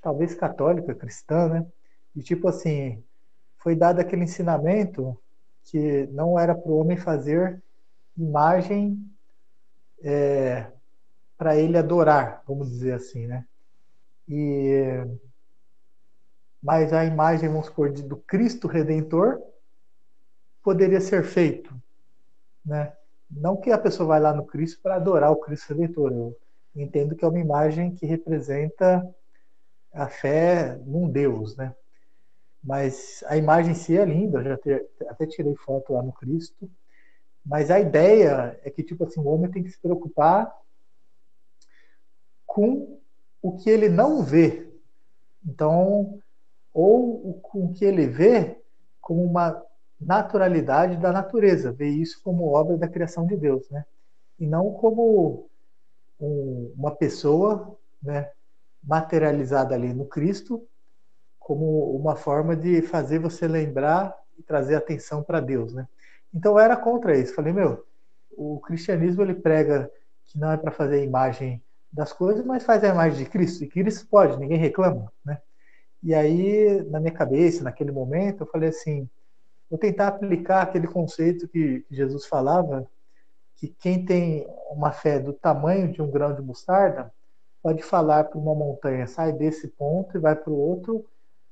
talvez católica, cristã, né? E tipo assim, foi dado aquele ensinamento que não era para o homem fazer imagem é, para ele adorar, vamos dizer assim, né? E mas a imagem, vamos supor, do Cristo Redentor poderia ser feito, né? Não que a pessoa vai lá no Cristo para adorar o Cristo Redentor. Eu entendo que é uma imagem que representa a fé num Deus, né? Mas a imagem em si é linda, eu já até tirei foto lá no Cristo. Mas a ideia é que, tipo assim, o homem tem que se preocupar com o que ele não vê. Então, ou com o que ele vê como uma naturalidade da natureza, ver isso como obra da criação de Deus, né? E não como um, uma pessoa, né, materializada ali no Cristo, como uma forma de fazer você lembrar e trazer atenção para Deus, né? Então eu era contra isso. Falei, meu, o cristianismo ele prega que não é para fazer a imagem das coisas, mas faz a imagem de Cristo. E Cristo pode, ninguém reclama, né? E aí, na minha cabeça, naquele momento, eu falei assim: vou tentar aplicar aquele conceito que Jesus falava, que quem tem uma fé do tamanho de um grão de mostarda pode falar para uma montanha, sai desse ponto e vai para o outro,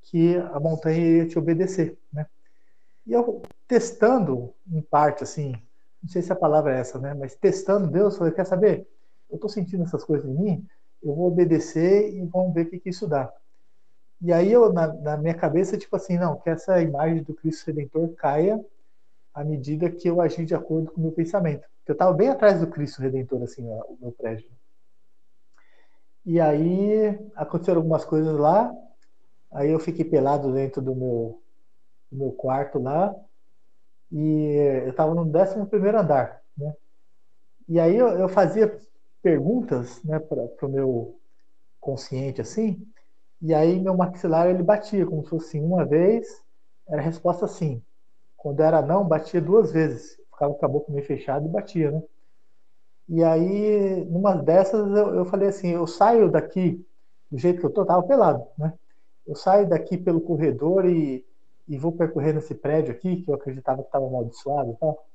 que a montanha ia te obedecer, né? E eu testando, em parte, assim, não sei se a palavra é essa, né? Mas testando Deus, falei, quer saber? Eu estou sentindo essas coisas em mim, eu vou obedecer e vamos ver o que, que isso dá. E aí eu, na, na, minha cabeça, tipo assim, não, que essa imagem do Cristo Redentor caia à medida que eu agir de acordo com o meu pensamento. Eu estava bem atrás do Cristo Redentor, assim, ó, o meu prédio. E aí aconteceram algumas coisas lá, aí eu fiquei pelado dentro do meu, do meu quarto lá, e eu estava no 11 primeiro andar, né? E aí eu, eu fazia perguntas, né, para o meu consciente, assim, e aí meu maxilar ele batia, como se fosse uma vez, era a resposta sim. Quando era não, batia duas vezes. Ficava com a boca meio fechada e batia, né? E aí, numa dessas, eu, eu falei assim, eu saio daqui do jeito que eu tô, tava pelado, né? Eu saio daqui pelo corredor e, e vou percorrer nesse prédio aqui, que eu acreditava que estava amaldiçoado e tal.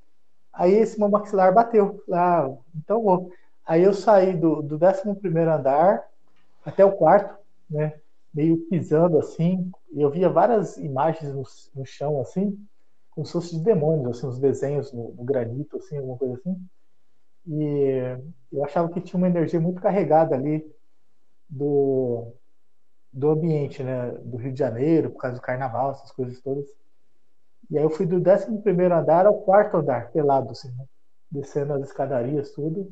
Aí esse meu maxilar bateu. Ah, então vou. Aí eu saí do, do 11 primeiro andar até o quarto, né? Meio pisando assim, e eu via várias imagens no, no chão assim, como se fossem de demônios, assim, os desenhos no, no, granito, assim, alguma coisa assim. E eu achava que tinha uma energia muito carregada ali do, do ambiente, né, do Rio de Janeiro, por causa do carnaval, essas coisas todas. E aí eu fui do 11 primeiro andar ao quarto andar, pelado, assim, né? descendo as escadarias, tudo,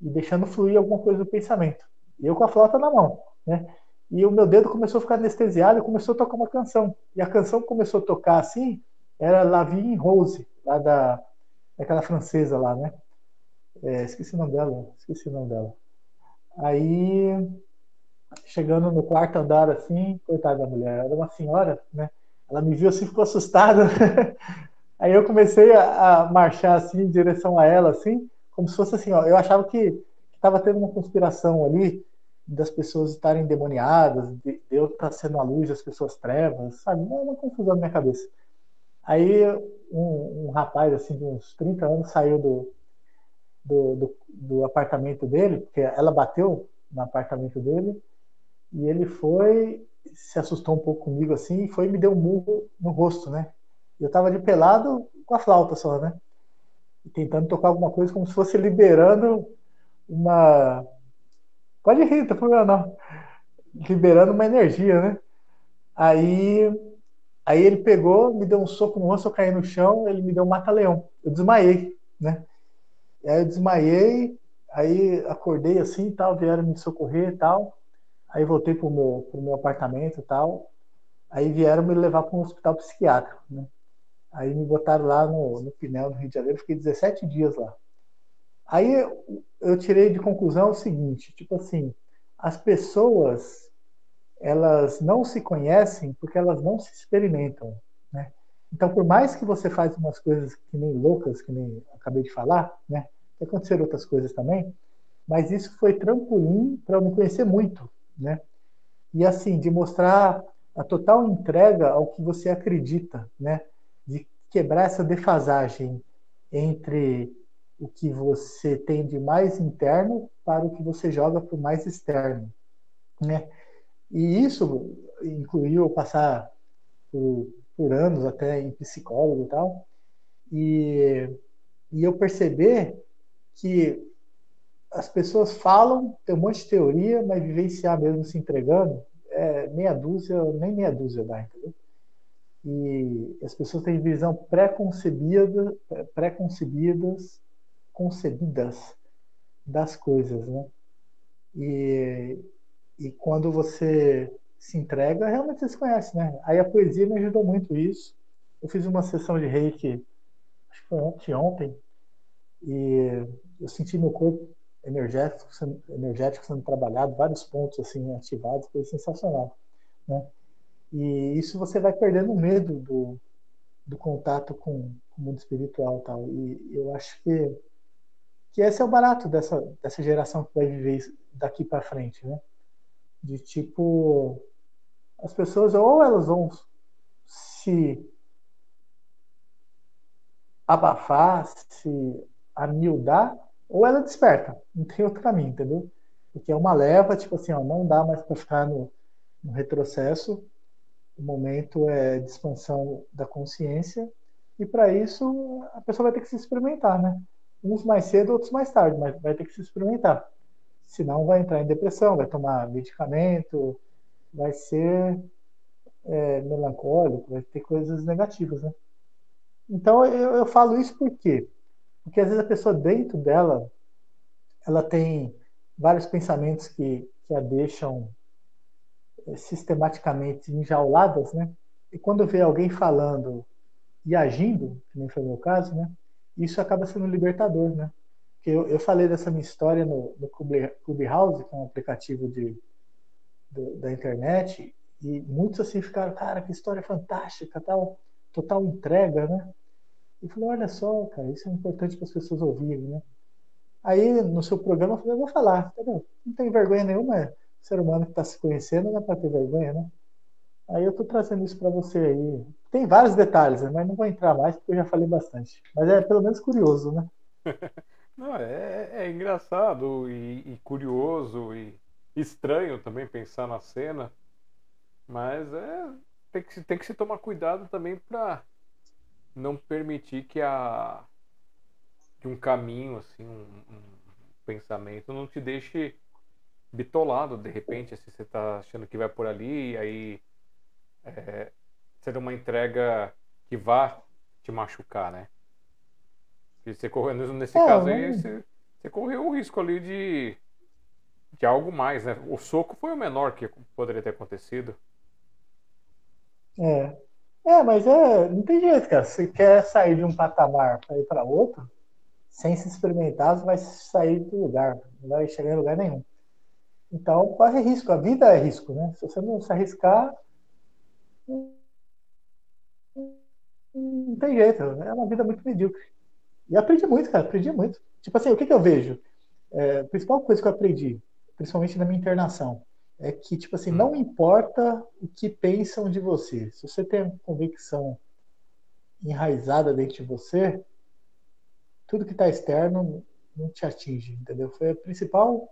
e deixando fluir alguma coisa do pensamento. E eu com a flauta na mão, né? E o meu dedo começou a ficar anestesiado e começou a tocar uma canção. E a canção começou a tocar assim, era La Vie Rose, lá da, daquela francesa lá, né? É, esqueci o nome dela, esqueci o nome dela. Aí, chegando no quarto andar assim, coitada da mulher, era uma senhora, né? Ela me viu assim, ficou assustada. Aí eu comecei a, a, marchar assim em direção a ela, assim, como se fosse assim, ó, eu achava que estava tendo uma conspiração ali, das pessoas estarem demoniadas, de eu estar sendo a luz das pessoas trevas, sabe? Uma, uma confusão na minha cabeça. Aí um, um, rapaz assim de uns 30 anos saiu do, do, do, do, apartamento dele, porque ela bateu no apartamento dele, e ele foi, se assustou um pouco comigo assim, e foi e me deu um murro no rosto, né? Eu tava de pelado com a flauta só, né? Tentando tocar alguma coisa como se fosse liberando uma Pode rir, tem problema não. Liberando uma energia, né? Aí, aí ele pegou, me deu um soco no rosto, eu caí no chão, ele me deu um mata-leão. Eu desmaiei, né? E aí eu desmaiei, aí acordei assim tal, vieram me socorrer e tal. Aí voltei pro meu, pro meu apartamento e tal. Aí vieram me levar para um hospital psiquiátrico, né? Aí me botaram lá no, no Pinel, no Rio de Janeiro, fiquei 17 dias lá. Aí eu tirei de conclusão o seguinte, tipo assim, as pessoas elas não se conhecem porque elas não se experimentam, né? Então, por mais que você faz umas coisas que nem loucas, que nem acabei de falar, né? Aconteceram outras coisas também, mas isso foi trampolim para me conhecer muito, né? E assim, de mostrar a total entrega ao que você acredita, né? De quebrar essa defasagem entre o que você tem de mais interno para o que você joga para o mais externo, né? E isso incluiu passar por, por anos até em psicólogo e tal, e, e eu perceber que as pessoas falam, tem um monte de teoria, mas vivenciar mesmo se entregando, é meia dúzia, nem meia dúzia dá, entendeu? E as pessoas têm visão pré-concebida, pré-concebidas, concebidas das coisas, né? E, e quando você se entrega, realmente você se conhece, né? Aí a poesia me ajudou muito isso. Eu fiz uma sessão de reiki, acho que foi ontem, ontem e eu senti meu corpo energético sendo, energético sendo trabalhado, vários pontos assim ativados, foi sensacional, né? E isso você vai perdendo o medo do, do contato com, com o mundo espiritual tal. E eu acho que que esse é o barato dessa dessa geração que vai viver daqui para frente, né? De tipo as pessoas ou elas vão se abafar, se amildar, ou ela desperta. Não tem outro caminho, entendeu? Porque é uma leva, tipo assim, ó, não dá mais para ficar no, no retrocesso. O momento é de expansão da consciência. E para isso, a pessoa vai ter que se experimentar, né? Uns mais cedo, outros mais tarde, mas vai ter que se experimentar. Senão vai entrar em depressão, vai tomar medicamento, vai ser é, melancólico, vai ter coisas negativas, né? Então eu, eu falo isso por quê? Porque às vezes a pessoa dentro dela, ela tem vários pensamentos que, que a deixam eh, sistematicamente enjauladas, né? E quando vê alguém falando e agindo, que nem foi o meu caso, né? Isso acaba sendo libertador, né? Porque eu, eu falei dessa minha história no, no Clubhouse, que é um aplicativo de, do, da internet, e muitos assim ficaram, cara, que história fantástica, tal, total entrega, né? E falei, olha só, cara, isso é importante para as pessoas ouvirem, né? Aí, no seu programa, eu falei, eu vou falar, Não tem vergonha nenhuma, é ser humano que está se conhecendo, não é para ter vergonha, né? Aí eu estou trazendo isso para você aí. Tem vários detalhes, né? mas não vou entrar mais porque eu já falei bastante. Mas é pelo menos curioso, né? não, é, é engraçado e, e, curioso e estranho também pensar na cena, mas é, tem, que, tem que se tomar cuidado também para não permitir que a que um caminho assim um, um pensamento não te deixe bitolado de repente se você está achando que vai por ali aí é, ser uma entrega que vá te machucar né e você correu nesse é, caso aí você, você correu o risco ali de de algo mais né o soco foi o menor que poderia ter acontecido é é, mas é, não tem jeito, cara. Se quer sair de um patamar para ir para outro, sem se experimentar, você vai sair do lugar, não vai chegar em lugar nenhum. Então, corre risco. A vida é risco, né? Se você não se arriscar, não tem jeito. É uma vida muito medíocre. E aprendi muito, cara. Aprendi muito. Tipo assim, o que, que eu vejo? É, a principal coisa que eu aprendi, principalmente na minha internação, é que, tipo assim, não importa o que pensam de você. Se você tem convicção enraizada dentro de você, tudo que está externo não te atinge, entendeu? Foi a principal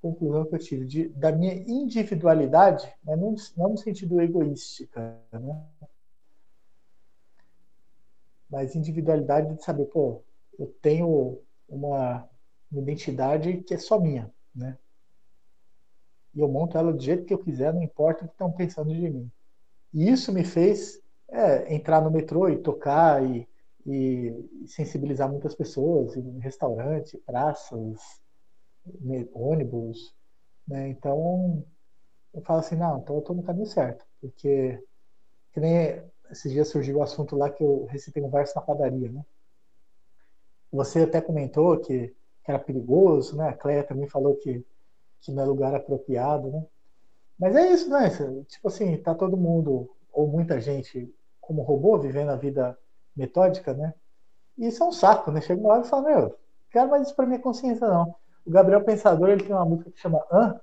conclusão que eu tive de, da minha individualidade, mas não, não no sentido egoística, né? Mas individualidade de saber, pô, eu tenho uma, uma identidade que é só minha, né? e eu monto ela do jeito que eu quiser, não importa o que estão pensando de mim. E isso me fez é, entrar no metrô e tocar e, e sensibilizar muitas pessoas em restaurante, praças, ônibus. Né? Então, eu falo assim, não, então eu estou no caminho certo, porque que nem esses dias surgiu o assunto lá que eu recitei um verso na padaria, né? Você até comentou que, que era perigoso, né? A Cleia também falou que que não é lugar apropriado, né? Mas é isso, né? Tipo assim, tá todo mundo, ou muita gente, como robô, vivendo a vida metódica, né? E isso é um saco, né? Chega uma hora e fala, meu, quero mais isso pra minha consciência, não. O Gabriel Pensador, ele tem uma música que chama An,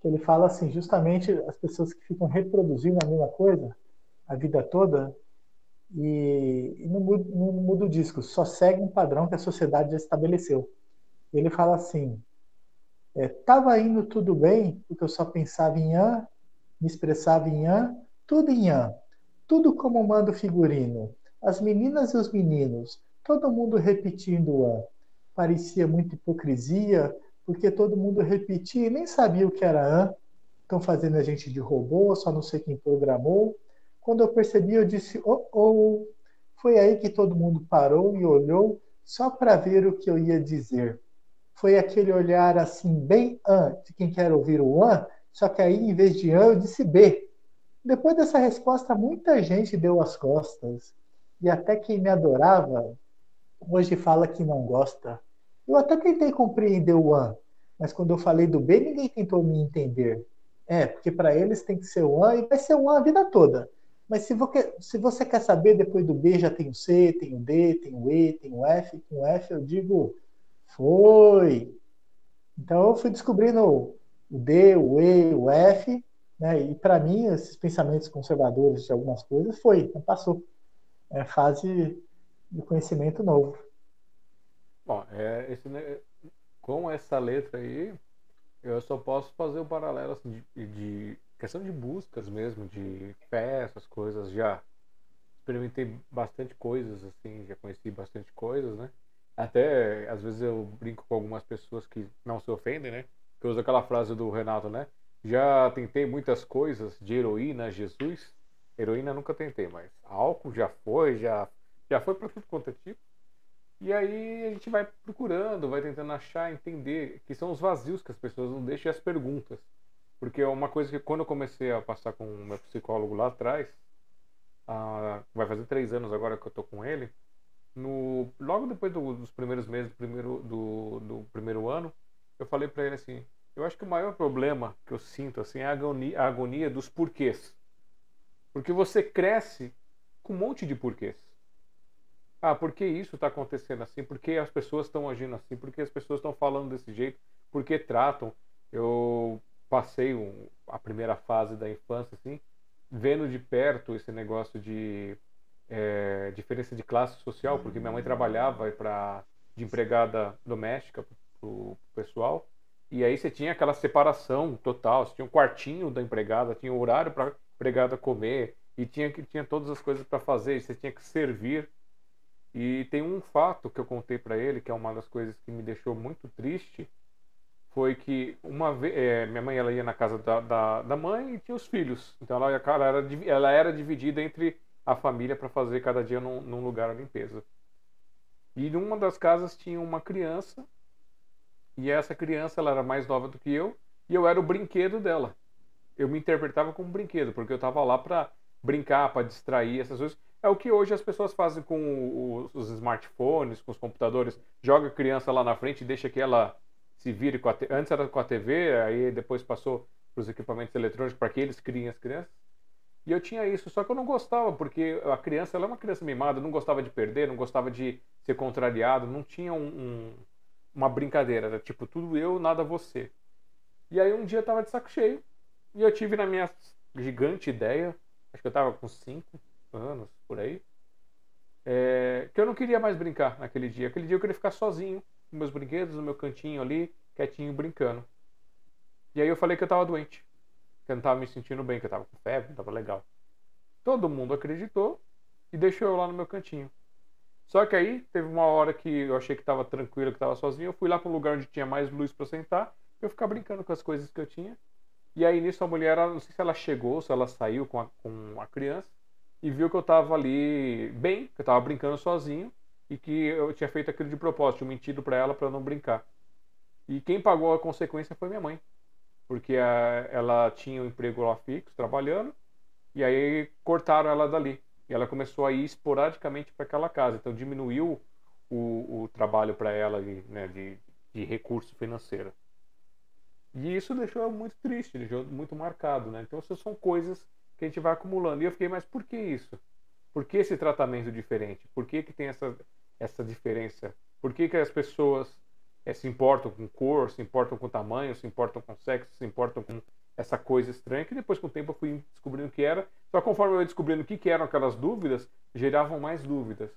que ele fala assim, justamente as pessoas que ficam reproduzindo a mesma coisa a vida toda e, e não, muda, não muda o disco, só segue um padrão que a sociedade já estabeleceu. Ele fala assim, estava é, indo tudo bem, porque eu só pensava em An, me expressava em An, tudo em An, tudo como manda o figurino, as meninas e os meninos, todo mundo repetindo An. Parecia muita hipocrisia, porque todo mundo repetia e nem sabia o que era An. Estão fazendo a gente de robô, só não sei quem programou. Quando eu percebi, eu disse: Oh, oh. Foi aí que todo mundo parou e olhou só para ver o que eu ia dizer. Foi aquele olhar assim, bem an, de quem quer ouvir o an, só que aí, em vez de an, eu disse B. Depois dessa resposta, muita gente deu as costas. E até quem me adorava, hoje fala que não gosta. Eu até tentei compreender o an, mas quando eu falei do B, ninguém tentou me entender. É, porque para eles tem que ser o an e vai ser o an a vida toda. Mas se você, se você quer saber, depois do B já tem o C, tem o D, tem o E, tem o F. Com o F eu digo foi. Então eu fui descobrindo o D, o E, o F, né? E para mim esses pensamentos conservadores de algumas coisas foi, passou. É fase de conhecimento novo. Bom, é, esse, com essa letra aí, eu só posso fazer o um paralelo assim, de, de, questão de buscas mesmo, de essas coisas. Já experimentei bastante coisas, assim, já conheci bastante coisas, né? Até, às vezes eu brinco com algumas pessoas que não se ofendem, né? Que usa aquela frase do Renato, né? Já tentei muitas coisas de heroína, Jesus. Heroína nunca tentei, mas álcool já foi, já, já foi para tudo quanto é tipo. E aí a gente vai procurando, vai tentando achar, entender, que são os vazios que as pessoas não deixam e as perguntas. Porque é uma coisa que quando eu comecei a passar com o meu psicólogo lá atrás, ah, vai fazer três anos agora que eu tô com ele, no, logo depois do, dos primeiros meses do primeiro, do, do primeiro ano, eu falei para ele assim, eu acho que o maior problema que eu sinto assim é a agonia, a agonia dos porquês. Porque você cresce com um monte de porquês. Ah, por que isso está acontecendo assim? Por que as pessoas estão agindo assim? Por que as pessoas estão falando desse jeito? Por que tratam? Eu passei um, a primeira fase da infância assim, vendo de perto esse negócio de é, diferença de classe social, porque minha mãe trabalhava para de empregada doméstica para o pessoal. E aí você tinha aquela separação total, você tinha um quartinho da empregada, tinha um horário para a empregada comer, e tinha, tinha todas as coisas para fazer, e você tinha que servir e tem um fato que eu contei para ele, que é uma das coisas que me deixou muito triste, foi que uma vez é, minha mãe ela ia na casa da, da, da, mãe e tinha os filhos. Então ela, ela, era, ela era dividida entre a família para fazer cada dia num, num lugar a limpeza. E numa das casas tinha uma criança e essa criança ela era mais nova do que eu e eu era o brinquedo dela. Eu me interpretava como brinquedo porque eu estava lá para brincar, para distrair essas coisas. É o que hoje as pessoas fazem com os smartphones, com os computadores. Joga a criança lá na frente e deixa que ela se vire com a te... Antes era com a TV, aí depois passou para os equipamentos eletrônicos para que eles criem as crianças. E eu tinha isso, só que eu não gostava, porque a criança ela é uma criança mimada, não gostava de perder, não gostava de ser contrariado, não tinha um, um, uma brincadeira, era tipo tudo eu, nada você. E aí um dia eu tava de saco cheio, e eu tive na minha gigante ideia, acho que eu tava com 5, anos, por aí, é, que eu não queria mais brincar naquele dia. Aquele dia eu queria ficar sozinho, com meus brinquedos, no meu cantinho ali, quietinho, brincando. E aí eu falei que eu estava doente, que eu não estava me sentindo bem, que eu estava com febre, não estava legal. Todo mundo acreditou e deixou eu lá no meu cantinho. Só que aí teve uma hora que eu achei que estava tranquilo, que estava sozinho. Eu fui lá para um lugar onde tinha mais luz para sentar, eu ficar brincando com as coisas que eu tinha. E aí nisso a mulher, não sei se ela chegou, se ela saiu com a, com a criança e viu que eu estava ali bem, que eu estava brincando sozinho e que eu tinha feito aquilo de propósito, tinha mentido para ela para não brincar. E quem pagou a consequência foi minha mãe, porque a, ela tinha um emprego lá fixo, trabalhando, e aí cortaram ela dali. E ela começou a ir esporadicamente para aquela casa, então diminuiu o, o trabalho para ela né, de, de recurso financeiro. E isso deixou muito triste, deixou muito marcado, né? Então, essas são coisas que a gente vai acumulando. E eu fiquei, mas por que isso? Por que esse tratamento diferente? Por que, que tem essa, essa diferença? Por que, que as pessoas é, se importam com cor, se importam com tamanho, se importam com sexo, se importam com essa coisa estranha, que depois com o tempo eu fui descobrindo o que era. Só conforme eu ia descobrindo o que, que eram aquelas dúvidas, geravam mais dúvidas.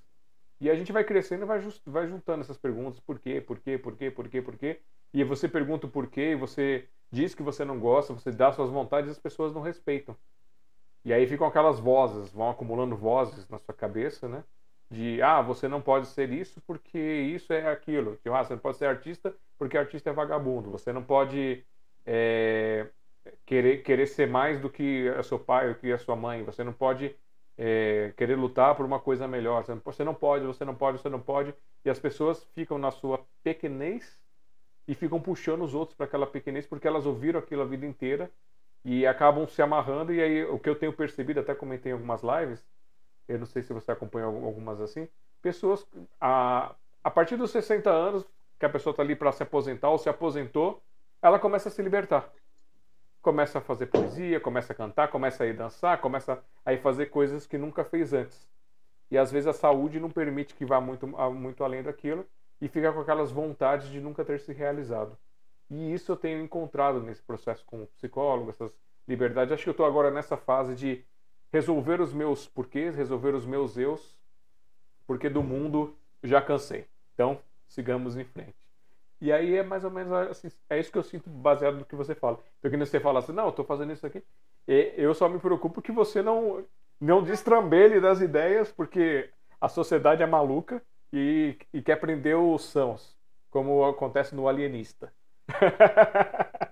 E a gente vai crescendo e vai, just, vai juntando essas perguntas, por quê, por quê, por quê, por quê, por quê. E você pergunta o porquê, você diz que você não gosta, você dá suas vontades e as pessoas não respeitam. E aí ficam aquelas vozes, vão acumulando vozes na sua cabeça, né? De, ah, você não pode ser isso porque isso é aquilo. Tipo, ah, você não pode ser artista porque artista é vagabundo. Você não pode é, querer, querer ser mais do que a seu pai, do que a sua mãe. Você não pode é, querer lutar por uma coisa melhor. Você não, você não pode, você não pode, você não pode. E as pessoas ficam na sua pequenez e ficam puxando os outros para aquela pequenez porque elas ouviram aquilo a vida inteira e acabam se amarrando. E aí, o que eu tenho percebido, até comentei em algumas lives, eu não sei se você acompanhou algumas assim, pessoas, a, a partir dos 60 anos, que a pessoa está ali para se aposentar ou se aposentou, ela começa a se libertar. Começa a fazer poesia, começa a cantar, começa a ir dançar, começa a ir fazer coisas que nunca fez antes. E às vezes a saúde não permite que vá muito, muito além daquilo e fica com aquelas vontades de nunca ter se realizado. E isso eu tenho encontrado nesse processo com o psicólogo, essas liberdades. Acho que eu estou agora nessa fase de resolver os meus porquês, resolver os meus eus, porque do mundo já cansei. Então, sigamos em frente. E aí é mais ou menos assim, é isso que eu sinto baseado no que você fala. Porque quando você fala assim, não, eu estou fazendo isso aqui, eu só me preocupo que você não não destrambelhe das ideias, porque a sociedade é maluca e, e quer prender os sãos, como acontece no Alienista.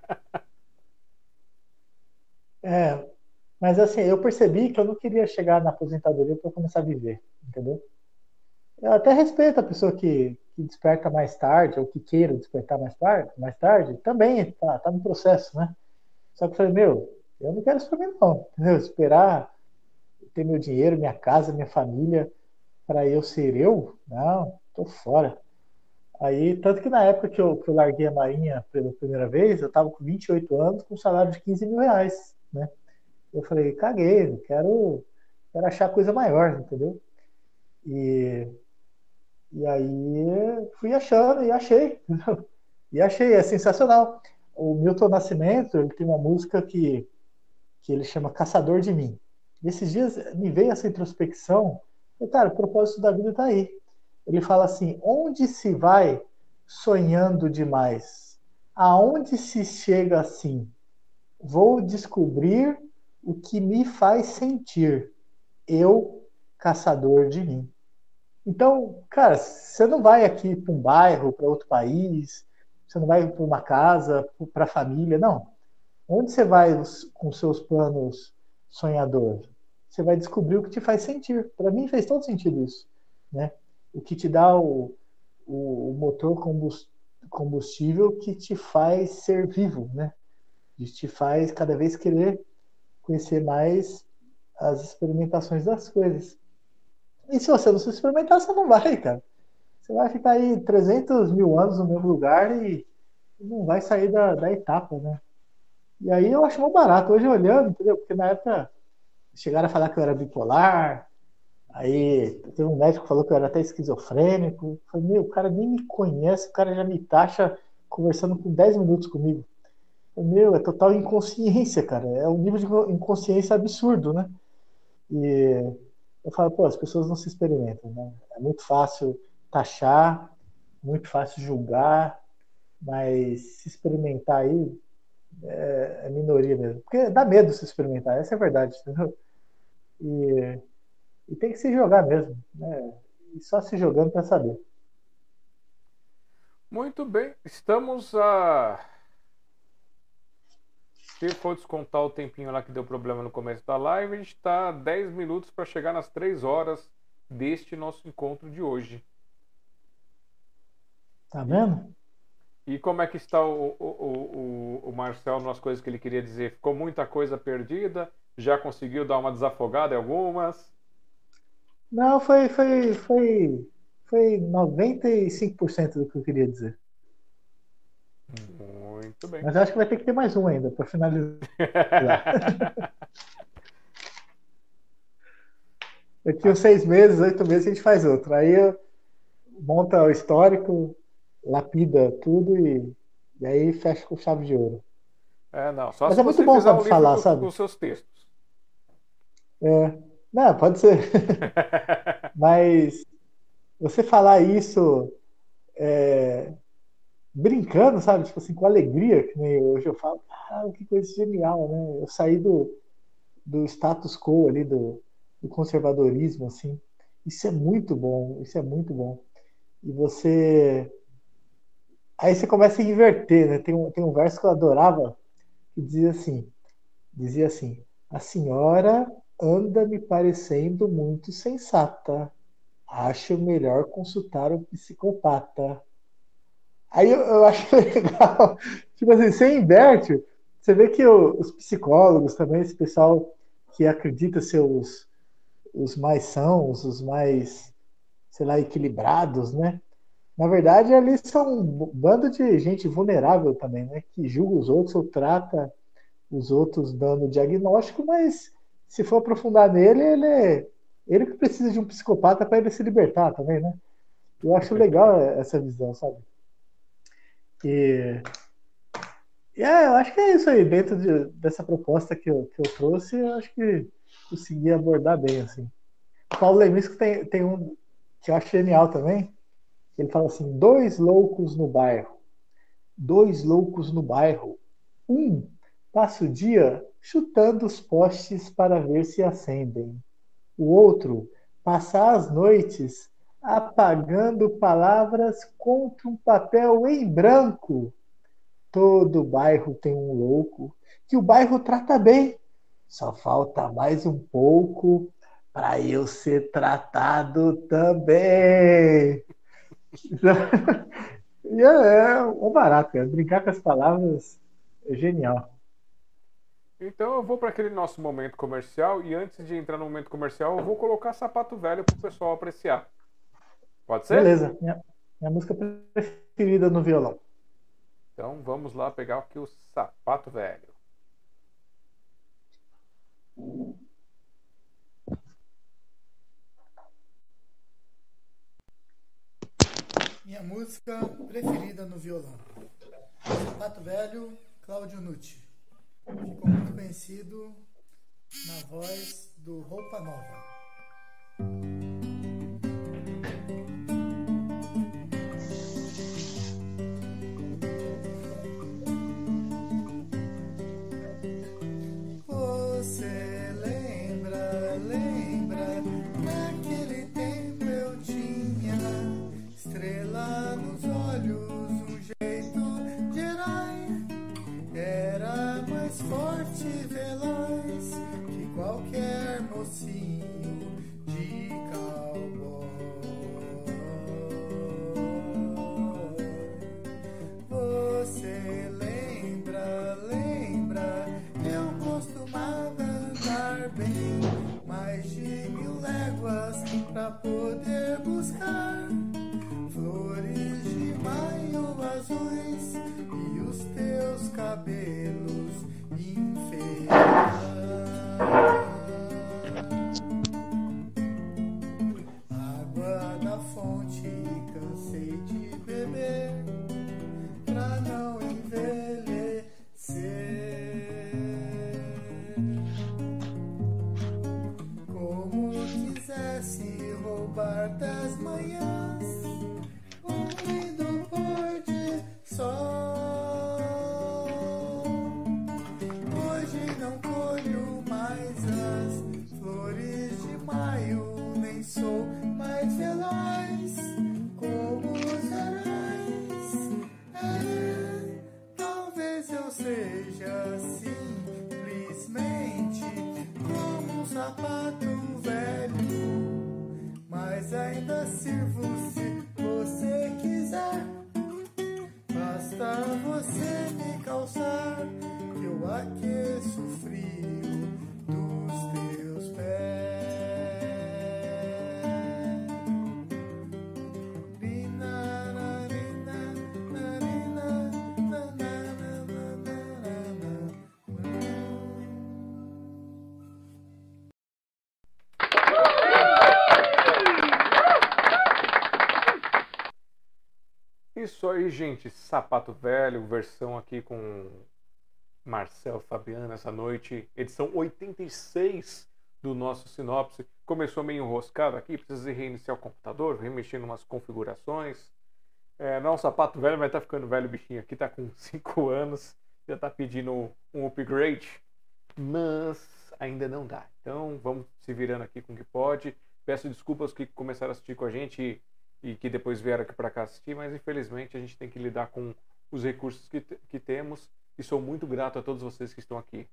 é, mas assim, eu percebi que eu não queria chegar na aposentadoria para começar a viver, entendeu? Eu até respeito a pessoa que, que desperta mais tarde, ou que queira despertar mais tarde, mais tarde também tá, tá no processo, né? Só que eu falei, meu, eu não quero isso pra mim não, entendeu? Esperar ter meu dinheiro, minha casa, minha família, para eu ser eu? Não, tô fora. Aí, tanto que na época que eu, que eu larguei a Marinha pela primeira vez, eu estava com 28 anos, com um salário de 15 mil reais, né? Eu falei, caguei, quero, quero achar coisa maior, entendeu? E, e aí fui achando e achei, entendeu? E achei, é sensacional. O Milton Nascimento, ele tem uma música que, que ele chama Caçador de Mim. E esses dias me veio essa introspecção, e cara, o propósito da vida está aí ele fala assim: onde se vai sonhando demais? Aonde se chega assim? Vou descobrir o que me faz sentir, eu, caçador de mim. Então, cara, você não vai aqui para um bairro, para outro país, você não vai para uma casa, para a família, não. Onde você vai com seus planos sonhadores? Você vai descobrir o que te faz sentir. Para mim fez todo sentido isso, né? O que te dá o, o, o motor combustível que te faz ser vivo, né? Que te faz cada vez querer conhecer mais as experimentações das coisas. E se você não se experimentar, você não vai, cara. Você vai ficar aí 300 mil anos no mesmo lugar e não vai sair da, da etapa, né? E aí eu acho muito barato. Hoje olhando, entendeu? Porque na época chegaram a falar que eu era bipolar, Aí tem um médico que falou que eu era até esquizofrênico. Eu falei, meu, o cara nem me conhece, o cara já me taxa conversando com 10 minutos comigo. Eu falei, meu, é total inconsciência, cara. É um nível de inconsciência absurdo, né? E eu falo, pô, as pessoas não se experimentam, né? É muito fácil taxar, muito fácil julgar, mas se experimentar aí é, é minoria mesmo. Porque dá medo se experimentar, essa é a verdade, entendeu? E e tem que se jogar mesmo. Né? E só se jogando para saber. Muito bem. Estamos a. Se for descontar o tempinho lá que deu problema no começo da live, a gente está 10 minutos para chegar nas 3 horas deste nosso encontro de hoje. Tá vendo? E como é que está o, o, o, o Marcel nas coisas que ele queria dizer? Ficou muita coisa perdida? Já conseguiu dar uma desafogada em algumas? Não, foi, foi, foi, foi 95% do que eu queria dizer. Muito bem. Mas acho que vai ter que ter mais um ainda para finalizar. Daqui uns seis meses, oito meses, a gente faz outro. Aí monta o histórico, lapida tudo e, e aí fecha com chave de ouro. É, não. Só Mas é muito bom sabe, falar, com, sabe? com seus textos. É. Não, pode ser. Mas você falar isso é, brincando, sabe? Tipo assim, com alegria, que nem hoje eu falo, ah, que coisa genial, né? Eu saí do, do status quo ali, do, do conservadorismo, assim. Isso é muito bom, isso é muito bom. E você. Aí você começa a inverter, né? Tem um, tem um verso que eu adorava que dizia assim: dizia assim, a senhora anda me parecendo muito sensata. Acho melhor consultar um psicopata. Aí eu, eu acho legal, tipo assim, você inverte, você vê que o, os psicólogos também, esse pessoal que acredita ser os, os mais sãos, os mais, sei lá, equilibrados, né? Na verdade, ali são um bando de gente vulnerável também, né? Que julga os outros ou trata os outros dando diagnóstico, mas se for aprofundar nele, ele é ele que precisa de um psicopata para ele se libertar também, né? Eu acho legal essa visão, sabe? E, e é, eu acho que é isso aí. Dentro de, dessa proposta que eu, que eu trouxe, eu acho que consegui abordar bem, assim. O Paulo Lemisco tem, tem um que eu acho genial também. Ele fala assim: dois loucos no bairro. Dois loucos no bairro. Um passa o dia chutando os postes para ver se acendem. O outro passa as noites apagando palavras contra um papel em branco. Todo bairro tem um louco que o bairro trata bem. Só falta mais um pouco para eu ser tratado também. e é, é um barato, cara. Brincar com as palavras é genial. Então eu vou para aquele nosso momento comercial e antes de entrar no momento comercial eu vou colocar sapato velho para o pessoal apreciar. Pode ser? Beleza. Minha, minha música preferida no violão. Então vamos lá pegar aqui o sapato velho. Minha música preferida no violão. Sapato Velho, Cláudio Nucci. Ficou muito conhecido na voz do Roupa Nova. Poder buscar flores de maio azuis Velho, versão aqui com Marcel Fabiano essa noite. Edição 86 do nosso Sinopse. Começou meio enroscado aqui, precisa reiniciar o computador, remexer em umas configurações. É, não, é sapato velho, mas tá ficando velho o bichinho aqui, tá com 5 anos, já tá pedindo um upgrade, mas ainda não dá. Então vamos se virando aqui com o que pode. Peço desculpas que começaram a assistir com a gente e que depois vieram aqui para cá assistir, mas infelizmente a gente tem que lidar com os recursos que, que temos e sou muito grato a todos vocês que estão aqui.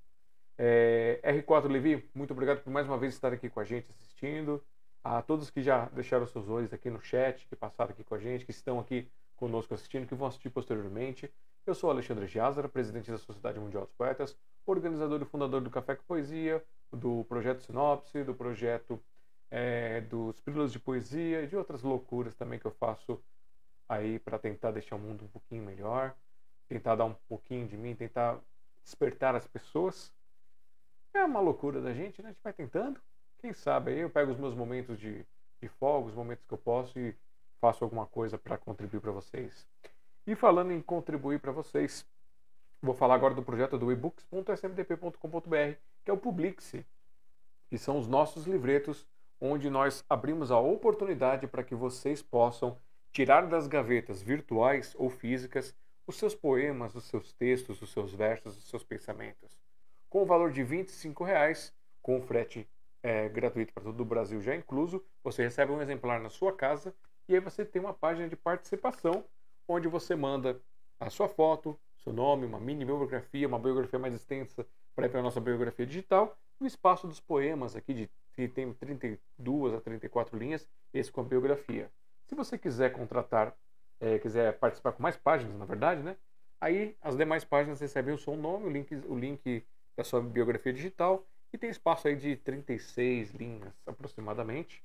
É, R4 Levi, muito obrigado por mais uma vez estar aqui com a gente assistindo. A todos que já deixaram seus olhos aqui no chat, que passaram aqui com a gente, que estão aqui conosco assistindo, que vão assistir posteriormente. Eu sou Alexandre Giazara, presidente da Sociedade Mundial dos Poetas, organizador e fundador do Café com Poesia, do projeto Sinopse, do projeto é, dos Pílulas de Poesia e de outras loucuras também que eu faço aí para tentar deixar o mundo um pouquinho melhor, tentar dar um pouquinho de mim, tentar despertar as pessoas. É uma loucura da gente, né? A gente vai tentando. Quem sabe aí eu pego os meus momentos de, de folga, os momentos que eu posso e faço alguma coisa para contribuir para vocês. E falando em contribuir para vocês, vou falar agora do projeto do ebooks.smdp.com.br, que é o Publixe, que são os nossos livretos onde nós abrimos a oportunidade para que vocês possam tirar das gavetas virtuais ou físicas os seus poemas, os seus textos, os seus versos, os seus pensamentos. Com o valor de R$ 25,00, com frete é, gratuito para todo o Brasil já incluso, você recebe um exemplar na sua casa e aí você tem uma página de participação onde você manda a sua foto, seu nome, uma mini biografia, uma biografia mais extensa para a nossa biografia digital, o espaço dos poemas aqui de que tem 32 a 34 linhas, esse com a biografia. Se você quiser contratar, é, quiser participar com mais páginas, na verdade, né? Aí as demais páginas recebem o seu nome, o link, o link da sua biografia digital e tem espaço aí de 36 linhas aproximadamente.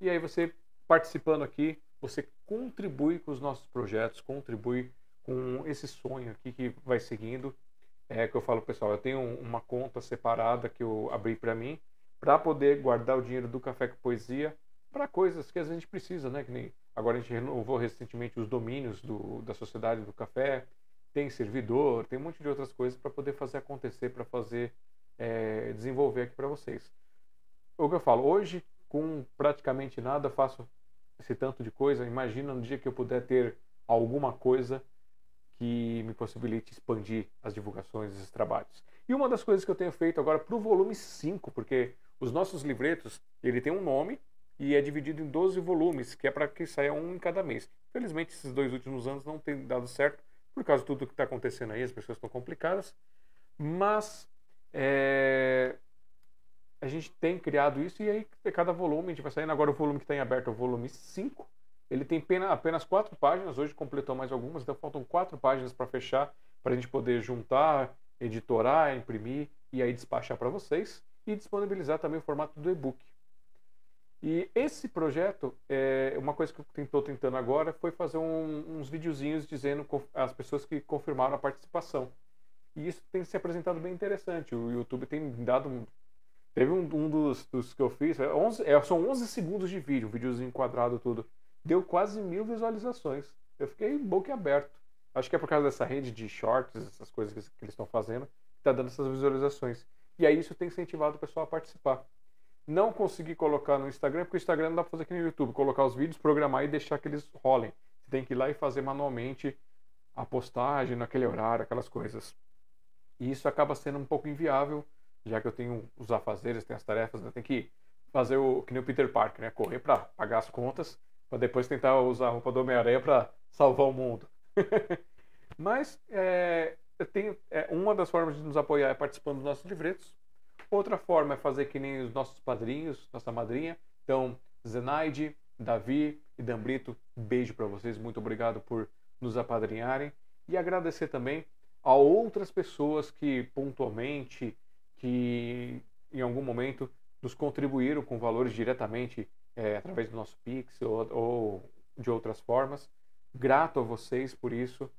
E aí você participando aqui, você contribui com os nossos projetos, contribui com esse sonho aqui que vai seguindo. É que eu falo, pessoal, eu tenho uma conta separada que eu abri para mim, para poder guardar o dinheiro do Café com Poesia para coisas que a gente precisa, né? Que nem agora a gente renovou recentemente os domínios do, da sociedade do café, tem servidor, tem um monte de outras coisas para poder fazer acontecer, para fazer é, desenvolver aqui para vocês. O que eu falo, hoje com praticamente nada faço esse tanto de coisa. Imagina no dia que eu puder ter alguma coisa que me possibilite expandir as divulgações desses trabalhos. E uma das coisas que eu tenho feito agora para o volume 5, porque os nossos livretos, ele tem um nome e é dividido em 12 volumes, que é para que saia um em cada mês. Felizmente, esses dois últimos anos não tem dado certo, por causa de tudo que está acontecendo aí, as pessoas estão complicadas. Mas é, a gente tem criado isso e aí cada volume, a gente vai saindo agora o volume que está em aberto é o volume 5. Ele tem apenas quatro páginas, hoje completou mais algumas, então faltam quatro páginas para fechar, para a gente poder juntar, editorar, imprimir e aí despachar para vocês e disponibilizar também o formato do e-book. E esse projeto, é, uma coisa que eu estou tentando agora foi fazer um, uns videozinhos dizendo as pessoas que confirmaram a participação. E isso tem se apresentado bem interessante. O YouTube tem dado. Teve um, um dos, dos, que eu fiz, é 11, é, são 11 segundos de vídeo, um videozinho enquadrado tudo. Deu quase mil visualizações. Eu fiquei boca aberto. Acho que é por causa dessa rede de shorts, essas coisas que, que eles estão fazendo, que está dando essas visualizações. E aí isso tem incentivado o pessoal a participar. Não consegui colocar no Instagram, porque o Instagram não dá para fazer aqui no YouTube, colocar os vídeos, programar e deixar que eles rolem. Você tem que ir lá e fazer manualmente a postagem naquele horário, aquelas coisas. E isso acaba sendo um pouco inviável, já que eu tenho os afazeres, tenho as tarefas, né? tem que fazer o que nem o Peter Parker, né? Correr para pagar as contas, para depois tentar usar a roupa do Homem-Aranha para salvar o mundo. Mas é, eu tenho, é, uma das formas de nos apoiar é participando dos nossos livretos. Outra forma é fazer que nem os nossos padrinhos, nossa madrinha. Então, Zenaide, Davi e Dambrito, beijo para vocês. Muito obrigado por nos apadrinharem. E agradecer também a outras pessoas que pontualmente, que em algum momento nos contribuíram com valores diretamente é, através do nosso Pix ou, ou de outras formas. Grato a vocês por isso.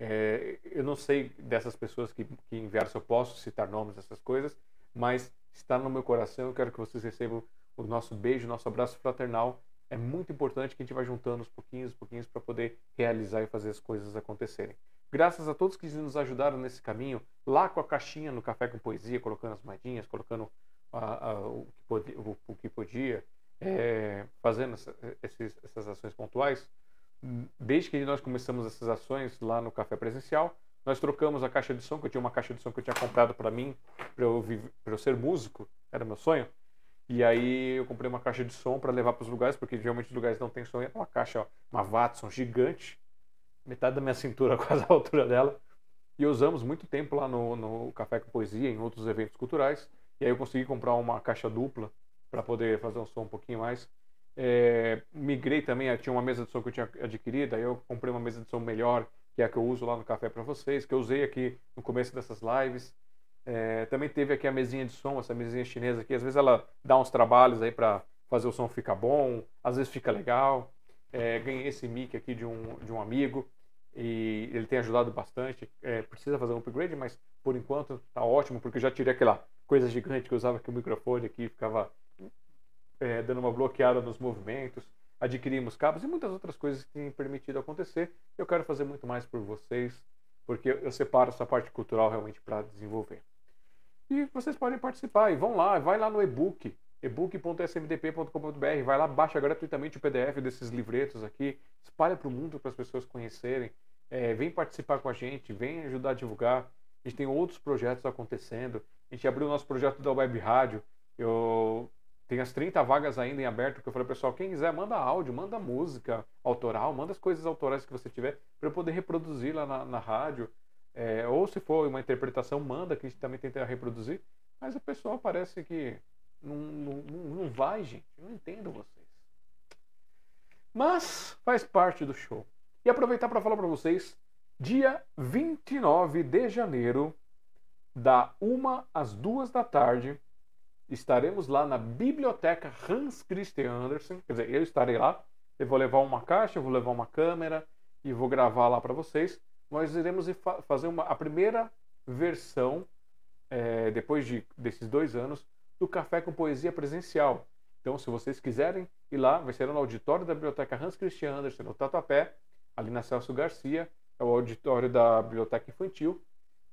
É, eu não sei dessas pessoas que, que enviaram, se eu posso citar nomes dessas coisas, mas está no meu coração. Eu quero que vocês recebam o nosso beijo, o nosso abraço fraternal é muito importante que a gente vá juntando os pouquinhos, pouquinhos para poder realizar e fazer as coisas acontecerem. Graças a todos que nos ajudaram nesse caminho, lá com a caixinha no Café com Poesia, colocando as moedinhas, colocando a, a, o, que podia, o, o, que podia é, fazendo essa, esses, essas ações pontuais. Desde que nós começamos essas ações lá no Café Presencial, nós trocamos a caixa de som, que eu tinha uma caixa de som que eu tinha comprado para mim, para eu, eu ser músico, era meu sonho. E aí eu comprei uma caixa de som para levar para os lugares, porque geralmente os lugares não tem som. É uma caixa, ó, uma Watson gigante, metade da minha cintura, quase a altura dela. E usamos muito tempo lá no, no Café com Poesia, em outros eventos culturais. E aí eu consegui comprar uma caixa dupla para poder fazer um som um pouquinho mais. É, migrei também, tinha uma mesa de som que eu tinha adquirido, aí eu comprei uma mesa de som melhor, que é a que eu uso lá no café para vocês, que eu usei aqui no começo dessas lives. É, também teve aqui a mesinha de som, essa mesinha chinesa aqui. Às vezes ela dá uns trabalhos aí para fazer o som ficar bom, às vezes fica legal. É, ganhei esse mic aqui de um, de um amigo e ele tem ajudado bastante. É, precisa fazer um upgrade, mas por enquanto tá ótimo, porque eu já tirei aquela coisa gigante que eu usava aqui o microfone aqui, ficava é, dando uma bloqueada nos movimentos. Adquirimos cabos e muitas outras coisas que têm permitido acontecer. Eu quero fazer muito mais por vocês, porque eu separo essa parte cultural realmente para desenvolver. E vocês podem participar e vão lá, vai lá no e-book, ebook.smdp.com.br, vai lá, baixa gratuitamente o PDF desses livretos aqui, espalha para o mundo para as pessoas conhecerem, é, vem participar com a gente, vem ajudar a divulgar. A gente tem outros projetos acontecendo. A gente abriu o nosso projeto da Web Rádio. Eu tenho as 30 vagas ainda em aberto, que eu falei, pessoal, quem quiser, manda áudio, manda música autoral, manda as coisas autorais que você tiver para eu poder reproduzir lá na, na rádio. É, ou se for uma interpretação, manda, que a gente também tenta reproduzir. Mas o pessoal parece que não, não, não vai, gente. Eu não entendo vocês. Mas faz parte do show. E aproveitar para falar para vocês, dia 29 de janeiro, da 1 às 2 da tarde, estaremos lá na biblioteca Hans Christian Andersen. Quer dizer, eu estarei lá. Eu vou levar uma caixa, vou levar uma câmera e vou gravar lá para vocês nós iremos fazer uma, a primeira versão, é, depois de, desses dois anos, do Café com Poesia presencial. Então, se vocês quiserem ir lá, vai ser no auditório da Biblioteca Hans Christian Andersen, no Tatuapé, ali na Celso Garcia, é o auditório da Biblioteca Infantil.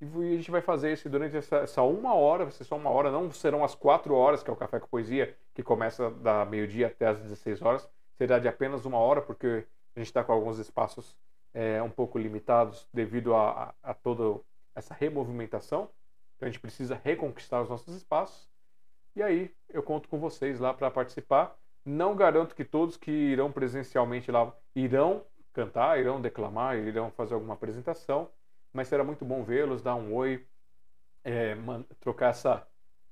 E a gente vai fazer isso durante essa, essa, uma hora, vai ser só uma hora, não serão as quatro horas, que é o Café com Poesia, que começa da meio-dia até as 16 horas. Será de apenas uma hora, porque a gente está com alguns espaços é, um pouco limitados devido a, a, a toda essa removimentação. Então a gente precisa reconquistar os nossos espaços. E aí eu conto com vocês lá para participar. Não garanto que todos que irão presencialmente lá irão cantar, irão declamar, irão fazer alguma apresentação, mas será muito bom vê-los, dar um oi, é, trocar essa,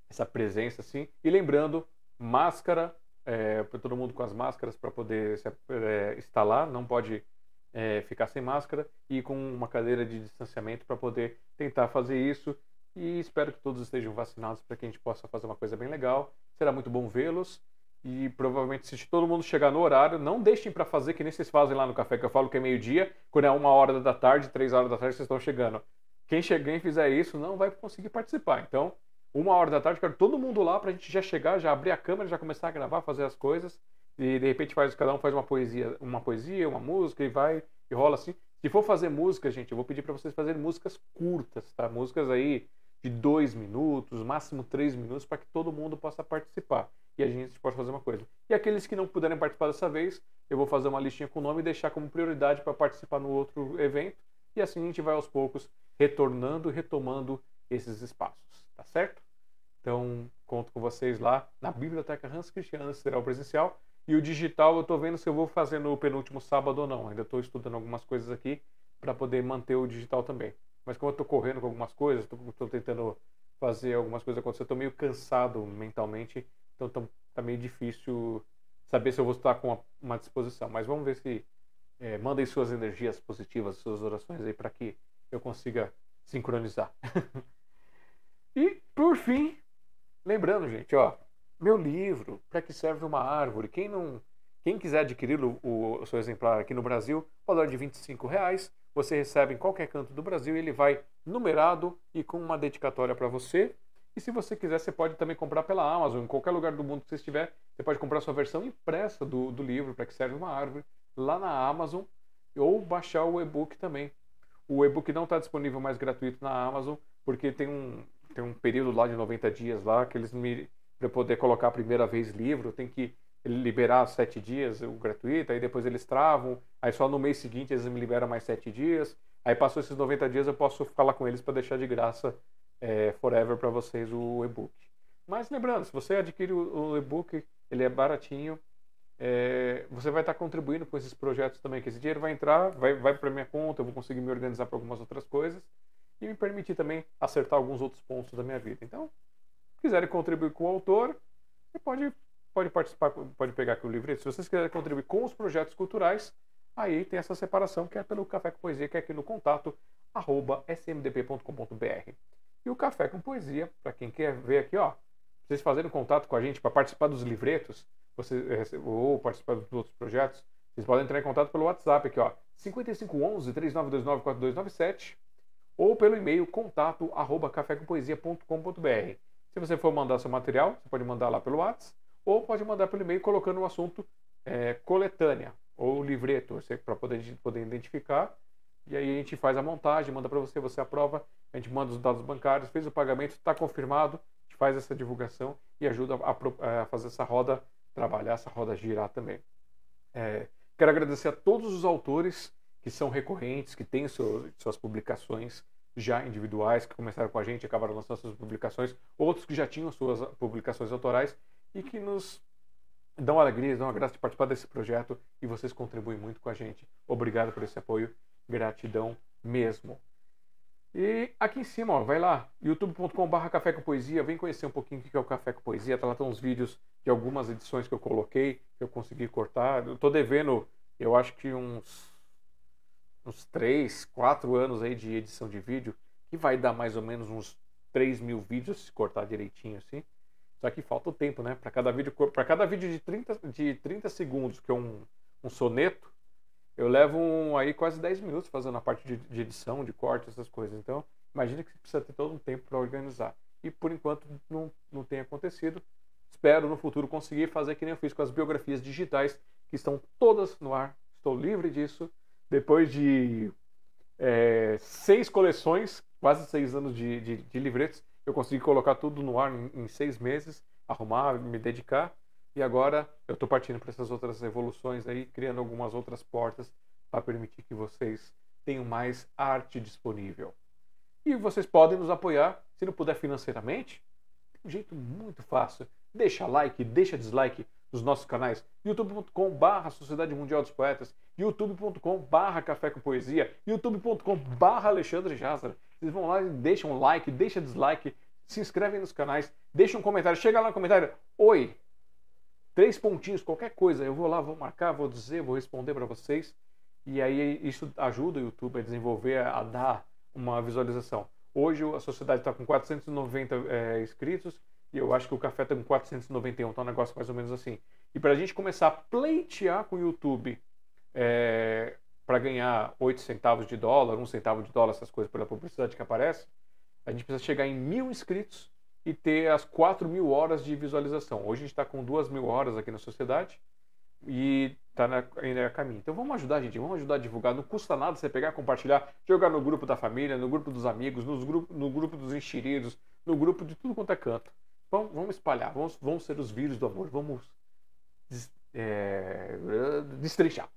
essa presença assim. E lembrando, máscara, é, para todo mundo com as máscaras para poder se, é, lá, não pode é, ficar sem máscara e com uma cadeira de distanciamento para poder tentar fazer isso. E espero que todos estejam vacinados para que a gente possa fazer uma coisa bem legal. Será muito bom vê-los. E provavelmente, se todo mundo chegar no horário, não deixem para fazer que nem vocês fazem lá no café, que eu falo que é meio-dia, quando é uma hora da tarde, três horas da tarde, vocês estão chegando. Quem chegar e fizer isso não vai conseguir participar. Então, uma hora da tarde, quero todo mundo lá para a gente já chegar, já abrir a câmera, já começar a gravar, fazer as coisas e de repente faz cada um faz uma poesia, uma poesia, uma música e vai e rola assim. Se for fazer música, gente, eu vou pedir para vocês fazerem músicas curtas, tá? Músicas aí de dois minutos, máximo três minutos, para que todo mundo possa participar e a gente pode fazer uma coisa. E aqueles que não puderem participar dessa vez, eu vou fazer uma listinha com o nome e deixar como prioridade para participar no outro evento. E assim a gente vai aos poucos retornando e retomando esses espaços, tá certo? Então, conto com vocês lá na Biblioteca Hans Christian, será o presencial. E o digital eu estou vendo se eu vou fazer no penúltimo sábado ou não. Ainda estou estudando algumas coisas aqui para poder manter o digital também. Mas como eu estou correndo com algumas coisas, estou tentando fazer algumas coisas acontecer, estou meio cansado mentalmente, então está meio difícil saber se eu vou estar com uma, uma disposição. Mas vamos ver se é, mandem suas energias positivas, suas orações aí para que eu consiga sincronizar. e por fim, lembrando, gente, ó, meu livro, para que serve uma árvore? Quem não, quem quiser adquirir o, o, o seu exemplar aqui no Brasil, valor de 25 reais, você recebe em qualquer canto do Brasil, ele vai numerado e com uma dedicatória para você. E se você quiser, você pode também comprar pela Amazon, em qualquer lugar do mundo que você estiver, você pode comprar sua versão impressa do, do livro, para que serve uma árvore, lá na Amazon, ou baixar o e-book também. O e-book não está disponível mais gratuito na Amazon, porque tem um, tem um período lá de 90 dias lá que eles me. Para poder colocar a primeira vez livro, tem que liberar sete dias o gratuito, aí depois eles travam, aí só no mês seguinte eles me liberam mais sete dias, aí passou esses 90 dias eu posso falar com eles para deixar de graça é, forever para vocês o e-book. Mas lembrando, se você adquire o e-book, ele é baratinho, é, você vai estar contribuindo com esses projetos também, que esse dinheiro vai entrar, vai, vai para minha conta, eu vou conseguir me organizar para algumas outras coisas e me permitir também acertar alguns outros pontos da minha vida. Então, se quiserem contribuir com o autor, você pode, pode participar, pode pegar aqui o livro. Se vocês quiserem contribuir com os projetos culturais, aí tem essa separação que é pelo Café com Poesia, que é aqui no contato arroba smdp.com.br. E o Café com Poesia, para quem quer ver aqui, ó, vocês fazerem contato com a gente para participar dos livretos, você, eh, ou participar dos outros projetos, vocês podem entrar em contato pelo WhatsApp aqui, ó, 5511 3929 4297 ou pelo e-mail contato arroba cafécompoesia.com.br. Se você for mandar seu material, você pode mandar lá pelo WhatsApp ou pode mandar pelo e-mail colocando o assunto é, coletânea ou livreto, para poder, poder identificar. E aí a gente faz a montagem, manda para você, você aprova, a gente manda os dados bancários, fez o pagamento, está confirmado, a gente faz essa divulgação e ajuda a, a fazer essa roda trabalhar, essa roda girar também. É, quero agradecer a todos os autores que são recorrentes, que têm seu, suas publicações já individuais, que começaram com a gente acabaram lançando suas publicações, outros que já tinham suas publicações autorais e que nos dão alegria, dão a graça de participar desse projeto e vocês contribuem muito com a gente. Obrigado por esse apoio, gratidão mesmo. E aqui em cima, ó, vai lá, youtube.com.br Café com Poesia, vem conhecer um pouquinho o que é o Café com Poesia, tá lá tem uns vídeos de algumas edições que eu coloquei, que eu consegui cortar. Eu tô devendo, eu acho que uns uns 3, 4 anos aí de edição de vídeo, que vai dar mais ou menos uns 3 mil vídeos se cortar direitinho assim. Só que falta o tempo, né? Para cada vídeo, para cada vídeo de 30, de 30 segundos, que é um, um soneto, eu levo um, aí quase 10 minutos fazendo a parte de, de, edição, de corte, essas coisas. Então, imagina que você precisa ter todo um tempo para organizar. E por enquanto não, não tem acontecido. Espero no futuro conseguir fazer que nem eu fiz com as biografias digitais, que estão todas no ar. Estou livre disso depois de é, seis coleções, quase seis anos de, de, de, livretos, eu consegui colocar tudo no ar em, em seis meses, arrumar, me dedicar. E agora eu estou partindo para essas outras evoluções aí, criando algumas outras portas para permitir que vocês tenham mais arte disponível. E vocês podem nos apoiar, se não puder financeiramente, de um jeito muito fácil. Deixa like, deixa dislike, nos nossos canais youtube.com/barra Sociedade Mundial dos Poetas, youtube.com/barra Café com Poesia, youtube.com/barra Alexandre Jazara. Vocês vão lá e deixam um like, deixa dislike, se inscrevem nos canais, deixa um comentário, chega lá no comentário, oi, três pontinhos, qualquer coisa, eu vou lá, vou marcar, vou dizer, vou responder para vocês. E aí isso ajuda o YouTube a desenvolver, a dar uma visualização. Hoje a sociedade está com 490 é, inscritos e eu acho que o café está com 491, tá um negócio mais ou menos assim. E para a gente começar a pleitear com o YouTube é, para ganhar 8 centavos de dólar, 1 centavo de dólar, essas coisas pela publicidade que aparece, a gente precisa chegar em mil inscritos e ter as 4 mil horas de visualização. Hoje a gente está com 2 mil horas aqui na sociedade e está ainda a caminho. Então vamos ajudar, gente, vamos ajudar a divulgar. Não custa nada você pegar, compartilhar, jogar no grupo da família, no grupo dos amigos, nos grupo, no grupo dos enxeridos, no grupo de tudo quanto é canto. Vamos, vamos espalhar, vamos, vamos ser os vírus do amor, vamos é, destrinchar.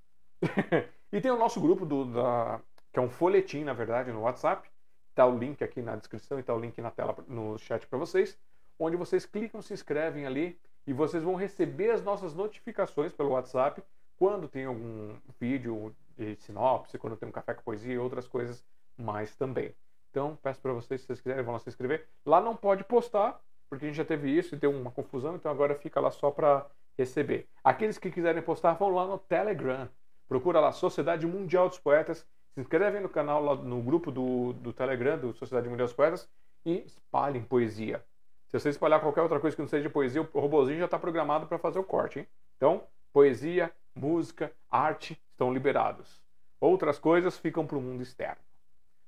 e tem o nosso grupo do, da, que é um folhetim, na verdade, no WhatsApp. Está o link aqui na descrição e está o link na tela no chat para vocês, onde vocês clicam, se inscrevem ali e vocês vão receber as nossas notificações pelo WhatsApp quando tem algum vídeo de sinopse, quando tem um café com poesia e outras coisas mais também. Então, peço para vocês, se vocês quiserem, vão lá se inscrever. Lá não pode postar, porque a gente já teve isso e deu uma confusão, então agora fica lá só para receber. Aqueles que quiserem postar, vão lá no Telegram. Procura lá Sociedade Mundial dos Poetas, se inscrevem no canal, lá no grupo do, do Telegram, do Sociedade Mundial dos Poetas, e espalhem poesia. Se você espalhar qualquer outra coisa que não seja poesia, o robozinho já está programado para fazer o corte. Hein? Então, poesia, música, arte estão liberados. Outras coisas ficam para o mundo externo.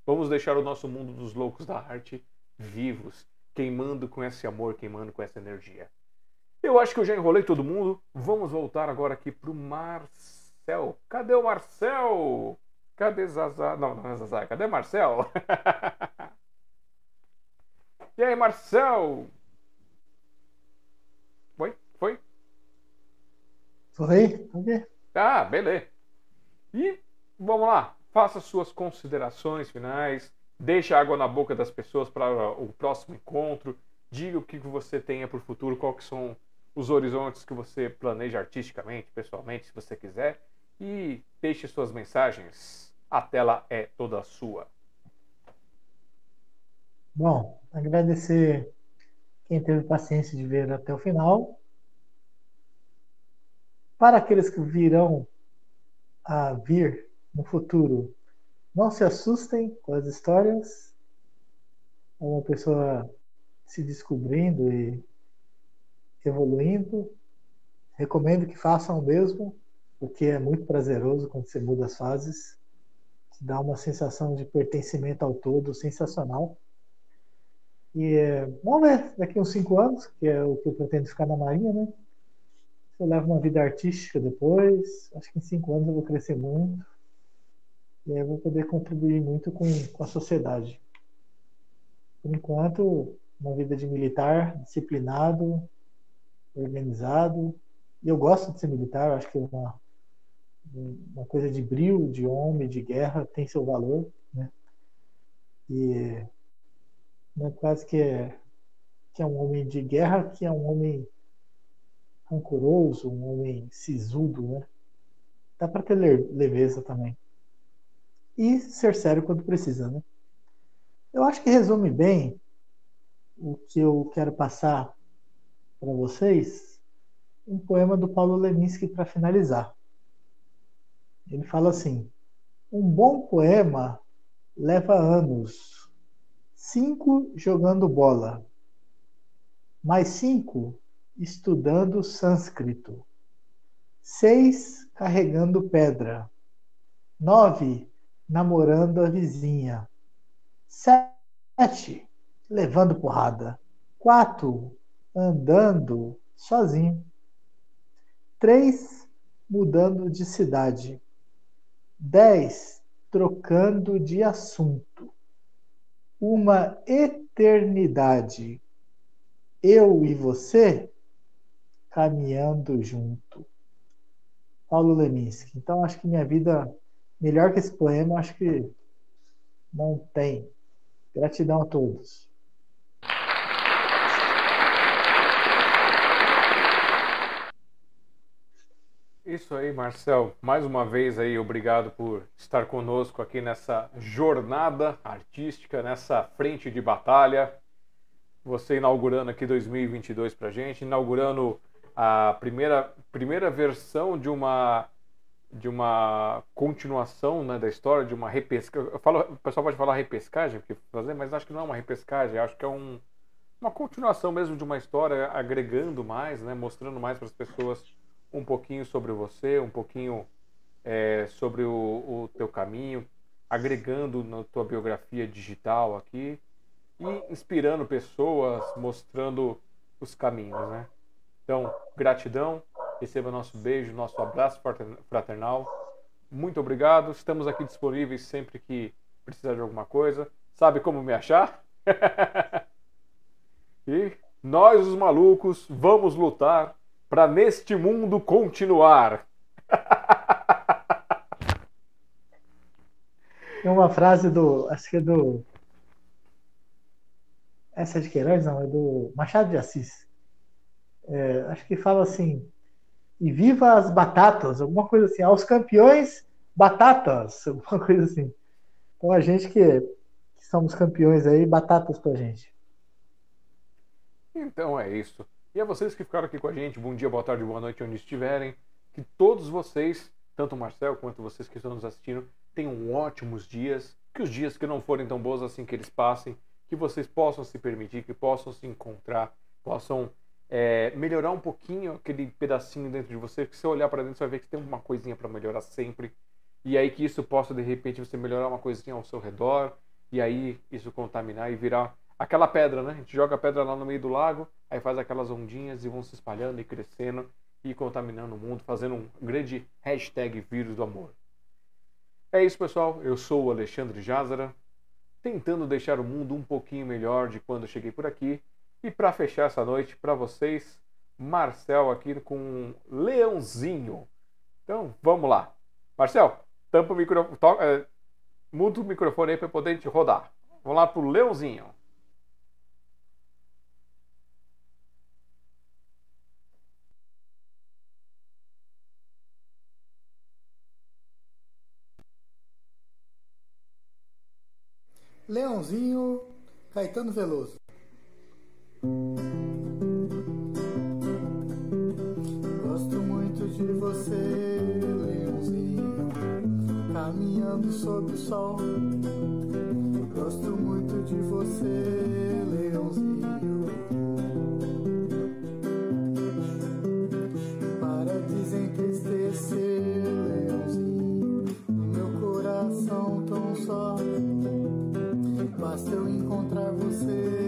Vamos deixar o nosso mundo dos loucos da arte vivos queimando com esse amor, queimando com essa energia. Eu acho que eu já enrolei todo mundo. Vamos voltar agora aqui pro Marcel. Cadê o Marcel? Cadê Zazá? Não, não é Zazá. Cadê Marcel? e aí, Marcel? Foi? Foi? Foi? Ok. Ah, beleza. E vamos lá. Faça suas considerações finais. Deixe água na boca das pessoas para o próximo encontro. Diga o que você tenha para o futuro, quais são os horizontes que você planeja artisticamente, pessoalmente, se você quiser. E deixe suas mensagens. A tela é toda sua. Bom, agradecer quem teve paciência de ver até o final. Para aqueles que virão a vir no futuro, não se assustem com as histórias. É uma pessoa se descobrindo e evoluindo. Recomendo que façam o mesmo, porque é muito prazeroso quando você muda as fases. Dá uma sensação de pertencimento ao todo sensacional. E é, vamos ver, daqui uns cinco anos, que é o que eu pretendo ficar na Marinha, né? Eu levo uma vida artística depois. Acho que em cinco anos eu vou crescer muito. E aí eu vou poder contribuir muito com, com a sociedade. Por enquanto, uma vida de militar, disciplinado, organizado. E eu gosto de ser militar, acho que é uma, uma coisa de brilho, de homem, de guerra, tem seu valor. Né? E não é quase que é, que é um homem de guerra, que é um homem rancoroso, um homem sisudo, né? Dá para ter leveza também. E ser sério quando precisa, né? Eu acho que resume bem o que eu quero passar para vocês, um poema do Paulo Leminski para finalizar. Ele fala assim: Um bom poema leva anos, cinco jogando bola, mais cinco estudando sânscrito, seis carregando pedra, nove namorando a vizinha, sete levando porrada, quatro andando sozinho, três mudando de cidade, dez trocando de assunto, uma eternidade, eu e você caminhando junto. Paulo Leminski. Então acho que minha vida melhor que esse poema, acho que não tem. Gratidão a todos. Isso aí, Marcel. Mais uma vez aí, obrigado por estar conosco aqui nessa jornada artística, nessa frente de batalha. Você inaugurando aqui 2022 pra gente, inaugurando a primeira, primeira versão de uma de uma continuação né, da história, de uma repescagem. O pessoal pode falar repescagem, porque fazer, mas acho que não é uma repescagem, acho que é um, uma continuação mesmo de uma história, agregando mais, né, mostrando mais para as pessoas um pouquinho sobre você, um pouquinho é, sobre o, o teu caminho, agregando na tua biografia digital aqui e inspirando pessoas, mostrando os caminhos, né? Então, gratidão, receba nosso beijo, nosso abraço fraternal. Muito obrigado, estamos aqui disponíveis sempre que precisar de alguma coisa. Sabe como me achar? e nós, os malucos, vamos lutar para neste mundo continuar. Tem uma frase do. Acho que é do. Essa é de Queiroz, não, é do Machado de Assis. É, acho que fala assim. E viva as batatas, alguma coisa assim. Aos campeões, batatas, alguma coisa assim. Então a gente que, que somos campeões aí, batatas pra gente. Então é isso. E a vocês que ficaram aqui com a gente, bom dia, boa tarde, boa noite, onde estiverem. Que todos vocês, tanto o Marcel quanto vocês que estão nos assistindo, tenham ótimos dias. Que os dias que não forem tão bons assim que eles passem, que vocês possam se permitir, que possam se encontrar, possam é, melhorar um pouquinho aquele pedacinho dentro de você. Que se você olhar para dentro, você vai ver que tem uma coisinha para melhorar sempre. E aí que isso possa, de repente, você melhorar uma coisinha ao seu redor. E aí isso contaminar e virar aquela pedra, né? A gente joga a pedra lá no meio do lago, aí faz aquelas ondinhas e vão se espalhando e crescendo e contaminando o mundo, fazendo um grande hashtag vírus do amor. É isso, pessoal. Eu sou o Alexandre Jázara, tentando deixar o mundo um pouquinho melhor de quando cheguei por aqui. E para fechar essa noite, para vocês, Marcel aqui com um leãozinho. Então, vamos lá. Marcel, tampa o microfone, é, muda o microfone aí para poder te rodar. Vamos lá pro leãozinho. Leãozinho, Caetano Veloso. Gosto muito de você, Leãozinho, caminhando sob o sol. Gosto muito de você, Leãozinho. Você